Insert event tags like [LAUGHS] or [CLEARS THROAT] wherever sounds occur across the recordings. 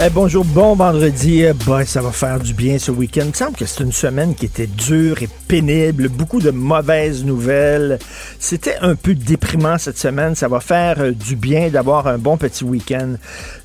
Eh, bonjour, bon vendredi. Eh, boy, ça va faire du bien ce week-end. Il me semble que c'est une semaine qui était dure et pénible. Beaucoup de mauvaises nouvelles. C'était un peu déprimant cette semaine. Ça va faire euh, du bien d'avoir un bon petit week-end.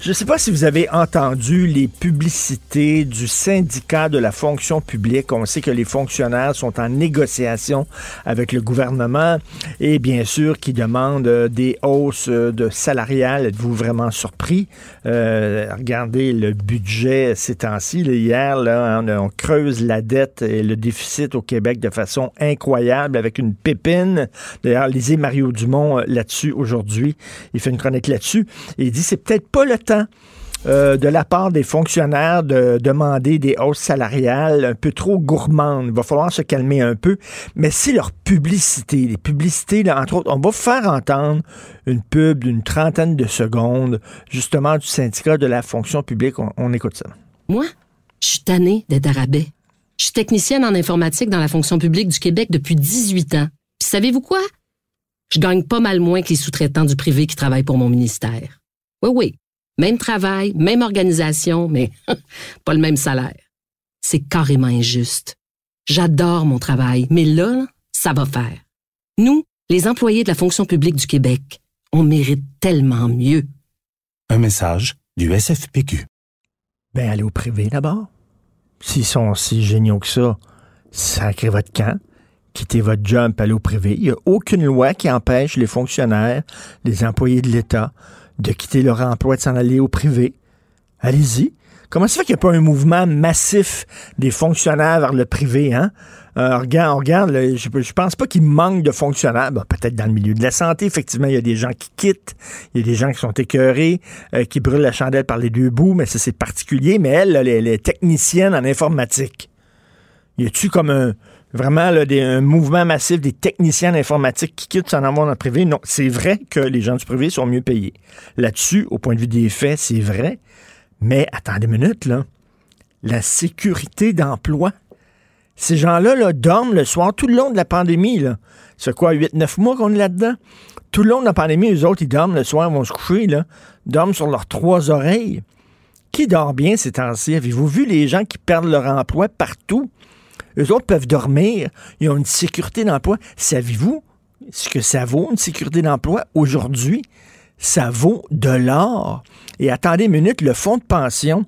Je ne sais pas si vous avez entendu les publicités du syndicat de la fonction publique. On sait que les fonctionnaires sont en négociation avec le gouvernement et bien sûr qui demandent euh, des hausses euh, de salariales. Êtes-vous vraiment surpris? Regardez le budget ces temps-ci. Hier, on, on creuse la dette et le déficit au Québec de façon incroyable avec une pépine. D'ailleurs, lisez Mario Dumont euh, là-dessus aujourd'hui. Il fait une chronique là-dessus. Il dit c'est peut-être pas le temps. Euh, de la part des fonctionnaires de demander des hausses salariales un peu trop gourmandes. Il va falloir se calmer un peu. Mais c'est leur publicité. Les publicités, entre autres, on va faire entendre une pub d'une trentaine de secondes, justement, du syndicat de la fonction publique. On, écoute ça. Moi, je suis tannée d'être à rabais. Je suis technicienne en informatique dans la fonction publique du Québec depuis 18 ans. Puis savez-vous quoi? Je gagne pas mal moins que les sous-traitants du privé qui travaillent pour mon ministère. Oui, oui. Même travail, même organisation, mais [LAUGHS] pas le même salaire. C'est carrément injuste. J'adore mon travail, mais là, ça va faire. Nous, les employés de la fonction publique du Québec, on mérite tellement mieux. Un message du SFPQ. Ben, allez au privé d'abord. S'ils sont si géniaux que ça, sacrez votre camp. Quittez votre job, allez au privé. Il n'y a aucune loi qui empêche les fonctionnaires, les employés de l'État, de quitter leur emploi et de s'en aller au privé. Allez-y. Comment ça fait qu'il n'y a pas un mouvement massif des fonctionnaires vers le privé, hein? Euh, regarde, regarde, je, je pense pas qu'il manque de fonctionnaires. Ben, peut-être dans le milieu de la santé, effectivement, il y a des gens qui quittent, il y a des gens qui sont écœurés, euh, qui brûlent la chandelle par les deux bouts, mais ça c'est particulier. Mais elle, là, elle, elle est technicienne en informatique. Y a-tu comme un vraiment là, des- un mouvement massif des techniciens en informatique qui quittent s'en avoir dans le privé? Non, c'est vrai que les gens du privé sont mieux payés. Là-dessus, au point de vue des faits, c'est vrai. Mais attendez une minute, là. La sécurité d'emploi. Ces gens-là là, dorment le soir tout le long de la pandémie. Là. C'est quoi, 8-9 mois qu'on est là-dedans? Tout le long de la pandémie, eux autres, ils dorment le soir, ils vont se coucher, là, dorment sur leurs trois oreilles. Qui dort bien ces temps-ci? Avez-vous vu les gens qui perdent leur emploi partout? Eux autres peuvent dormir. Ils ont une sécurité d'emploi. Savez-vous ce que ça vaut, une sécurité d'emploi aujourd'hui? Ça vaut de l'or. Et attendez une minute, le fonds de pension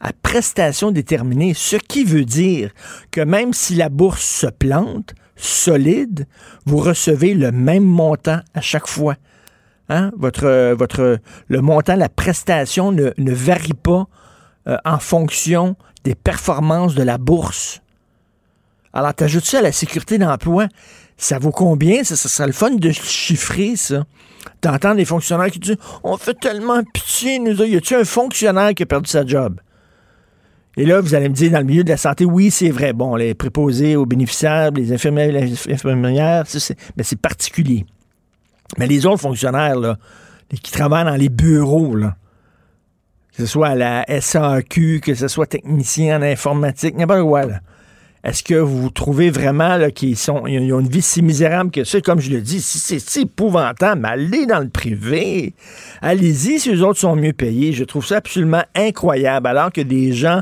à prestation déterminée, ce qui veut dire que même si la bourse se plante, solide, vous recevez le même montant à chaque fois. Hein? Votre, votre, le montant, la prestation ne, ne varie pas euh, en fonction des performances de la bourse. Alors, t'ajoutes ça à la sécurité d'emploi? Ça vaut combien? Ça, ça serait le fun de chiffrer, ça. T'entends des fonctionnaires qui disent On fait tellement pitié, nous autres. Y a-tu un fonctionnaire qui a perdu sa job? Et là, vous allez me dire, dans le milieu de la santé, oui, c'est vrai. Bon, les préposés aux bénéficiaires, les infirmières, les infirmières, c'est, particulier. Mais les autres fonctionnaires, là, qui travaillent dans les bureaux, là, que ce soit à la SAQ, que ce soit technicien en informatique, n'importe quoi, là. Est-ce que vous trouvez vraiment qu'ils sont, ils ont une vie si misérable que ça? Comme je le dis, si c'est si épouvantable, mais allez dans le privé. Allez-y si les autres sont mieux payés. Je trouve ça absolument incroyable. Alors que des gens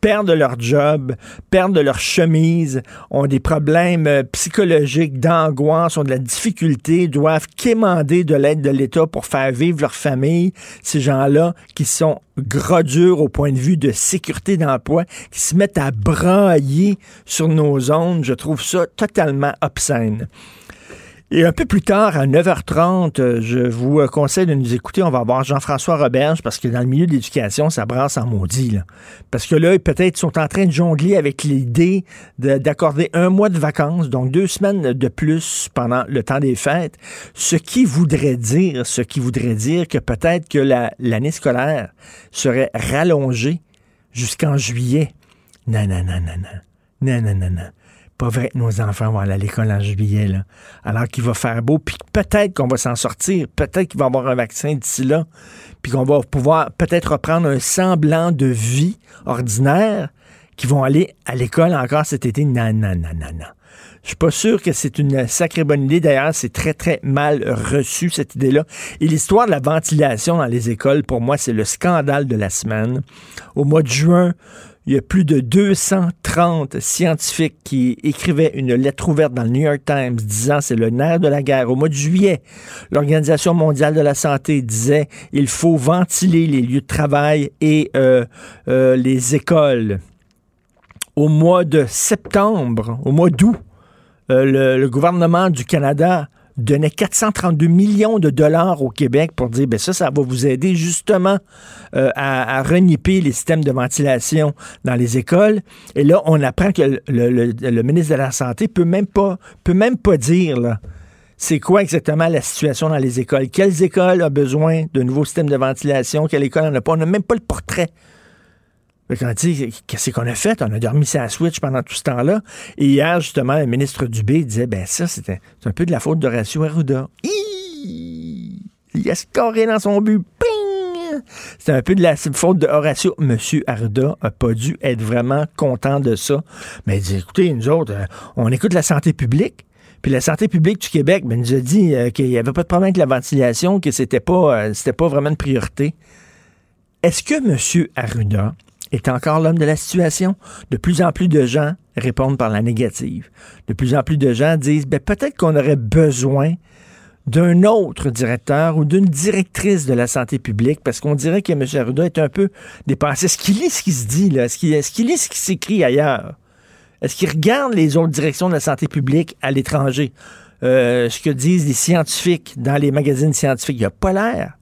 perdent leur job, perdent leur chemise, ont des problèmes euh, psychologiques, d'angoisse, ont de la difficulté, doivent quémander de l'aide de l'État pour faire vivre leur famille. Ces gens-là qui sont gras durs au point de vue de sécurité d'emploi, qui se mettent à brailler sur nos zones, je trouve ça totalement obscène. Et un peu plus tard, à 9h30, euh, je vous euh, conseille de nous écouter. On va voir Jean-François Roberge parce que dans le milieu de l'éducation, ça brasse en maudit. Là. Parce que là, peut-être sont en train de jongler avec l'idée d'accorder un mois de vacances, donc deux semaines de plus pendant le temps des fêtes, ce qui voudrait dire, ce qui voudrait dire que peut-être que l'année scolaire serait rallongée jusqu'en juillet. Non, non, non, non. Non, non, non, non pas vrai que nos enfants vont aller à l'école en juillet, là. alors qu'il va faire beau, puis peut-être qu'on va s'en sortir, peut-être qu'il va avoir un vaccin d'ici là, puis qu'on va pouvoir peut-être reprendre un semblant de vie ordinaire, qui vont aller à l'école encore cet été. Non, non, non, non. Je suis pas sûr que c'est une sacrée bonne idée. D'ailleurs, c'est très, très mal reçu, cette idée-là. Et l'histoire de la ventilation dans les écoles, pour moi, c'est le scandale de la semaine. Au mois de juin, il y a plus de 230 scientifiques qui écrivaient une lettre ouverte dans le New York Times disant c'est le nerf de la guerre. Au mois de juillet, l'Organisation mondiale de la santé disait il faut ventiler les lieux de travail et euh, euh, les écoles. Au mois de septembre, au mois d'août, euh, le, gouvernement du Canada donnait 432 millions de dollars au Québec pour dire, ben ça, ça va vous aider justement euh, à, reniper les systèmes de ventilation dans les écoles. Et là, on apprend que le, ministre de la Santé peut même pas, peut même pas dire, c'est quoi exactement la situation dans les écoles? Quelles écoles ont besoin de nouveaux systèmes de ventilation? Quelle école n'en a pas? On n'a même pas le portrait qu'est-ce qu'on a fait? On a dormi sa Switch pendant tout ce temps-là. Et hier, justement, le ministre Dubé disait, ben ça, c'était un peu de la faute d'Horacio Arruda. Il a scoré dans son but. Ping! C'est un peu de la faute de Horacio. Monsieur Arruda n'a pas dû être vraiment content de ça. Mais il dit, écoutez, nous autres, euh, on écoute la santé publique. Puis la santé publique du Québec ben, nous a dit euh, qu'il n'y avait pas de problème avec la ventilation, que c'était pas, euh, c'était pas vraiment une priorité. Est-ce que M. Arruda est encore l'homme de la situation. De plus en plus de gens répondent par la négative. De plus en plus de gens disent ben, peut-être qu'on aurait besoin d'un autre directeur ou d'une directrice de la santé publique, parce qu'on dirait que M. Arruda est un peu dépassé. Est-ce qu'il lit ce qui se dit, là? Est-ce qu'il lit ce qui s'écrit ailleurs? Est-ce qu'il regarde les autres directions de la santé publique à l'étranger? Euh, ce que disent les scientifiques dans les magazines scientifiques. Il n'y a pas l'air.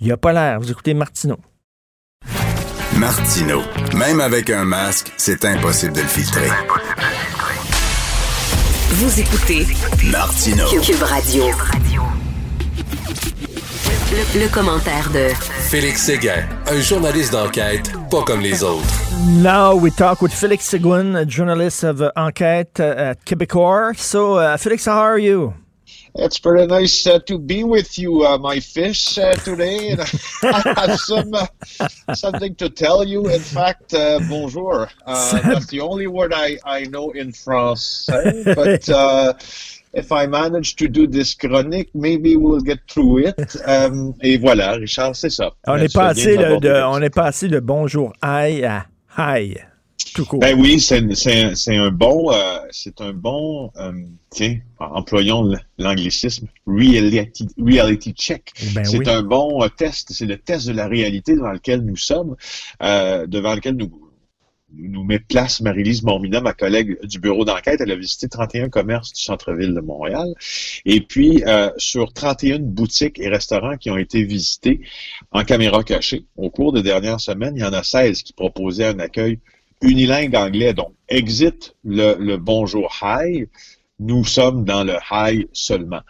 Il n'y a pas l'air. Vous écoutez Martineau. Martino. Même avec un masque, c'est impossible de le filtrer. Vous écoutez Martino. Cube Radio. Le, commentaire de Félix Séguin, un journaliste d'enquête pas comme les autres. Now we talk with Félix Seguin, a journalist of enquête at Québecor. So, uh, Félix, how are you? It's very nice uh, to be with you, uh, my fish, uh, today. And [LAUGHS] I have some uh, something to tell you. In fact, uh, bonjour. Uh, that's the only word I, I know in France. But [LAUGHS] if I manage to do this chronique, maybe we'll get through it. Um, et voilà, Richard, c'est ça. On est, passé de, on est passé de bonjour aïe à Ben oui, c'est un bon, euh, c'est un bon, euh, tiens, employons l'anglicisme, reality, reality check. Ben c'est un bon euh, test, c'est le test de la réalité dans lequel nous sommes, devant lequel nous nous met place Marie-Lise Mormina, ma collègue du bureau d'enquête. Elle a visité 31 commerces du centre-ville de Montréal. Et puis, sur 31 boutiques et restaurants qui ont été visités en caméra cachée, au cours des dernières semaines, il y en a 16 qui proposaient un accueil unilingue anglais. Donc, exit le, bonjour hi. Nous sommes dans le hi seulement.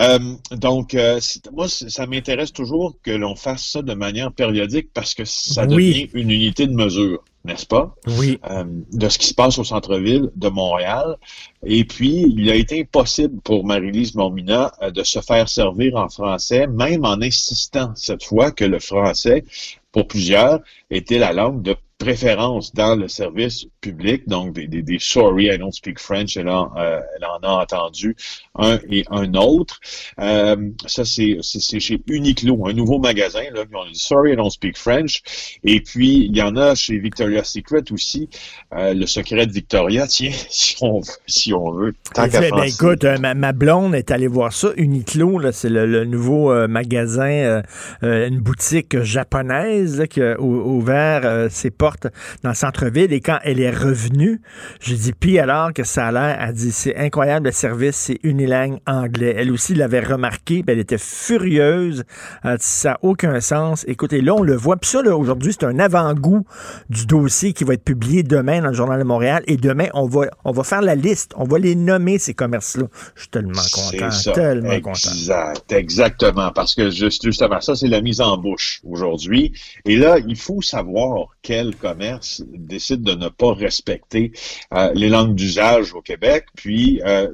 Euh, donc, euh, moi, ça m'intéresse toujours que l'on fasse ça de manière périodique parce que ça devient une unité de mesure, n'est-ce pas? Oui. Euh, de ce qui se passe au centre-ville de Montréal. Et puis, il a été impossible pour Marie-Lise Mormina de se faire servir en français, même en insistant cette fois que le français, pour plusieurs, était la langue de préférence dans le service public, donc des, des, des sorry, I don't speak French, elle en, euh, elle en a entendu un et un autre. Euh, ça, c'est chez Uniqlo, un nouveau magasin, là, qui ont dit sorry, I don't speak French. Et puis, il y en a chez Victoria's Secret aussi, euh, le secret de Victoria, [LAUGHS] tiens, si on veut, si on veut tant qu'à ben, Écoute, euh, ma, blonde est allée voir ça, Uniqlo, c'est le, nouveau euh, magasin, une boutique japonaise qui a ouvert, c'est pas porte dans le centre-ville. Et quand elle est revenue, j'ai dit, puis alors que ça a l'air, elle dit, c'est incroyable le service, c'est unilingue anglais. Elle aussi l'avait remarqué, puis elle était furieuse. Elle dit, ça n'a aucun sens. Écoutez, là, on le voit. Puis ça, aujourd'hui, c'est un avant-goût du dossier qui va être publié demain dans le Journal de Montréal. Et demain, on va, on va faire la liste. On va les nommer, ces commerces-là. Je suis tellement content, tellement exact, content. Exactement, parce que justement, ça, c'est la mise en bouche aujourd'hui. Et là, il faut savoir quel commerce décide de ne pas respecter euh, les langues d'usage au Québec, puis euh,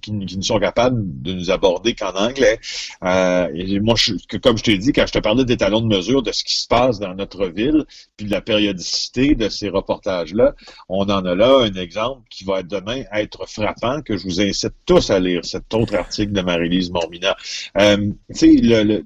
qui, ne sont capables de nous aborder qu'en anglais. Euh, et moi, je, comme je t'ai dit, quand je te parlais des talons de mesure de ce qui se passe dans notre ville, puis de la périodicité de ces reportages-là, on en a là un exemple qui va demain être frappant, que je vous incite tous à lire, cet autre article de Marie-Lise Mormina. Euh, tu sais, le,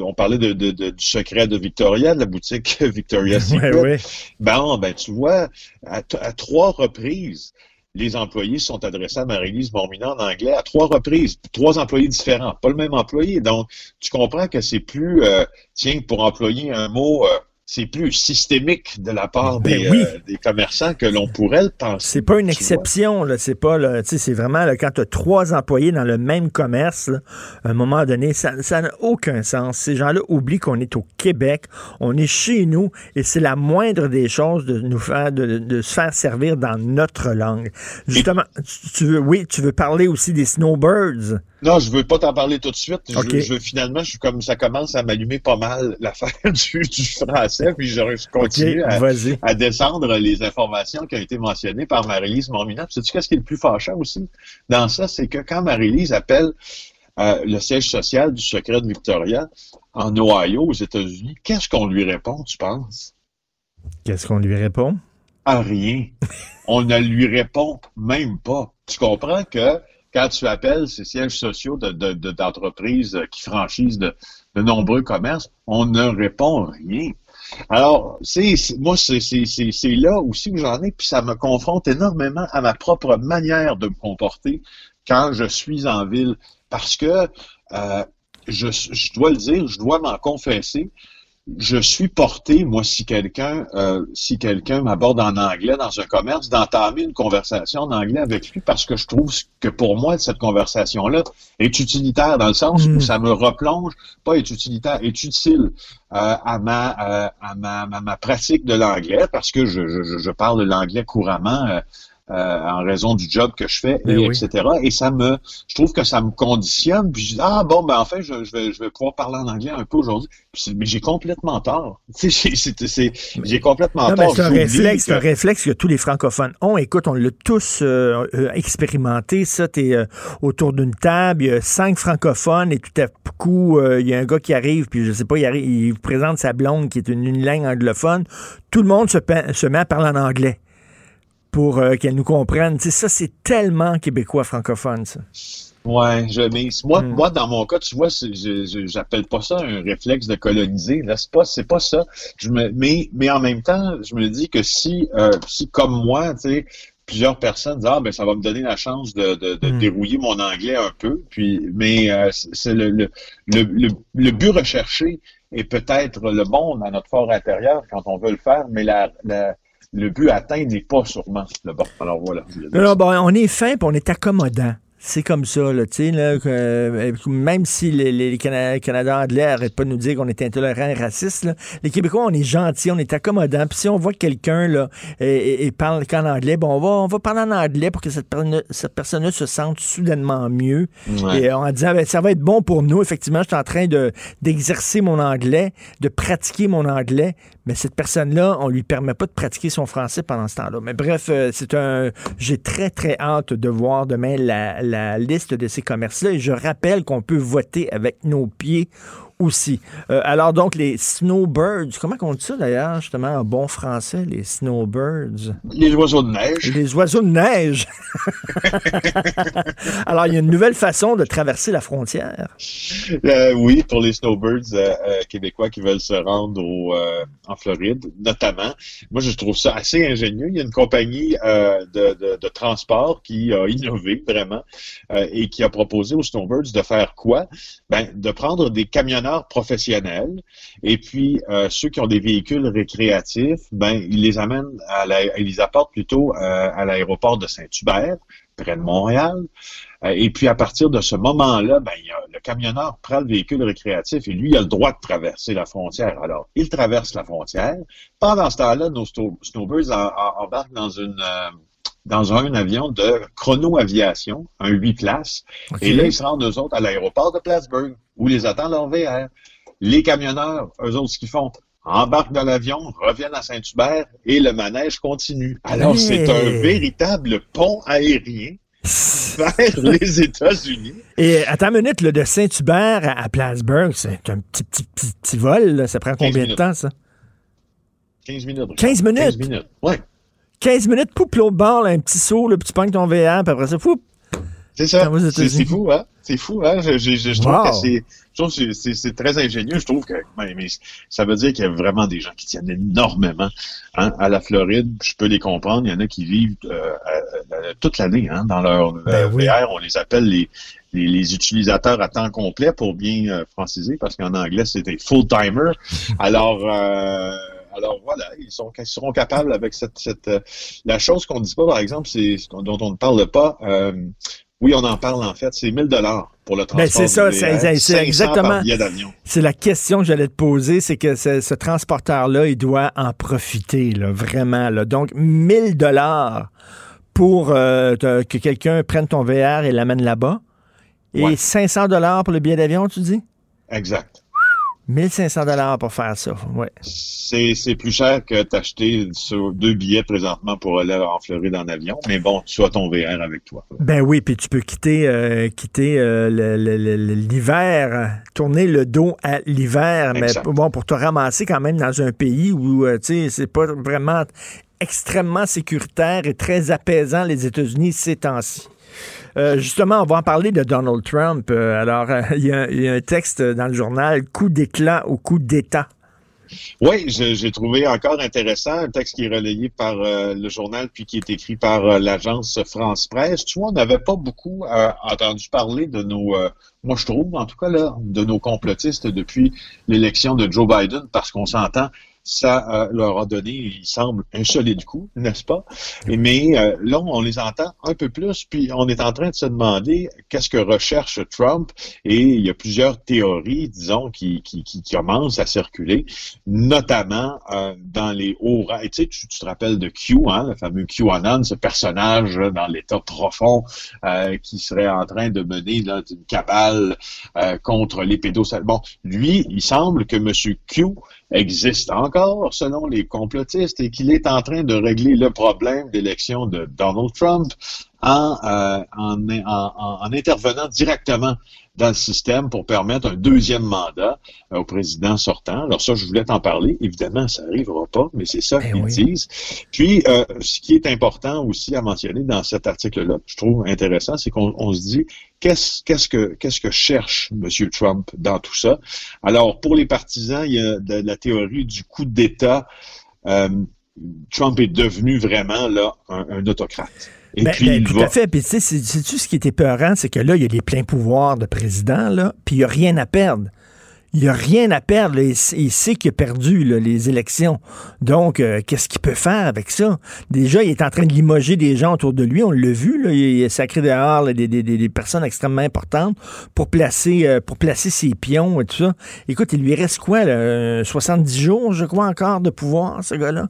on parlait de, de, du secret de Victoria, de la boutique [LAUGHS] Victoria's Secret. Ouais, [LAUGHS] Ben, tu vois, à, trois reprises, les employés sont adressés à Marie-Lise Mormina en anglais à trois reprises, trois employés différents, pas le même employé. Donc, tu comprends que c'est plus, euh, tiens, pour employer un mot, euh, c'est plus systémique de la part ben des, euh, des, commerçants que l'on pourrait le penser. C'est pas une exception, là. C'est pas, là, c'est vraiment, là, quand tu as trois employés dans le même commerce, à un moment donné, ça n'a aucun sens. Ces gens-là oublient qu'on est au Québec, on est chez nous, et c'est la moindre des choses de nous faire, de, de se faire servir dans notre langue. Justement, tu veux, oui, tu veux parler aussi des snowbirds. Non, je veux pas t'en parler tout de suite. Je, veux, finalement, je suis comme ça commence à m'allumer pas mal [LAUGHS] l'affaire du, du, français, puis je, continue à, descendre les informations qui ont été mentionnées par Marie-Lise Mormina. Sais-tu qu'est-ce qui est le plus fâchant aussi dans ça, c'est que quand Marie-Lise appelle euh, le siège social du secret de Victoria en Ohio, aux États-Unis, qu'est-ce qu'on lui répond, tu penses? Qu'est-ce qu'on lui répond? À rien. [LAUGHS] On ne lui répond même pas. Tu comprends que quand tu appelles ces sièges sociaux d'entreprises de, qui franchissent de, nombreux commerces, on ne répond rien. Alors, c'est moi, c'est là aussi où j'en ai, puis ça me confronte énormément à ma propre manière de me comporter quand je suis en ville, parce que euh, je dois le dire, je dois m'en confesser, je suis porté, moi, si quelqu'un euh, si quelqu'un m'aborde en anglais dans un commerce, d'entamer une conversation en anglais avec lui parce que je trouve que pour moi, cette conversation-là est utilitaire dans le sens où mm. ça me replonge, pas est utilitaire, est utile euh, à, ma, euh, à, ma, à ma pratique de l'anglais parce que je, je, je parle l'anglais couramment euh, en raison du job que je fais, et, etc. Et ça me, je trouve que ça me conditionne. Puis je dis ah bon ben en fait je, je, vais, je vais pouvoir parler en anglais un peu aujourd'hui. Mais j'ai complètement tort. [LAUGHS] J'ai complètement tort. C'est un réflexe, que... un réflexe que tous les francophones ont. Écoute, on l'a tous euh, euh, expérimenté. Ça, t'es euh, autour d'une table, il y a cinq francophones et tout à coup il y a un gars qui arrive puis je sais pas, il, arrive, il vous présente sa blonde qui est une, une langue anglophone. Tout le monde se, se met à parler en anglais pour euh, qu'elle nous comprenne. Ça, c'est tellement québécois francophone, ça. Ouais, je, mais moi, hmm. moi, dans mon cas, tu vois, je, j'appelle pas ça un réflexe de coloniser. Là, c'est pas, c'est pas ça. Je me, mais, mais en même temps, je me dis que si, euh, si comme moi, tu sais, plusieurs personnes disent ah ben ça va me donner la chance de, de, de hmm. dérouiller mon anglais un peu. Puis, mais euh, c'est le, le, le, le, but recherché est peut-être le bon dans notre fort intérieur quand on veut le faire, mais la, la le but atteint n'est pas sûrement le bon. Alors voilà. Alors, bon, on est fin on est accommodant. C'est comme ça, là, tu sais, là, euh, même si les, les Canadiens anglais n'arrêtent pas de nous dire qu'on est intolérant et raciste, les Québécois, on est gentils, on est accommodants. Puis si on voit quelqu'un là et, parle qu'en anglais, bon, on va, on va parler en anglais pour que cette, cette personne-là se sente soudainement mieux. Et en disant, ben, ça va être bon pour nous. Effectivement, je suis en train de d'exercer mon anglais, de pratiquer mon anglais, mais cette personne-là, on lui permet pas de pratiquer son français pendant ce temps-là. Mais bref, euh, c'est un. J'ai très, très hâte de voir demain la, la liste de ces commerces-là. Et je rappelle qu'on peut voter avec nos pieds aussi. Euh, alors donc, les snowbirds, comment on dit ça d'ailleurs, justement, en bon français, les snowbirds? Les oiseaux de neige. Les oiseaux de neige. [LAUGHS] alors, il y a une nouvelle façon de traverser la frontière. Euh, oui, pour les snowbirds euh, québécois qui veulent se rendre au, en Floride, notamment. Moi, je trouve ça assez ingénieux. Il y a une compagnie de, de, de, transport qui a innové vraiment et qui a proposé aux snowbirds de faire quoi? Ben, de prendre des camionneurs professionnels. Et puis, euh, ceux qui ont des véhicules récréatifs, ben, ils les amènent, à la, ils les apportent plutôt euh, à l'aéroport de Saint-Hubert, près de Montréal. Euh, et puis, à partir de ce moment-là, ben, le camionneur prend le véhicule récréatif et lui, il a le droit de traverser la frontière. Alors, il traverse la frontière. Pendant ce temps-là, nos snowbirds embarquent dans une dans un avion de chrono-aviation, un 8 places. Et là, ils se rendent, eux autres, à l'aéroport de Plattsburgh, où les attend leur VR. Les camionneurs, eux autres, ce qu'ils font, embarquent dans l'avion, reviennent à Saint-Hubert et le manège continue. Alors, c'est un véritable pont aérien [LAUGHS] vers les États-Unis. Et à ta minute, de Saint-Hubert à, Plattsburgh, c'est un petit, petit, petit, vol. Ça prend combien de temps, ça? 15 minutes. 15 minutes? 15 minutes, oui. 15 minutes, poup, l'autre bord, un petit saut, le petit punk ton VR, puis après ça, poup. C'est ça. C'est fou, hein? C'est fou, hein? Je, je, je trouve que c'est très ingénieux. Je trouve que mais ça veut dire qu'il y a vraiment des gens qui tiennent énormément hein, à la Floride. Je peux les comprendre. Il y en a qui vivent euh, toute l'année hein, dans leur ben VR. On les appelle les, les, utilisateurs à temps complet pour bien euh, franciser, parce qu'en anglais, c'était full-timer. Alors, euh, alors voilà, ils, sont, seront capables avec cette... cette euh, la chose qu'on ne dit pas, par exemple, c'est dont on ne parle pas, euh, oui, on en parle en fait, c'est 1000 dollars pour le ben, transport. c'est ça, c'est exactement. C'est la question que j'allais te poser, c'est que ce, transporteur-là, il doit en profiter, là, vraiment. Là. Donc, 1000 dollars pour euh, que quelqu'un prenne ton VR et l'amène là-bas. Et 500 dollars pour le billet d'avion, tu dis? Exact. 1500 dollars pour faire ça, ouais. C'est plus cher que t'acheter deux billets présentement pour aller en Floride en avion, mais bon, tu as ton VR avec toi. Ben oui, puis tu peux quitter euh, quitter euh, l'hiver, tourner le dos à l'hiver, mais bon, pour te ramasser quand même dans un pays où, euh, tu sais, c'est pas vraiment extrêmement sécuritaire et très apaisant les États-Unis ces temps-ci. Euh, justement, on va en parler de Donald Trump. Euh, alors, euh, [LAUGHS] il y, a un texte dans le journal Coup d'éclat au coup d'État. Oui, j'ai trouvé encore intéressant un texte qui est relayé par le journal puis qui est écrit par l'agence France Presse. Tu vois, on n'avait pas beaucoup entendu parler de nos, moi je trouve en tout cas là, de nos complotistes depuis l'élection de Joe Biden parce qu'on s'entend, ça euh, leur a donné, il semble, un solide coup, [LAUGHS] n'est-ce pas? Mais euh, là, on les entend un peu plus, puis on est en train de se demander qu'est-ce que recherche Trump, et il y a plusieurs théories, disons, qui, qui, qui commencent à circuler, notamment euh, dans les hauts rangs. Tu, sais, tu, te rappelles de Q, hein, le fameux QAnon, ce personnage dans l'état profond qui serait en train de mener là, une cabale contre les pédophiles. Bon, lui, il semble que M. Q existe encore selon les complotistes et qu'il est en train de régler le problème d'élection de Donald Trump en, euh, en, en, en, intervenant directement dans le système pour permettre un deuxième mandat euh, au président sortant. Alors ça, je voulais t'en parler. Évidemment, ça n'arrivera pas, mais c'est ça ben qu'ils disent. Puis, euh, ce qui est important aussi à mentionner dans cet article-là, je trouve intéressant, c'est qu'on se dit qu'est-ce que qu'est-ce que cherche M. Trump dans tout ça? Alors, pour les partisans, il y a de, la théorie du coup d'État. Euh, Trump est devenu vraiment là un, un autocrate. Et ben, puis, ben, tout à fait. Puis, tu sais, tout ce qui est épeurant, c'est que là, il y a les pleins pouvoirs de président, là, puis il n'y a rien à perdre. Il n'y a rien à perdre. Il, sait qu'il a perdu les élections. Donc, euh, qu'est-ce qu'il peut faire avec ça? Déjà, il est en train de limoger des gens autour de lui. On l'a vu. Là, il a sacré dehors des, des, des, personnes extrêmement importantes pour placer, euh, pour placer ses pions et tout ça. Écoute, il lui reste quoi? Là, 70 jours, je crois, encore de pouvoir, ce gars-là?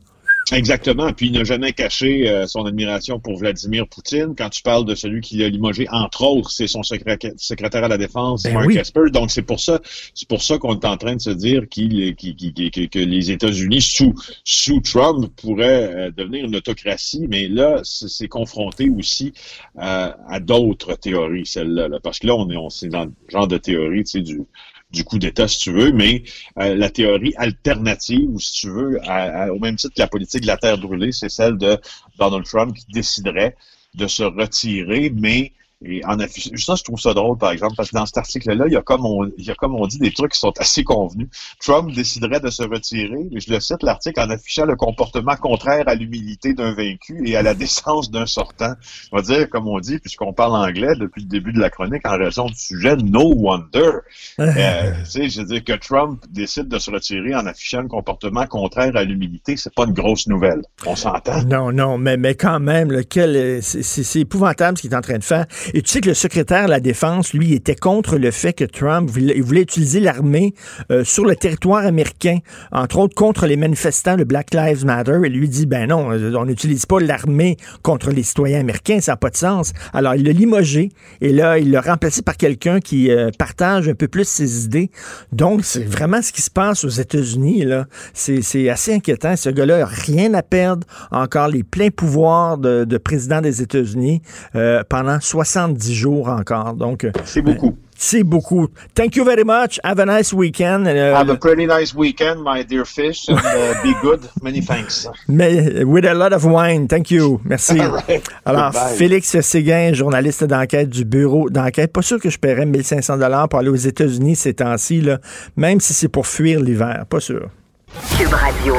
Exactement. Puis il n'a jamais caché euh, son admiration pour Vladimir Poutine. Quand tu parles de celui qui l'a limogé, entre autres, c'est son secrétaire à la défense, ben Mark Esper. Donc c'est pour ça, c'est pour ça qu'on est en train de se dire qu'il, que les États-Unis sous sous Trump pourraient euh, devenir une autocratie. Mais là, c'est confronté aussi euh, à d'autres théories, celle-là. Parce que là, on est, on, c'est dans le genre de théorie, tu sais, du du coup d'État, si tu veux, mais euh, la théorie alternative, ou si tu veux, au même titre que la politique de la terre brûlée, c'est celle de Donald Trump qui déciderait de se retirer, mais Et en affichant, ça, je trouve ça drôle, par exemple, parce que dans cet article-là, il y a comme on, il y a comme on dit des trucs qui sont assez convenus. Trump déciderait de se retirer, et je le cite l'article en affichant le comportement contraire à l'humilité d'un vaincu et à la décence d'un sortant. On va dire, comme on dit, puisqu'on parle anglais depuis le début de la chronique en raison du sujet, no wonder. euh, tu sais, je veux dire que Trump décide de se retirer en affichant le comportement contraire à l'humilité, c'est pas une grosse nouvelle. On s'entend? Non, non, mais, mais quand même, lequel, c'est épouvantable ce qu'il est en train de faire. Et tu sais que le secrétaire de la Défense, lui, était contre le fait que Trump voulait, il voulait utiliser l'armée euh, sur le territoire américain, entre autres contre les manifestants de Black Lives Matter. Et lui dit, ben non, on n'utilise pas l'armée contre les citoyens américains, ça n'a pas de sens. Alors, il l'a limogé et là, il l'a remplacé par quelqu'un qui euh, partage un peu plus ses idées. Donc, c'est vraiment ce qui se passe aux États-Unis. là. C'est assez inquiétant. Ce gars-là n'a rien à perdre. Encore les pleins pouvoirs de, de président des États-Unis euh, pendant 70 jours encore. Donc, euh, C'est beaucoup. c'est beaucoup. Thank you very much. Have a nice weekend. Euh, Have a pretty nice weekend, my dear fish, and uh, be good. [LAUGHS] Many thanks. mais with a lot of wine. Thank you. Merci. Right. [LAUGHS] Alors, Goodbye. Félix Séguin, journaliste d'enquête du bureau d'enquête. Pas sûr que je paierais 1500 dollars pour aller aux États-Unis ces temps-ci, là, même si c'est pour fuir l'hiver. Pas sûr. Cube Radio.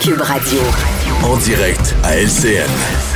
Cube Radio. En direct à LCN.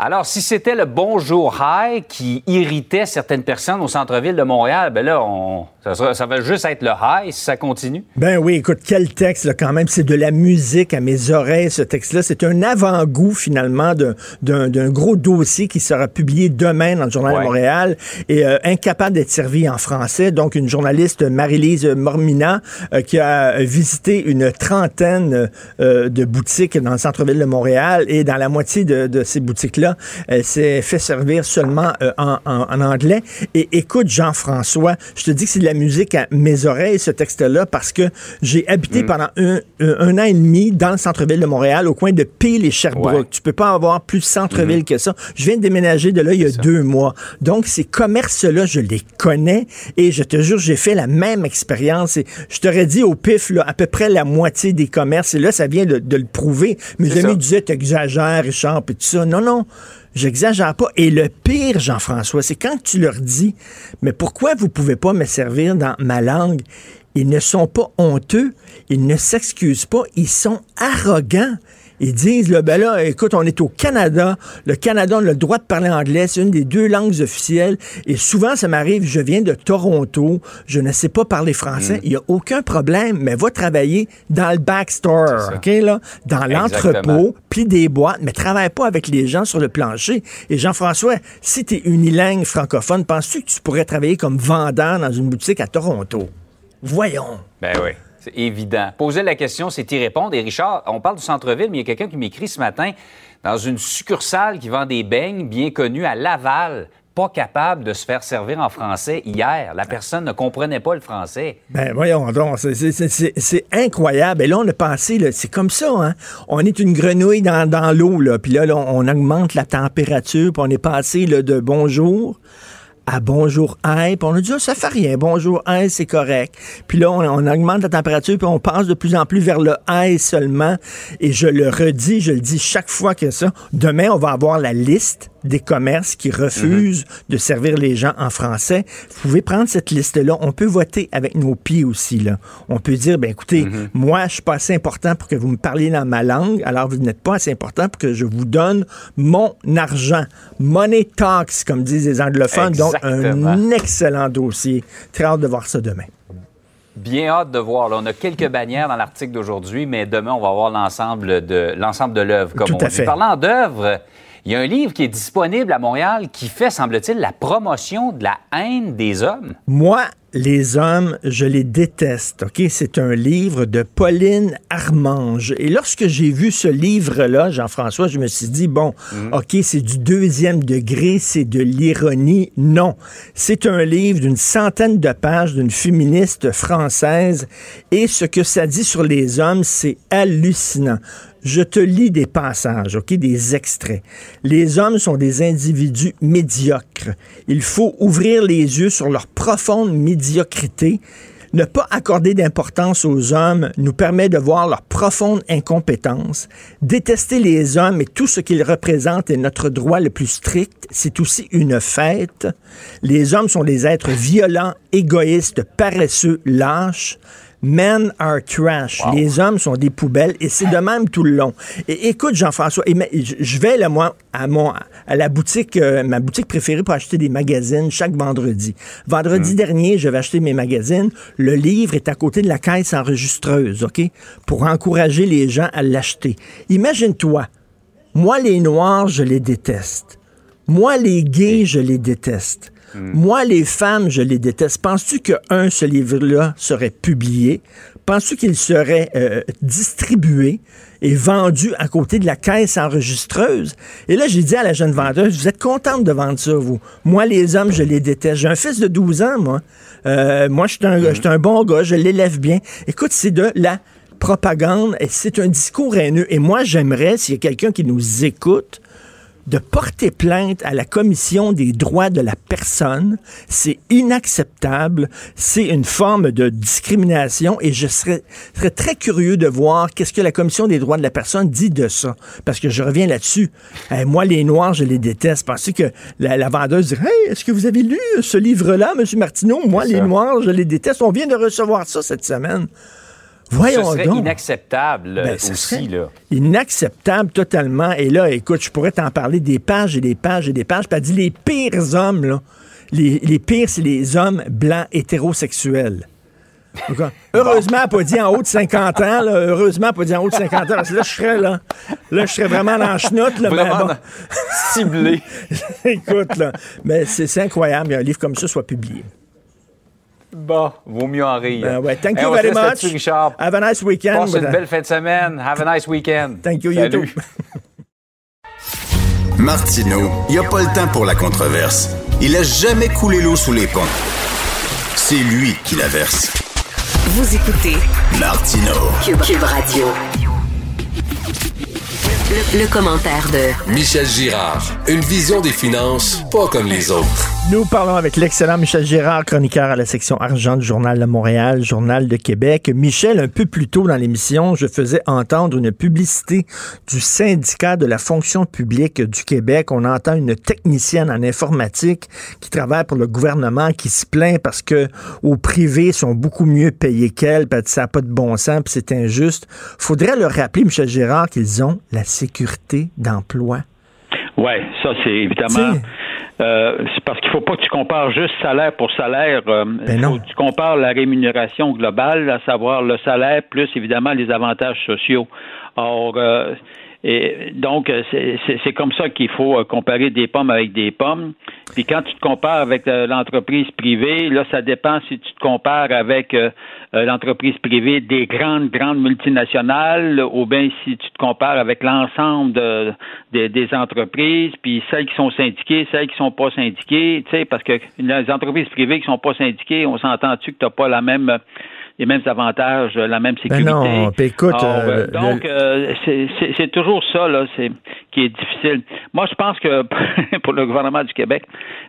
Alors, si c'était le bonjour high qui irritait certaines personnes au centre-ville de Montréal, ben là, on, ça, sera- ça va juste être le high si ça continue. Ben oui, écoute, quel texte, là, quand même. C'est de la musique à mes oreilles, ce texte-là. C'est un avant-goût, finalement, d'un- gros dossier qui sera publié demain dans le Journal de. Montréal et euh, incapable d'être servi en français. Donc, une journaliste, Marie-Lise Mormina, euh, qui a visité une trentaine euh, de boutiques dans le centre-ville de Montréal et dans la moitié de, de ces boutiques-là, elle s'est fait servir seulement euh, en, en- en anglais. Et écoute, Jean-François, je te dis que c'est de la musique à mes oreilles, ce texte-là, parce que j'ai habité pendant un, un- un an et demi dans le centre-ville de Montréal, au coin de Peel et Sherbrooke. Ouais. Tu peux pas avoir plus centre-ville que ça. Je viens de déménager de là il y a deux mois. Donc, ces commerces-là, je les connais et je te jure, j'ai fait la même expérience. Et je t'aurais dit au pif, là, à peu près la moitié des commerces. Et là, ça vient de, de le prouver. Mes amis ça. disaient, t'exagères, Richard, puis tout ça. Non, non. J'exagère pas. Et le pire, Jean-François, c'est quand tu leur dis, mais pourquoi vous pouvez pas me servir dans ma langue? Ils ne sont pas honteux, ils ne s'excusent pas, ils sont arrogants. Ils disent, là, ben là, écoute, on est au Canada. Le Canada, on a le droit de parler anglais. C'est une des deux langues officielles. Et souvent, ça m'arrive, je viens de Toronto, je ne sais pas parler français. Il n'y a aucun problème, mais va travailler dans le backstore. OK, là? Dans l'entrepôt, plie des boîtes, mais travaille pas avec les gens sur le plancher. Et Jean-François, si tu es unilingue francophone, penses-tu que tu pourrais travailler comme vendeur dans une boutique à Toronto? Voyons. Ben oui, évident. Poser la question, c'est y répondre. Et Richard, on parle du centre-ville, mais il y a quelqu'un qui m'écrit ce matin dans une succursale qui vend des beignes bien connue à Laval, pas capable de se faire servir en français hier. La personne ne comprenait pas le français. Ben voyons donc, c'est- incroyable. Et là, on a pensé, c'est comme ça, hein? On est une grenouille dans, l'eau. Puis là, on augmente la température, puis on est passé de bonjour à bonjour hey, puis on a dit, ah, ça fait rien, bonjour hey, c'est correct. Puis là, on, augmente la température, puis on passe de plus en plus vers le hey seulement. Et je le redis, je le dis chaque fois que ça. Demain, on va avoir la liste des commerces qui refusent de servir les gens en français. Vous pouvez prendre cette liste-là. On peut voter avec nos pieds aussi. Là. On peut dire, ben écoutez, moi, je suis pas assez important pour que vous me parliez dans ma langue, alors vous n'êtes pas assez important pour que je vous donne mon argent. Money talks, comme disent les anglophones. Donc, un excellent dossier. Très hâte de voir ça demain. Bien hâte de voir. Là, on a quelques bannières dans l'article d'aujourd'hui, mais demain, on va voir l'ensemble de l'ensemble de l'œuvre, comme Tout on à dit. fait. Parlant d'œuvre, il y a un livre qui est disponible à Montréal qui fait, semble-t-il, la promotion de la haine des hommes. Moi, les hommes, je les déteste. OK? C'est un livre de Pauline Armange. Et lorsque j'ai vu ce livre-là, Jean-François, je me suis dit, bon, OK, c'est du deuxième degré, c'est de l'ironie. Non. C'est un livre d'une centaine de pages d'une féministe française. Et ce que ça dit sur les hommes, c'est hallucinant. Je te lis des passages, OK, des extraits. Les hommes sont des individus médiocres. Il faut ouvrir les yeux sur leur profonde médiocrité. Ne pas accorder d'importance aux hommes nous permet de voir leur profonde incompétence. Détester les hommes et tout ce qu'ils représentent est notre droit le plus strict. C'est aussi une fête. Les hommes sont des êtres violents, égoïstes, paresseux, lâches. Men are trash. Les hommes sont des poubelles et c'est de même tout le long. Et écoute, Jean-François, je vais là, moi, à, mon, à la boutique, euh, ma boutique préférée pour acheter des magazines chaque vendredi. Vendredi hum. dernier, je vais acheter mes magazines. Le livre est à côté de la caisse enregistreuse, OK? Pour encourager les gens à l'acheter. Imagine-toi, moi, les Noirs, je les déteste. Moi, les gays, je les déteste. Mm. Moi, les femmes, je les déteste. Penses-tu que, un, ce livre-là serait publié? Penses-tu qu'il serait euh, distribué et vendu à côté de la caisse enregistreuse? Et là, j'ai dit à la jeune vendeuse, vous êtes contente de vendre ça, vous? Moi, les hommes, je les déteste. J'ai un fils de 12 ans, moi. Euh, moi, je suis un, un bon gars, je l'élève bien. Écoute, c'est de la propagande, c'est un discours haineux. Et moi, j'aimerais, s'il y a quelqu'un qui nous écoute, de porter plainte à la Commission des droits de la personne. C'est inacceptable. C'est une forme de discrimination et je serais, très curieux de voir qu'est-ce que la Commission des droits de la personne dit de ça. Parce que je reviens là-dessus. moi, les Noirs, je les déteste. Parce que la, vendeuse dit Hey, est-ce que vous avez lu ce livre-là, M. Martineau? Moi, les Noirs, je les déteste. On vient de recevoir ça cette semaine. Voyons ce serait inacceptable ben, aussi. Là. Inacceptable totalement. Et là, écoute, je pourrais t'en parler des pages et des pages et des pages. Puis dit les pires hommes, là, les, les pires, c'est les hommes blancs hétérosexuels. [LAUGHS] heureusement, pas dit en haut de 50 ans. Là, heureusement, pas dit en haut de 50 ans. Parce que là, je serais là. Là, je serais vraiment dans la chenoute. Là, vraiment ciblé. [LAUGHS] Écoute, là. Mais c'est incroyable qu'un livre comme ça soit publié. Bon, vaut mieux en rire. Ben ouais. Thank you very much. Richard. Have a nice weekend. Passe une belle fin de semaine. Have a nice weekend. Thank you, you too. [LAUGHS] Martineau, il n'y a pas le temps pour la controverse. Il a jamais coulé l'eau sous les ponts. C'est lui qui la verse. Vous écoutez Martino. Cube Radio. Le, commentaire de Michel Girard. Une vision des finances pas comme les autres. Nous parlons avec l'excellent Michel Girard, chroniqueur à la section argent du Journal de Montréal, Journal de Québec. Michel, un peu plus tôt dans l'émission, je faisais entendre une publicité du syndicat de la fonction publique du Québec. On entend une technicienne en informatique qui travaille pour le gouvernement qui se plaint parce que au privé sont beaucoup mieux payés qu'elle, puis ça n'a pas de bon sens, puis c'est injuste. Faudrait leur rappeler, Michel Girard, qu'ils ont la sécurité d'emploi. Oui, ça c'est évidemment. Euh, c'est parce qu'il faut pas que tu compares juste salaire pour salaire. Euh, ben faut que tu compares la rémunération globale, à savoir le salaire plus évidemment les avantages sociaux. Or, euh, et donc, c'est comme ça qu'il faut comparer des pommes avec des pommes. Puis quand tu te compares avec l'entreprise privée, là, ça dépend si tu te compares avec euh, l'entreprise privée des grandes, grandes multinationales, ou bien si tu te compares avec l'ensemble des entreprises, puis celles qui sont syndiquées, celles qui sont pas syndiquées, tu sais, parce que les entreprises privées qui sont pas syndiquées, on s'entend-tu que tu n'as pas la même les mêmes avantages, la même ben sécurité. non, écoute, euh, donc euh, c'est toujours ça là, c'est qui est difficile. Moi, je pense que [LAUGHS] pour le gouvernement du Québec,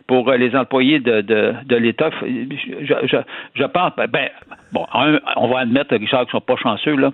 pour les employés de, de, de l'État, je, je, je pense, ben, bon, on va admettre, Richard, qu'ils sont pas chanceux là.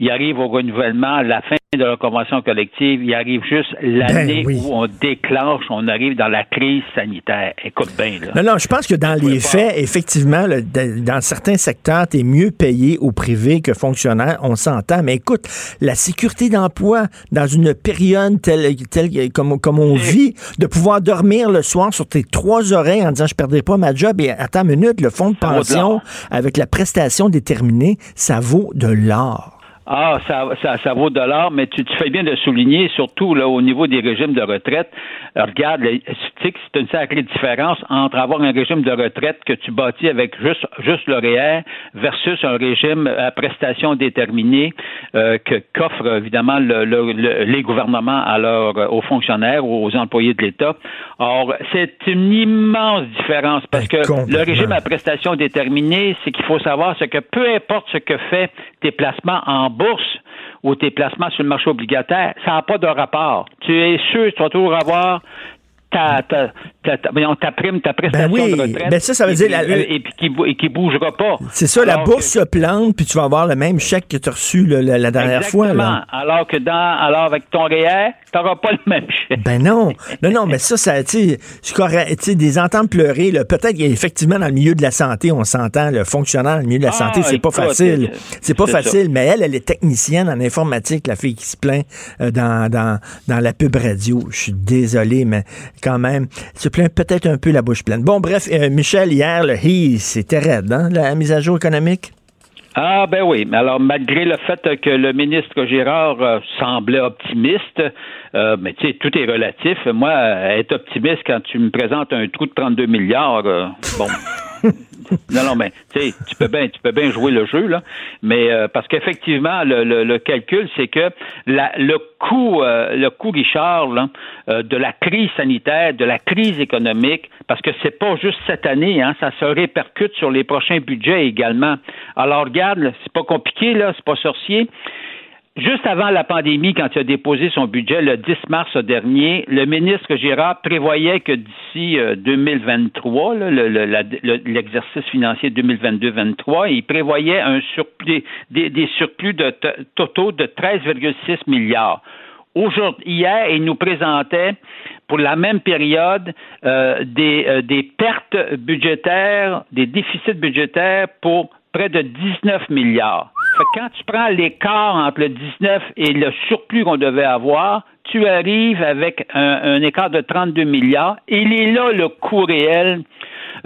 Ils arrivent au renouvellement à la fin de la convention collective, il arrive juste l'année ben où on déclenche, on arrive dans la crise sanitaire. Écoute bien. Là. Non, non, je pense que dans les faits, effectivement, dans certains secteurs, tu es mieux payé au privé que fonctionnaire, on s'entend. Mais écoute, la sécurité d'emploi dans une période telle, telle comme, comme on vit, de pouvoir dormir le soir sur tes trois oreilles en disant je perdrai pas ma job et attends une minute, le fonds de pension avec la prestation déterminée, ça vaut de l'or. Ah, ça, ça, ça vaut de l'or, mais tu, tu, fais bien de souligner, surtout là, au niveau des régimes de retraite. Euh, regarde, tu sais que c'est une sacrée différence entre avoir un régime de retraite que tu bâtis avec juste, juste le REER versus un régime à prestation déterminée euh, que qu'offrent évidemment le, les gouvernements à leurs, aux fonctionnaires ou aux employés de l'État. Or, c'est une immense différence parce que le régime à prestation déterminée, c'est qu'il faut savoir ce que peu importe ce que fait tes placements en bourse ou tes placements sur le marché obligataire, ça n'a pas de rapport. Tu es sûr tu vas toujours avoir ta, ta, ta, ta, prime, ta prestation ben oui, de retraite. Ben ça, ça veut et, dire... Puis, la, et, puis qui, et qui bougera pas. C'est ça, alors la bourse que... se plante, puis tu vas avoir le même chèque que tu as reçu le, la, la, dernière Exactement. fois. Là. Alors que dans, alors avec ton REER, tu n'auras pas le [LAUGHS] même chèque. Ben non, non, non, mais ça, ça, tu sais, des ententes pleurer, peut-être qu'effectivement, dans le milieu de la santé, on s'entend, le fonctionnaire dans le milieu de la santé, ah, c'est pas facile. C'est pas facile, ça. mais elle, elle est technicienne en informatique, la fille qui se plaint euh, dans, dans, dans la pub radio. Je suis désolé, mais quand même, se plaint peut-être un peu la bouche pleine. Bon, bref, euh, Michel, hier, le hi, c'était raide, hein, la mise à jour économique? Ah ben oui, mais alors malgré le fait que le ministre Girard euh, semblait optimiste, euh, mais tu sais, tout est relatif. Moi, être optimiste quand tu me présentes un trou de 32 milliards, bon. [LAUGHS] non, non, mais tu tu peux bien, tu peux bien jouer le jeu là, mais euh, parce qu'effectivement, le, le, le, calcul, c'est que la, le coût, euh, le coût Richard là, euh, de la crise sanitaire, de la crise économique, parce que c'est pas juste cette année, hein, ça se répercute sur les prochains budgets également. Alors regarde, c'est pas compliqué là, c'est pas sorcier. Juste avant la pandémie, quand il a déposé son budget le 10 mars dernier, le ministre Girard prévoyait que d'ici 2023, l'exercice le, le, financier 2022-23, il prévoyait un surplus, des, surplus de totaux de 13,6 milliards. Aujourd'hui, hier, il nous présentait pour la même période euh, euh, des pertes budgétaires, des déficits budgétaires pour près de 19 milliards. Quand tu prends l'écart entre le 19 et le surplus qu'on devait avoir, tu arrives avec un, un, écart de 32 milliards. Il est là le coût réel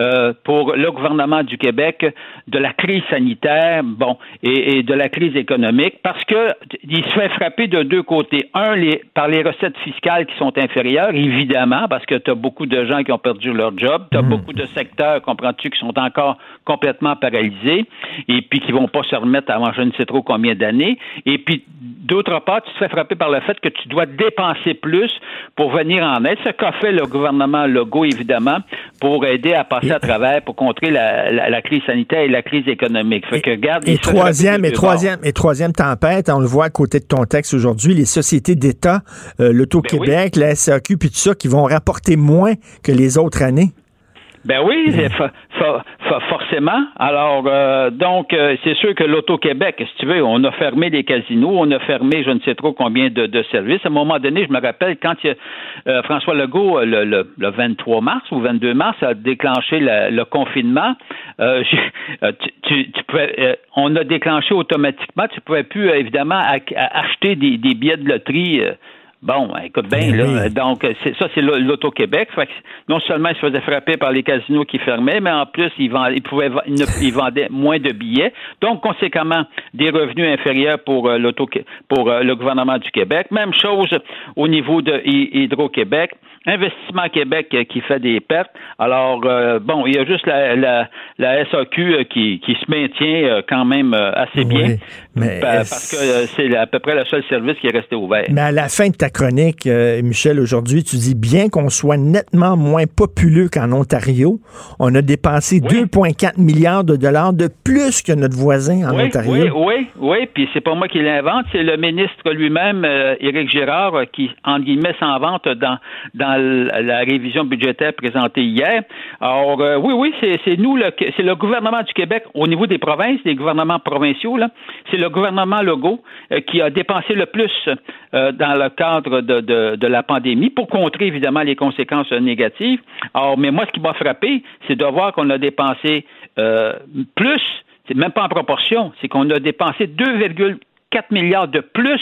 euh, pour le gouvernement du Québec de la crise sanitaire, bon, et, et de la crise économique, parce que il se fait frapper de deux côtés. Un, les, par les recettes fiscales qui sont inférieures, évidemment, parce que tu as beaucoup de gens qui ont perdu leur job, tu as mmh. beaucoup de secteurs, comprends-tu, qui sont encore complètement paralysés, et puis qui vont pas se remettre avant je ne sais trop combien d'années. Et puis, d'autre part, tu te fais frapper par le fait que tu dois dépenser plus pour venir en aide. Ce qu'a fait le gouvernement Legault, évidemment, pour aider à passer à travers pour contrer la, la, la, crise sanitaire et la crise économique. Fait que, regarde, et, troisième, et troisième, et troisième tempête, on le voit à côté de ton texte aujourd'hui, les sociétés d'État, euh, l'Auto-Québec, ben oui. la SAQ, puis tout ça, qui vont rapporter moins que les autres années. Ben oui, forcément. Alors, euh, donc, euh, c'est sûr que l'Auto-Québec, si tu veux, on a fermé les casinos, on a fermé je ne sais trop combien de, services. À un moment donné, je me rappelle quand il, euh, François Legault, le, le, le, 23 mars ou 22 mars, a déclenché le, confinement, euh, tu, tu, tu pouvais, on a déclenché automatiquement, tu pouvais plus, évidemment, acheter des, des, billets de loterie Bon, écoute bien, là. Oui. Donc, c'est, ça, c'est l'Auto-Québec. non seulement ils se faisaient frapper par les casinos qui fermaient, mais en plus, ils, vendaient, ils, pouvaient, ils vendaient [LAUGHS] moins de billets. Donc, conséquemment, des revenus inférieurs pour, euh, l'auto, pour euh, le gouvernement du Québec. Même chose au niveau de Hydro-Québec. Investissement Québec euh, qui fait des pertes. Alors, euh, bon, il y a juste la, la, la SAQ euh, qui, qui, se maintient quand même assez bien. Oui, mais parce que c'est à peu près le seul service qui est resté ouvert. Mais à la fin de ta chronique, Michel, aujourd'hui, tu dis bien qu'on soit nettement moins populeux qu'en Ontario, on a dépensé oui. 2,4 milliards de dollars de plus que notre voisin en oui, Ontario. Oui, oui, oui. Puis c'est pas moi qui l'invente, c'est le ministre lui-même, Éric Girard, qui, en guillemets, s'invente dans, dans la révision budgétaire présentée hier. Alors, euh, oui, oui, c'est nous, c'est le gouvernement du Québec au niveau des provinces, des gouvernements provinciaux, c'est le gouvernement Legault euh, qui a dépensé le plus euh, dans le cadre de, la pandémie pour contrer évidemment les conséquences négatives. Alors, mais moi, ce qui m'a frappé, c'est de voir qu'on a dépensé plus, c'est même pas en proportion, c'est qu'on a dépensé 2,4 milliards de plus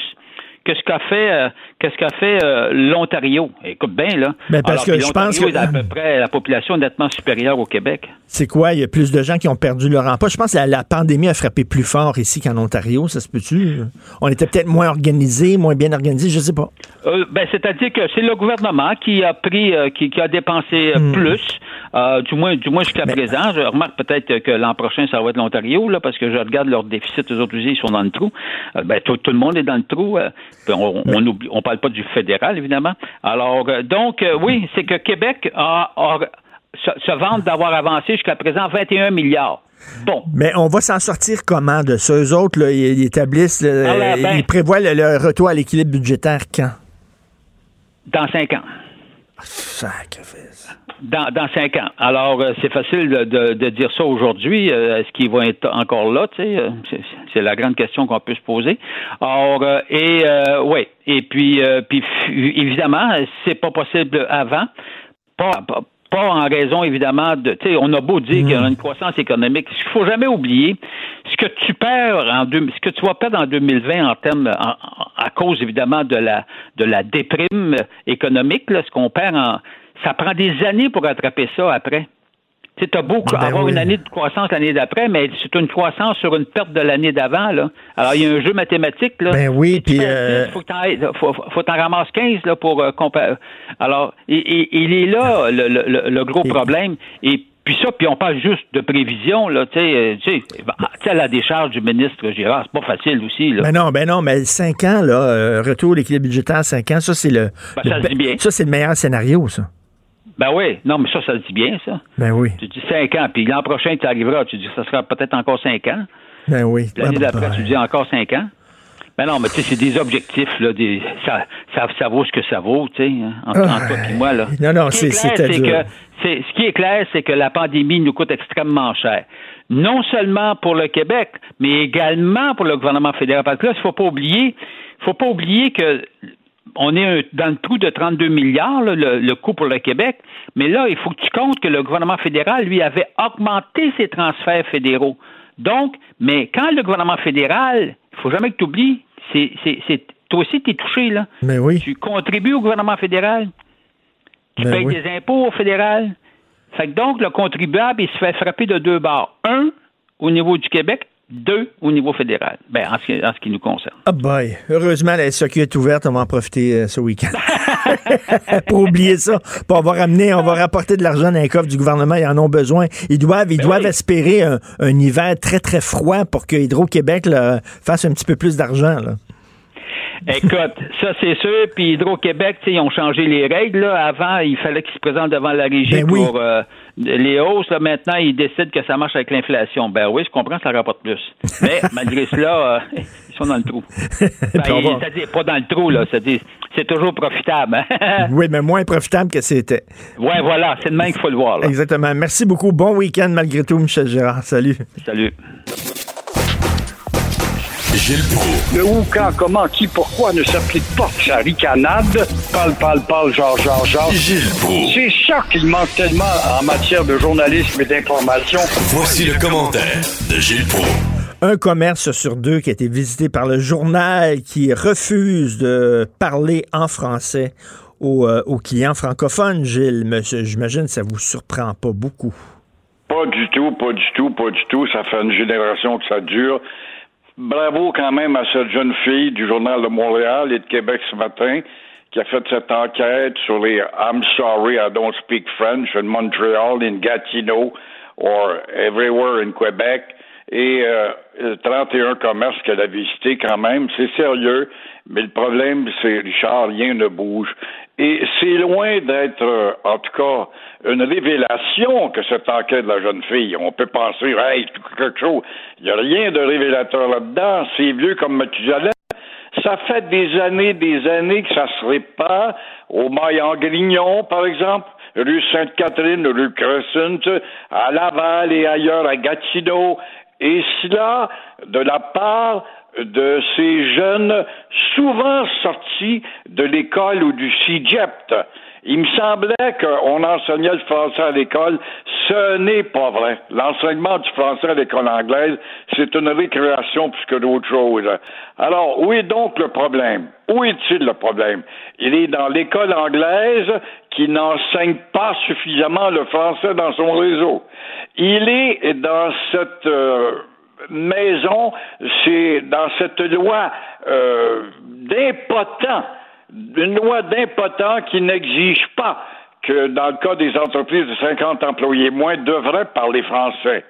que ce qu'a fait, euh, qu'est-ce qu'a fait euh, l'Ontario. Écoute bien, là. Mais parce Alors, que je pense que. est à peu près la population nettement supérieure au Québec. C'est quoi? Il y a plus de gens qui ont perdu leur emploi. Je pense que la, la pandémie a frappé plus fort ici qu'en Ontario, ça se peut-tu? On était peut-être moins organisés, moins bien organisés, je sais pas. Euh, ben, c'est-à-dire que c'est le gouvernement qui a pris, qui, qui, a dépensé Hmm. mm. plus, du moins, du moins jusqu'à présent. Je remarque peut-être que l'an prochain, ça va être l'Ontario, là, parce que je regarde leur déficit, eux autres aussi, ils sont dans le trou. ben, tout, tout, le monde est dans le trou. On, on, oublie, on parle pas du fédéral, évidemment. Alors, euh, donc, euh, oui, c'est que Québec a, a se, se vante d'avoir avancé jusqu'à présent 21 milliards. Bon. Mais on va s'en sortir comment de ça? Eux autres, là, ils, établissent, le, Alors, ben, ils prévoient le, le, retour à l'équilibre budgétaire quand? Dans cinq ans. Sacrifice. Dans, dans cinq ans. Alors, euh, c'est facile de, de, de, dire ça aujourd'hui. Euh, est-ce qu'ils vont être encore là? Tu sais, euh, c'est, la grande question qu'on peut se poser. Alors, et oui. Et puis, puis évidemment, c'est pas possible avant. Pas, pas, pas en raison, évidemment, de. Tu sais, on a beau dire qu'il y a hmm. une croissance économique. Il faut jamais oublier ce que tu perds en deux, ce que tu vas perdre en 2020 en termes, à cause, évidemment, de la, de la déprime économique, là, ce qu'on perd en. Ça prend des années pour rattraper ça après. Tu as beau ben avoir une année de croissance l'année d'après, mais c'est une croissance sur une perte de l'année d'avant. Là. Alors, il y a un jeu mathématique. Là. Ben oui, puis... Euh... faut que faut, faut t'en ramasser 15 là, pour euh, comparer. Alors, il est là, le, le, le gros problème. Et puis ça, puis on parle juste de prévision, là, tu sais, euh, tu sais, à la décharge du ministre Girard, c'est pas facile aussi, là. Ben non, ben non, mais 5 ans, là, euh, retour à l'équilibre budgétaire, 5 ans, ça, c'est le... Ben, ça se dit bien. Ça, c'est le meilleur scénario, ça. Ben oui, non, mais ça, ça se dit bien, ça. Ben oui. Tu dis cinq ans, puis l'an prochain, tu arriveras, tu dis ça sera peut-être encore cinq ans. Ben oui. L'année d'après, tu dis encore cinq ans. Ben non, mais tu sais, c'est des objectifs, là, des, ça, ça, ça, vaut ce que ça vaut, tu sais, hein, entre, toi et moi, là. Non, non, c'est c'est que Ce qui est clair, c'est que la pandémie nous coûte extrêmement cher. Non seulement pour le Québec, mais également pour le gouvernement fédéral. Parce que là, il faut pas oublier, faut pas oublier que on est dans le trou de 32 milliards, le, coût pour le Québec, mais là, il faut que tu comptes que le gouvernement fédéral, lui, avait augmenté ses transferts fédéraux. Donc, mais quand le gouvernement fédéral, il faut jamais que tu oublies, c'est, toi aussi, tu es touché, là. Mais oui. Tu contribues au gouvernement fédéral. Tu payes des impôts au fédéral. Fait que donc, le contribuable, il se fait frapper de deux barres. Un, au niveau du Québec, deux au niveau fédéral, ben, en, ce qui, nous concerne. Ah boy, heureusement, la SAQ est ouverte, on va en profiter euh, ce week-end. [LAUGHS] pour oublier ça, pour avoir amené, on va rapporter de l'argent dans les coffres du gouvernement, ils en ont besoin. Ils doivent, ils ben doivent espérer un, hiver très, très froid pour que Hydro-Québec fasse un petit peu plus d'argent. Écoute, [LAUGHS] ça c'est sûr. Puis Hydro-Québec, ils ont changé les règles. Avant, il fallait qu'ils se présentent devant la régie ben pour euh, les hausses. maintenant, ils décident que ça marche avec l'inflation. Ben oui, je comprends, ça rapporte plus. Mais [LAUGHS] malgré cela, euh, ils sont dans le trou. Ben, c'est-à-dire pas dans le trou, là. C'est-à-dire, c'est toujours profitable. Hein. [LAUGHS] oui, mais moins profitable que c'était. Oui, voilà. C'est de même qu'il faut le voir. Exactement. Merci beaucoup. Bon week-end malgré tout, Michel Gérard. Salut. Salut. Gilles Le où, quand, comment, qui, pourquoi ne s'applique pas sa ricanade? Parle, parle, parle, genre, genre, genre. Gilles C'est ça qu'il manque tellement en matière de journalisme et d'information. Voici le commentaire de Gilles Proulx. Un commerce sur deux qui a été visité par le journal qui refuse de parler en français aux, euh, aux clients francophones, Gilles. J'imagine que ça vous surprend pas beaucoup. Pas du tout, pas du tout, pas du tout. Ça fait une génération que ça dure. Bravo quand même à cette jeune fille du Journal de Montréal et de Québec ce matin qui a fait cette enquête sur les I'm sorry, I don't speak French in Montreal, in Gatineau or everywhere in Quebec. Et euh, 31 commerces qu'elle a visités quand même, c'est sérieux, mais le problème, c'est, Richard, rien ne bouge. Et c'est loin d'être, euh, en tout cas, une révélation que cette enquête de la jeune fille. On peut penser, hey, quelque chose. Il n'y a rien de révélateur là-dedans. C'est vieux comme Mathusalem. Ça fait des années, des années que ça se répand au Maillan-Grignon, par exemple, rue Sainte-Catherine, rue Crescent, à Laval et ailleurs, à Gatineau. Et cela, de la part de ces jeunes souvent sortis de l'école ou du CIGEPT. Il me semblait qu'on enseignait le français à l'école. Ce n'est pas vrai. L'enseignement du français à l'école anglaise, c'est une récréation plus que d'autres choses. Alors, où est donc le problème? Où est-il le problème? Il est dans l'école anglaise qui n'enseigne pas suffisamment le français dans son réseau. Il est dans cette euh, maison, c'est dans cette loi euh, d'impotent, une loi d'impotent qui n'exige pas que dans le cas des entreprises de 50 employés moins devraient parler français.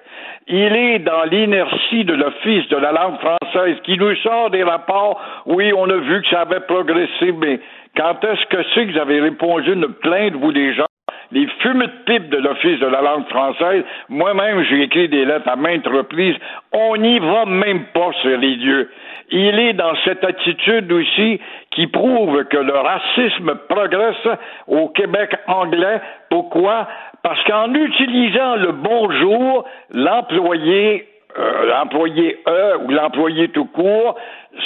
Il est dans l'inertie de l'Office de la langue française qui nous sort des rapports. Oui, on a vu que ça avait progressé, mais quand est-ce que c'est que vous avez répondu une plainte, vous, des gens? Les fumées de pipe de l'Office de la langue française. Moi-même, j'ai écrit des lettres à maintes reprises. On n'y va même pas sur les lieux. Il est dans cette attitude aussi qui prouve que le racisme progresse au Québec anglais. Pourquoi? Parce qu'en utilisant le bonjour, l'employé, euh, l'employé E ou l'employé tout court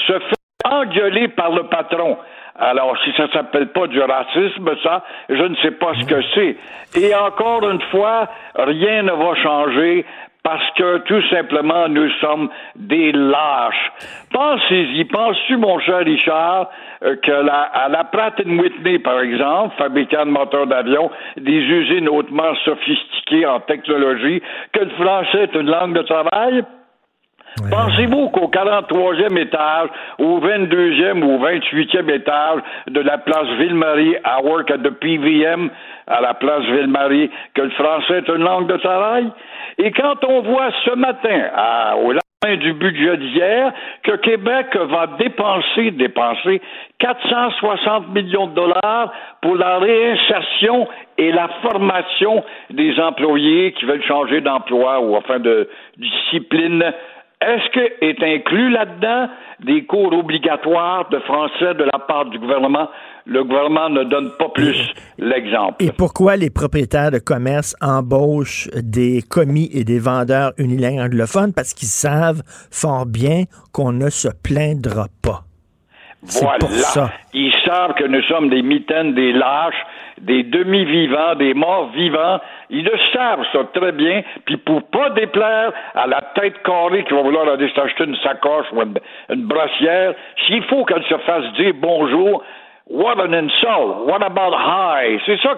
se fait engueuler par le patron. Alors, si ça s'appelle pas du racisme, ça, je ne sais pas ce que c'est. Et encore une fois, rien ne va changer parce que tout simplement nous sommes des lâches. Pensez-y, penses-tu, mon cher Richard, euh, que la, à la Pratt Whitney, par exemple, fabricant de moteurs d'avion, des usines hautement sophistiquées en technologie, que le français est une langue de travail? Pensez-vous qu'au 43e étage, au 22e ou au 28e étage de la place Ville-Marie à Work at the PVM, à la place Ville-Marie, que le français est une langue de travail? Et quand on voit ce matin, au lendemain du budget d'hier, que Québec va dépenser, dépenser 460 millions de dollars pour la réinsertion et la formation des employés qui veulent changer d'emploi ou enfin de discipline est-ce que est inclus là-dedans des cours obligatoires de français de la part du gouvernement? Le gouvernement ne donne pas plus l'exemple. Et pourquoi les propriétaires de commerce embauchent des commis et des vendeurs unilingues anglophones? Parce qu'ils savent fort bien qu'on ne se plaindra pas. Voilà. Pour ça. Ils savent que nous sommes des mitaines, des lâches, des demi-vivants, des morts vivants. Ils le savent ça très bien. Puis pour pas déplaire à la tête carrée qui va vouloir aller s'acheter une sacoche ou une, brossière, s'il faut qu'elle se fasse dire bonjour, What an insult! What about hi? C'est ça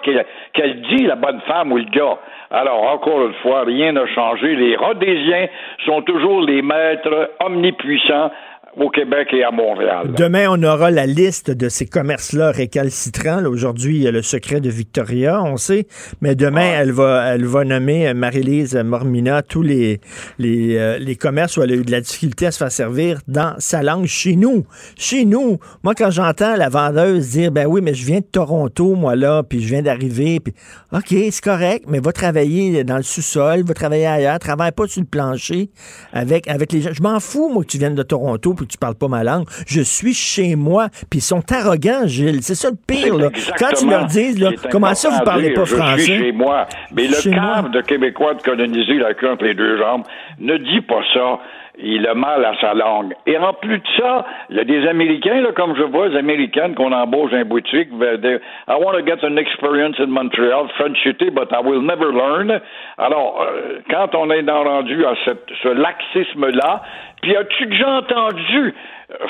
qu'elle dit, la bonne femme ou le gars. Alors, encore une fois, rien n'a changé. Les Rhodésiens sont toujours les maîtres omnipuissants au Québec et à Montréal. Demain, on aura la liste de ces commerces-là récalcitrants. Aujourd'hui, il y a le secret de Victoria, on sait. Mais demain, elle va elle va nommer euh, Marie-Lise Mormina tous les, les, euh, les commerces où elle a eu de la difficulté à se faire servir dans sa langue chez nous. Chez nous. Moi, quand j'entends la vendeuse dire, ben oui, mais je viens de Toronto, moi, là, puis je viens d'arriver, puis OK, c'est correct, mais va travailler dans le sous-sol, va travailler ailleurs, travaille pas sur le plancher avec, avec les gens. Je m'en fous, moi, que tu viennes de Toronto, tu parles pas ma langue. Je suis chez moi. Puis ils sont arrogants, Gilles. C'est ça le pire. Là. Quand tu leur dis, là, comment ça, vous parlez pas français? Je suis chez moi. Mais le cadre de Québécois de coloniser la queue entre les deux jambes ne dit pas ça il a mal à sa langue. Et en plus de ça, il y a des Américains, là, comme je vois, des Américaines qu'on embauche dans les boutiques. I want to get an experience in Montreal, French City, but I will never learn. Alors, euh, quand on est dans rendu à ce laxisme-là, puis as-tu déjà entendu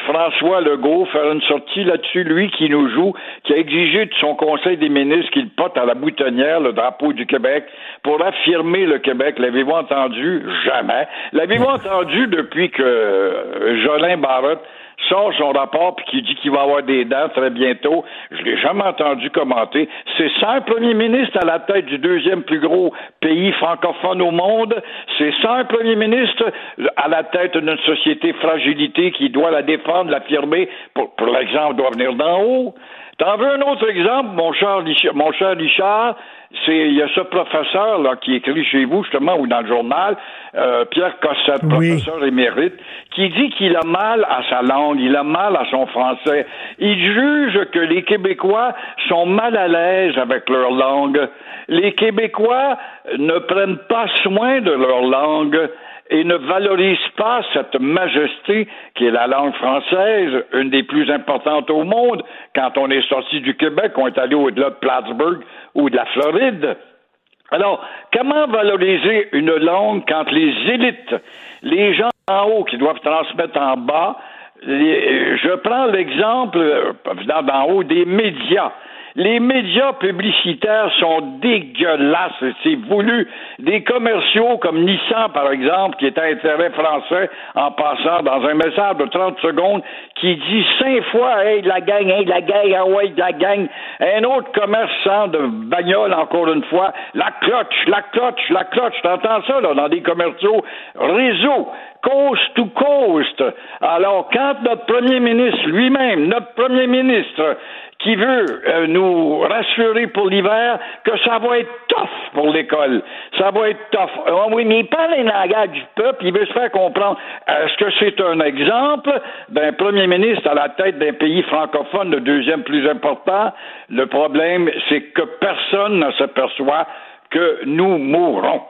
François Legault faire une sortie là-dessus, lui qui nous joue, qui a exigé de son Conseil des ministres qu'il pote à la boutonnière le drapeau du Québec pour affirmer le Québec. L'avez-vous entendu? Jamais. L'avez-vous [LAUGHS] entendu depuis que euh, Jolin Barrette sort son rapport puis qui dit qu'il va avoir des dents très bientôt. Je l'ai jamais entendu commenter. C'est un premier ministre à la tête du deuxième plus gros pays francophone au monde. C'est un premier ministre à la tête d'une société fragilité qui doit la défendre, l'affirmer. Pour, pour l'exemple, doit venir d'en haut. T'en veux un autre exemple, mon cher, mon cher Richard? C'est il y a ce professeur là qui écrit chez vous justement ou dans le journal, euh, Pierre Cossette, professeur émérite, qui dit qu'il a mal à sa langue, il a mal à son français. Il juge que les Québécois sont mal à l'aise avec leur langue. Les Québécois ne prennent pas soin de leur langue et ne valorise pas cette majesté qui est la langue française, une des plus importantes au monde. Quand on est sorti du Québec, on est allé au-delà de Plattsburgh ou de la Floride. Alors, comment valoriser une langue quand les élites, les gens en haut qui doivent transmettre en bas, je prends l'exemple euh, d'en haut des médias. Les médias publicitaires sont dégueulasses, c'est voulu. Des commerciaux comme Nissan, par exemple, qui est à intérêt français, en passant dans un message de 30 secondes, qui dit cinq fois, hey, la gang, hey, la gang, ah ouais, la gang. Un autre commerçant de bagnole, encore une fois, la cloche, la cloche, la cloche. T'entends ça, là, dans des commerciaux réseau coast to coast. Alors, quand notre premier ministre lui-même, notre premier ministre, qui veut euh, nous rassurer pour l'hiver que ça va être tough pour l'école. Ça va être tough. Ah oui, mais il parle un langage du peuple, il veut se faire comprendre. Est-ce que c'est un exemple d'un premier ministre à la tête d'un pays francophone, le deuxième plus important? Le problème, c'est que personne ne s'aperçoit que nous mourrons.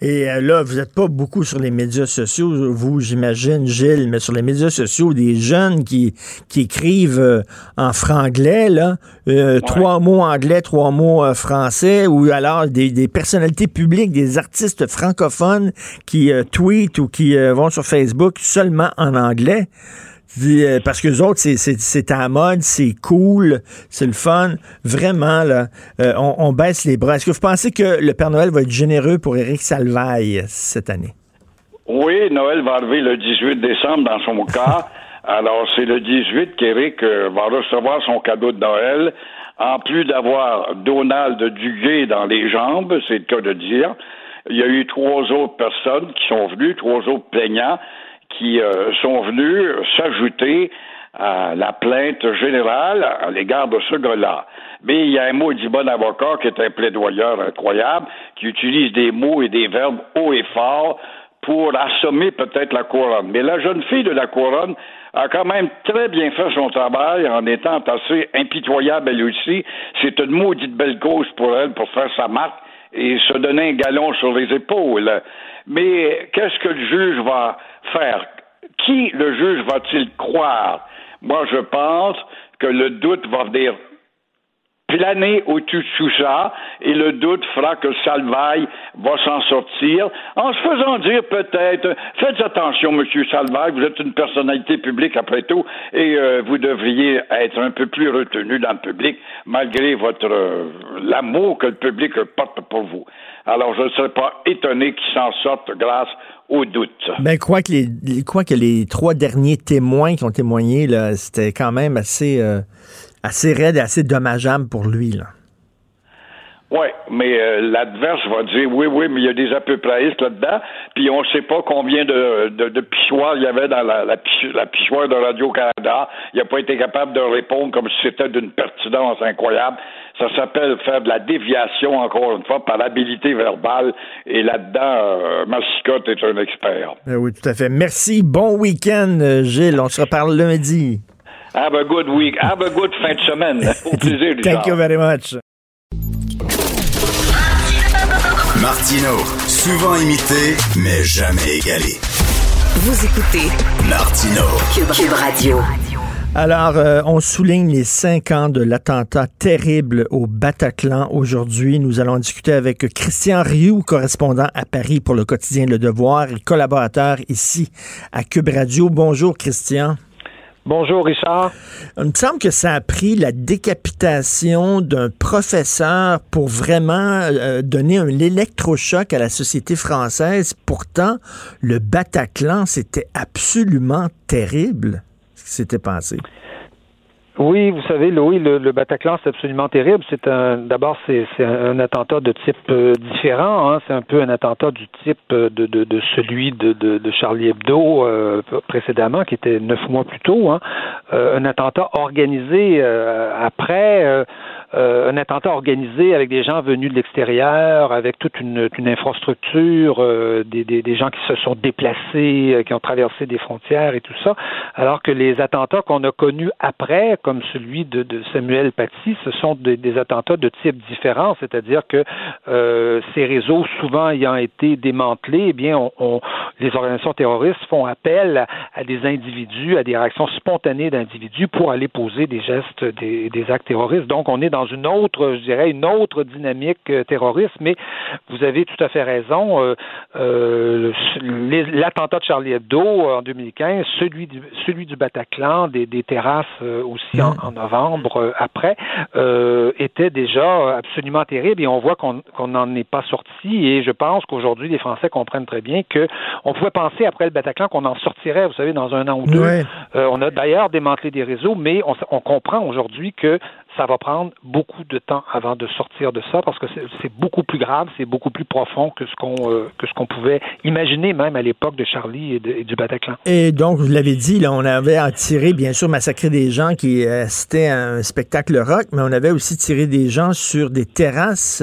Et euh, là, vous n'êtes pas beaucoup sur les médias sociaux, vous, j'imagine, Gilles, mais sur les médias sociaux, des jeunes qui, qui écrivent euh, en franglais, là, euh, trois mots anglais, trois mots français, ou alors des, des, personnalités publiques, des artistes francophones qui tweetent ou qui vont sur Facebook seulement en anglais. Euh, parce que les autres, c'est à la mode, c'est cool, c'est le fun. Vraiment, là, euh, on, baisse les bras. Est-ce que vous pensez que le Père Noël va être généreux pour Éric Salvaille cette année? Oui, Noël va arriver le 18 décembre dans son [LAUGHS] cas. Alors, c'est le 18 qu'Éric euh, va recevoir son cadeau de Noël. En plus d'avoir Donald Duguay dans les jambes, c'est le cas de dire, il y a eu trois autres personnes qui sont venues, trois autres plaignants qui euh, sont venus s'ajouter à la plainte générale à l'égard de ce gars-là. Mais il y a un du bon avocat qui est un plaidoyeur incroyable, qui utilise des mots et des verbes haut et fort pour assommer peut-être la couronne. Mais la jeune fille de la couronne a quand même très bien fait son travail en étant assez impitoyable elle aussi. C'est une maudite belle cause pour elle pour faire sa marque et se donner un galon sur les épaules. Mais qu'est-ce que le juge va faire? Qui le juge va-t-il croire? Moi, je pense que le doute va venir planer au-dessus de tout ça et le doute fera que Salvaille va s'en sortir en se faisant dire peut-être faites attention monsieur Salvaille vous êtes une personnalité publique après tout et euh, vous devriez être un peu plus retenu dans le public malgré votre euh, l'amour que le public porte pour vous alors je ne serais pas étonné qu'il s'en sorte grâce au doute. Ben, quoi que les, quoi que les trois derniers témoins qui ont témoigné, là, c'était quand même assez, euh, assez raide et assez dommageable pour lui. Là. Oui, mais euh, l'adverse va dire oui, oui, mais il y a des à peu près là-dedans, puis on ne sait pas combien de, de, il y avait dans la, la, la pichoire de Radio-Canada. Il n'a pas été capable de répondre comme si c'était d'une pertinence incroyable. Ça s'appelle faire de la déviation, encore une fois, par l'habilité verbale, et là-dedans, euh, Massicotte est un expert. Ben oui, tout à fait. Merci. Bon week-end, euh, Gilles. On se reparle lundi. Have a good week. Have a good fin de semaine. [LAUGHS] Au plaisir, Thank you very much. Martino, souvent imité, mais jamais égalé. Vous écoutez Martino, Cube, Radio. Alors, euh, on souligne les cinq ans de l'attentat terrible au Bataclan. Aujourd'hui, nous allons discuter avec Christian Rioux, correspondant à Paris pour le quotidien Le Devoir et collaborateur ici à Cube Radio. Bonjour, Christian. Bonjour Richard. Il me semble que ça a pris la décapitation d'un professeur pour vraiment euh, donner un électrochoc à la société française. Pourtant, le Bataclan, c'était absolument terrible ce qui s'était passé? Oui, vous savez, Louis, le, le Bataclan, c'est absolument terrible. C'est un, d'abord, c'est, un attentat de type euh, différent. Hein. C'est un peu un attentat du type euh, de, de, de celui de, de, Charlie Hebdo euh, précédemment, qui était neuf mois plus tôt. Hein. un attentat organisé après euh, un attentat organisé avec des gens venus de l'extérieur, avec toute une, une infrastructure, euh, des, des, des, gens qui se sont déplacés, euh, qui ont traversé des frontières et tout ça, alors que les attentats qu'on a connus après, comme celui de, de Samuel Paty, ce sont des, des, attentats de type différent, c'est-à-dire que ces réseaux, souvent ayant été démantelés, eh bien, on, on, les organisations terroristes font appel à, à, des individus, à des réactions spontanées d'individus pour aller poser des gestes, des, des actes terroristes. Donc, on est dans une autre, je dirais, une autre dynamique euh, terroriste, mais vous avez tout à fait raison. Euh, euh, L'attentat de Charlie Hebdo en 2015, celui du, celui du Bataclan, des, des terrasses aussi en, en, novembre après, était déjà absolument terrible et on voit qu'on n'en est pas sorti et je pense qu'aujourd'hui les Français comprennent très bien que on pouvait penser après le Bataclan qu'on en sortirait, vous savez, dans un an ou deux. on a d'ailleurs démantelé des réseaux, mais on, on comprend aujourd'hui que ça va prendre beaucoup de temps avant de sortir de ça parce que c'est beaucoup plus grave, c'est beaucoup plus profond que ce qu'on euh, que ce qu'on pouvait imaginer même à l'époque de Charlie et, du Bataclan. Et donc, vous l'avez dit, là, on avait tiré, bien sûr, massacrer des gens qui assistaient à un spectacle rock, mais on avait aussi tiré des gens sur des terrasses.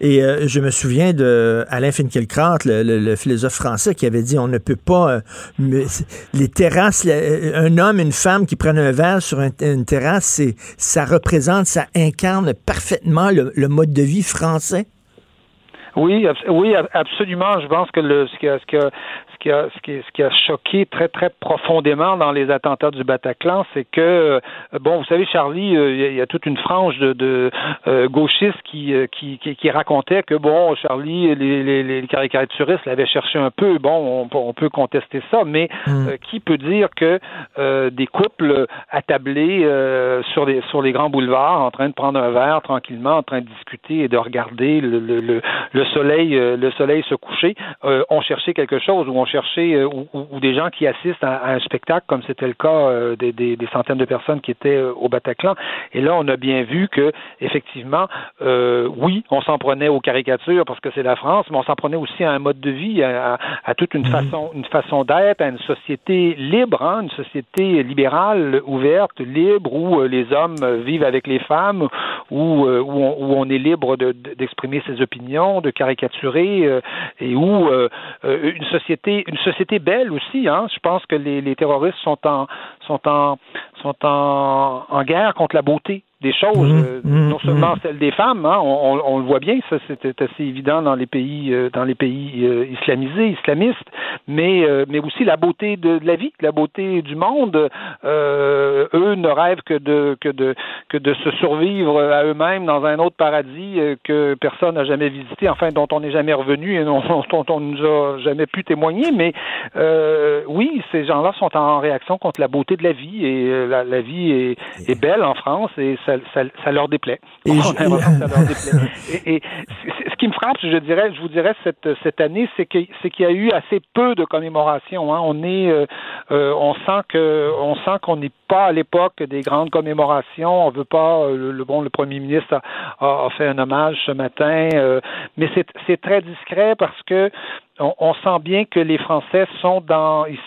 Et euh, je me souviens de Alain Finkielkraut, le, philosophe français, qui avait dit on ne peut pas les terrasses, un homme, une femme qui prennent un verre sur une terrasse, ça représente, ça incarne parfaitement le, mode de vie français? Oui, oui, absolument. Je pense que, ce, que, qui a, ce, qui, ce qui a choqué très, très profondément dans les attentats du Bataclan, c'est que, euh, bon, vous savez, Charlie, euh, il y, a toute une frange de, de euh, gauchistes qui, qui, qui, qui, racontait que, bon, Charlie, les, les, les caricaturistes l'avaient cherché un peu. Bon, on, on peut contester ça, mais hmm. qui peut dire que des couples attablés sur, les, sur les grands boulevards, en train de prendre un verre tranquillement, en train de discuter et de regarder le, le, le, soleil, le soleil se coucher, ont cherché quelque chose ou ont chercher euh, ou, des gens qui assistent à, un spectacle, comme c'était le cas euh, des, des, centaines de personnes qui étaient euh, au Bataclan. Et là, on a bien vu que, effectivement, oui, on s'en prenait aux caricatures parce que c'est la France, mais on s'en prenait aussi à un mode de vie, à, toute une mhm. façon, une façon d'être, à une société libre, hein, une société libérale, ouverte, libre, où les hommes vivent avec les femmes, où, où, on, est libre d'exprimer ses opinions, de caricaturer, et où une société une société belle aussi. Hein. Je pense que les, les terroristes sont en sont en sont en, en guerre contre la beauté des choses, mmh, euh, mmh, non seulement mmh. celles des femmes, hein, on, on, le voit bien, ça c'était assez évident dans les pays euh, dans les pays euh, islamisés, islamistes, mais mais aussi la beauté de, la vie, la beauté du monde. eux ne rêvent que de que de que de se survivre à eux-mêmes dans un autre paradis que personne n'a jamais visité, enfin dont on n'est jamais revenu et dont, [LAUGHS] dont on nous a jamais pu témoigner. Mais oui, ces gens-là sont en réaction contre la beauté de la vie et la, la vie est, est belle en France et ça ça, leur déplaît. Et, [LAUGHS] [LAUGHS] ce qui me frappe, je dirais, je vous dirais cette cette année, c'est qu'il y a eu assez peu de commémorations. Hein. On est, euh, euh, on sent que on sent qu'on n'est pas à l'époque des grandes commémorations. On veut pas. Euh, le, bon, le premier ministre a, fait un hommage ce matin, mais c'est très discret parce que on, sent bien que les Français sont dans, ils,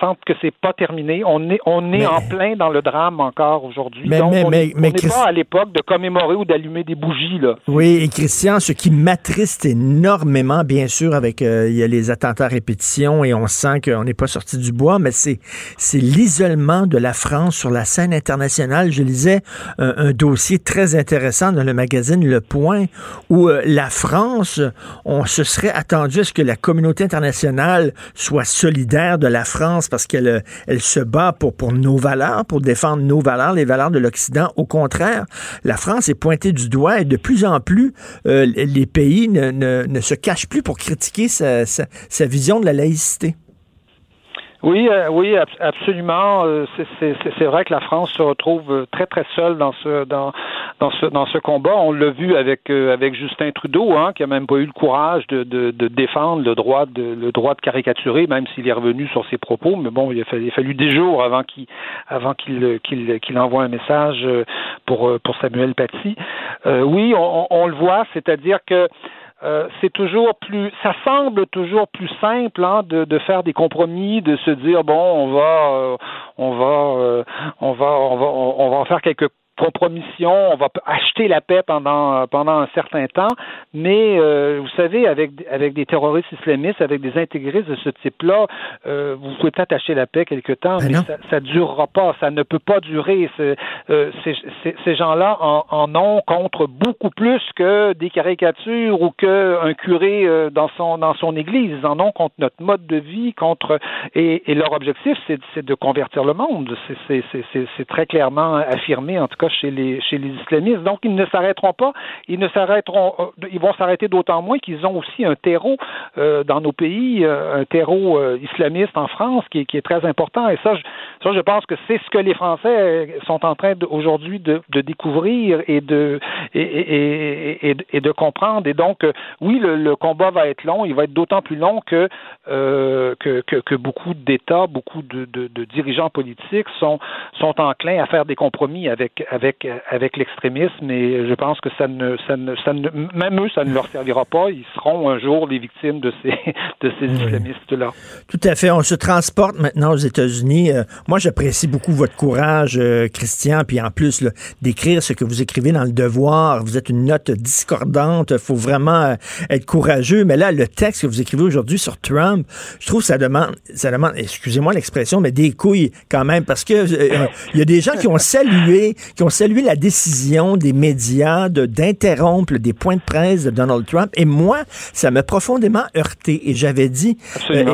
sentent que c'est pas terminé. On est, on est en plein dans le drame encore aujourd'hui. Mais, Donc, on n'est pas à l'époque de commémorer ou d'allumer des bougies là. Oui, et Christian, ce qui m'attriste énormément, bien sûr, avec euh, il y a les attentats à répétition et on sent qu'on n'est pas sorti du bois, mais c'est c'est l'isolement de la France sur la scène internationale. Je lisais un, dossier très intéressant dans le magazine Le Point où euh, la France, on se serait attendu à ce que la communauté internationale soit solidaire de la France parce qu'elle euh, se bat pour, nos valeurs, pour défendre nos valeurs, les valeurs de l'Occident. Au contraire, la France est pointée du doigt et de plus en plus, euh, les pays ne, se cachent plus pour critiquer sa vision de la laïcité. Oui, euh, oui, absolument. Euh, c'est vrai que la France se retrouve euh, très très seule dans ce dans dans ce dans ce combat. On l'a vu avec avec Justin Trudeau, hein, qui a même pas eu le courage de, de, de défendre le droit de le droit de caricaturer, même s'il est revenu sur ses propos. Mais bon, il a fallu, fallu des jours avant qu'il avant qu'il qu'il qu'il envoie un message pour pour Samuel Paty. oui, on, on le voit, c'est-à-dire que euh, c'est toujours plus, ça semble toujours plus simple hein, de, de, faire des compromis, de se dire bon, on va, euh, on va, euh, on va, on va, on va en faire quelques compromission, on va acheter la paix pendant pendant un certain temps, mais euh, vous savez, avec avec des terroristes islamistes, avec des intégristes de ce type-là, euh, vous pouvez peut-être acheter la paix quelque temps, ben mais ça, ça durera pas, ça ne peut pas durer. Euh, ces gens-là en, en, ont contre beaucoup plus que des caricatures ou que un curé dans son dans son église. Ils en ont contre notre mode de vie, contre et, et leur objectif, c'est de convertir le monde. C'est très clairement affirmé en tout cas chez les islamistes. Donc ils ne s'arrêteront pas, ils ne s'arrêteront, euh, ils vont s'arrêter d'autant moins qu'ils ont aussi un terreau euh, dans nos pays, euh, un terreau islamiste en France qui, est très important. Et ça, je pense que c'est ce que les Français sont en train aujourd'hui de, découvrir et de comprendre. Et donc, oui, le, combat va être long. Il va être d'autant plus long que, que, beaucoup d'États, beaucoup de, dirigeants politiques sont enclins à faire des compromis avec avec avec l'extrémisme. Et je pense que ça ne, ça ne, ça ne même eux, ça ne leur servira pas. Ils seront un jour les victimes de ces [LAUGHS] de ces islamistes-là. Tout à fait. On se transporte maintenant aux États-Unis. Euh, moi, j'apprécie beaucoup votre courage, euh, Christian, puis en plus d'écrire ce que vous écrivez dans le Devoir. Vous êtes une note discordante. Il faut vraiment euh, être courageux. Mais là, le texte que vous écrivez aujourd'hui sur Trump, je trouve que ça demande, ça demande, excusez-moi l'expression, mais des couilles quand même, parce que il y a des gens qui ont salué, qui ont salué la décision des médias de d'interrompre des points de presse de Donald Trump. Et moi, ça m'a profondément heurté. Et j'avais dit,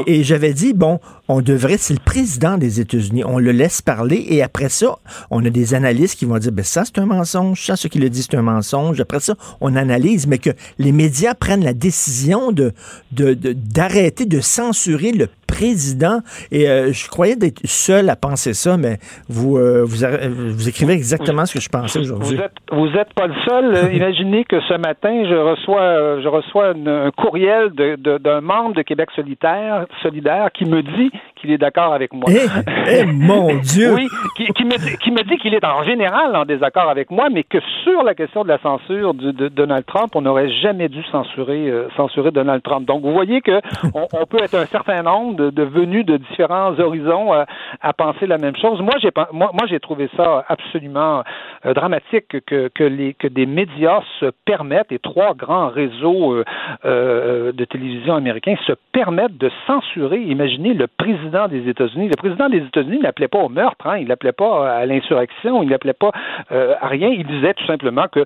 et j'avais dit, bon, on devrait, c'est le président des États-Unis, on le laisse parler et après ça, on a des analystes qui vont dire, ben ça c'est un mensonge, ça ce qu'il a dit c'est un mensonge. Après ça, on analyse, mais que les médias prennent la décision de d'arrêter de, de censurer le président. Et euh, je croyais d'être seul à penser ça, mais vous, euh, vous, vous, écrivez exactement ce que je pensais aujourd'hui. Vous êtes, vous êtes pas le seul. Euh, [LAUGHS] imaginez que ce matin, je reçois, je reçois un courriel d'un de, membre de Québec solidaire, solidaire qui me dit qu'il est d'accord avec moi. Eh, eh mon [LAUGHS] Dieu! oui, qui, qui, me, qui me dit qu'il est en général en désaccord avec moi, mais que sur la question de la censure de, de Donald Trump, on n'aurait jamais dû censurer, censurer Donald Trump. Donc, vous voyez que on, on peut être un certain nombre de, venus de différents horizons euh, à penser la même chose. Moi, j'ai moi, moi j'ai trouvé ça absolument euh, dramatique que, que, les, que des médias se permettent, et trois grands réseaux euh, de télévision américains se permettent de censurer, imaginez, le président des États-Unis. Le président des États-Unis n'appelait pas au meurtre, hein, il n'appelait pas à l'insurrection, il n'appelait pas à rien. Il disait tout simplement que,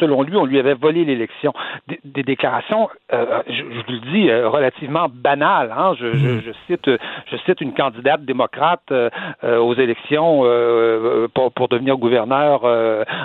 selon lui, on lui avait volé l'élection. Des, déclarations, je, vous le dis, relativement banales. Hein, je, je cite, je cite une candidate démocrate euh, euh, aux élections euh, pour, pour, devenir gouverneur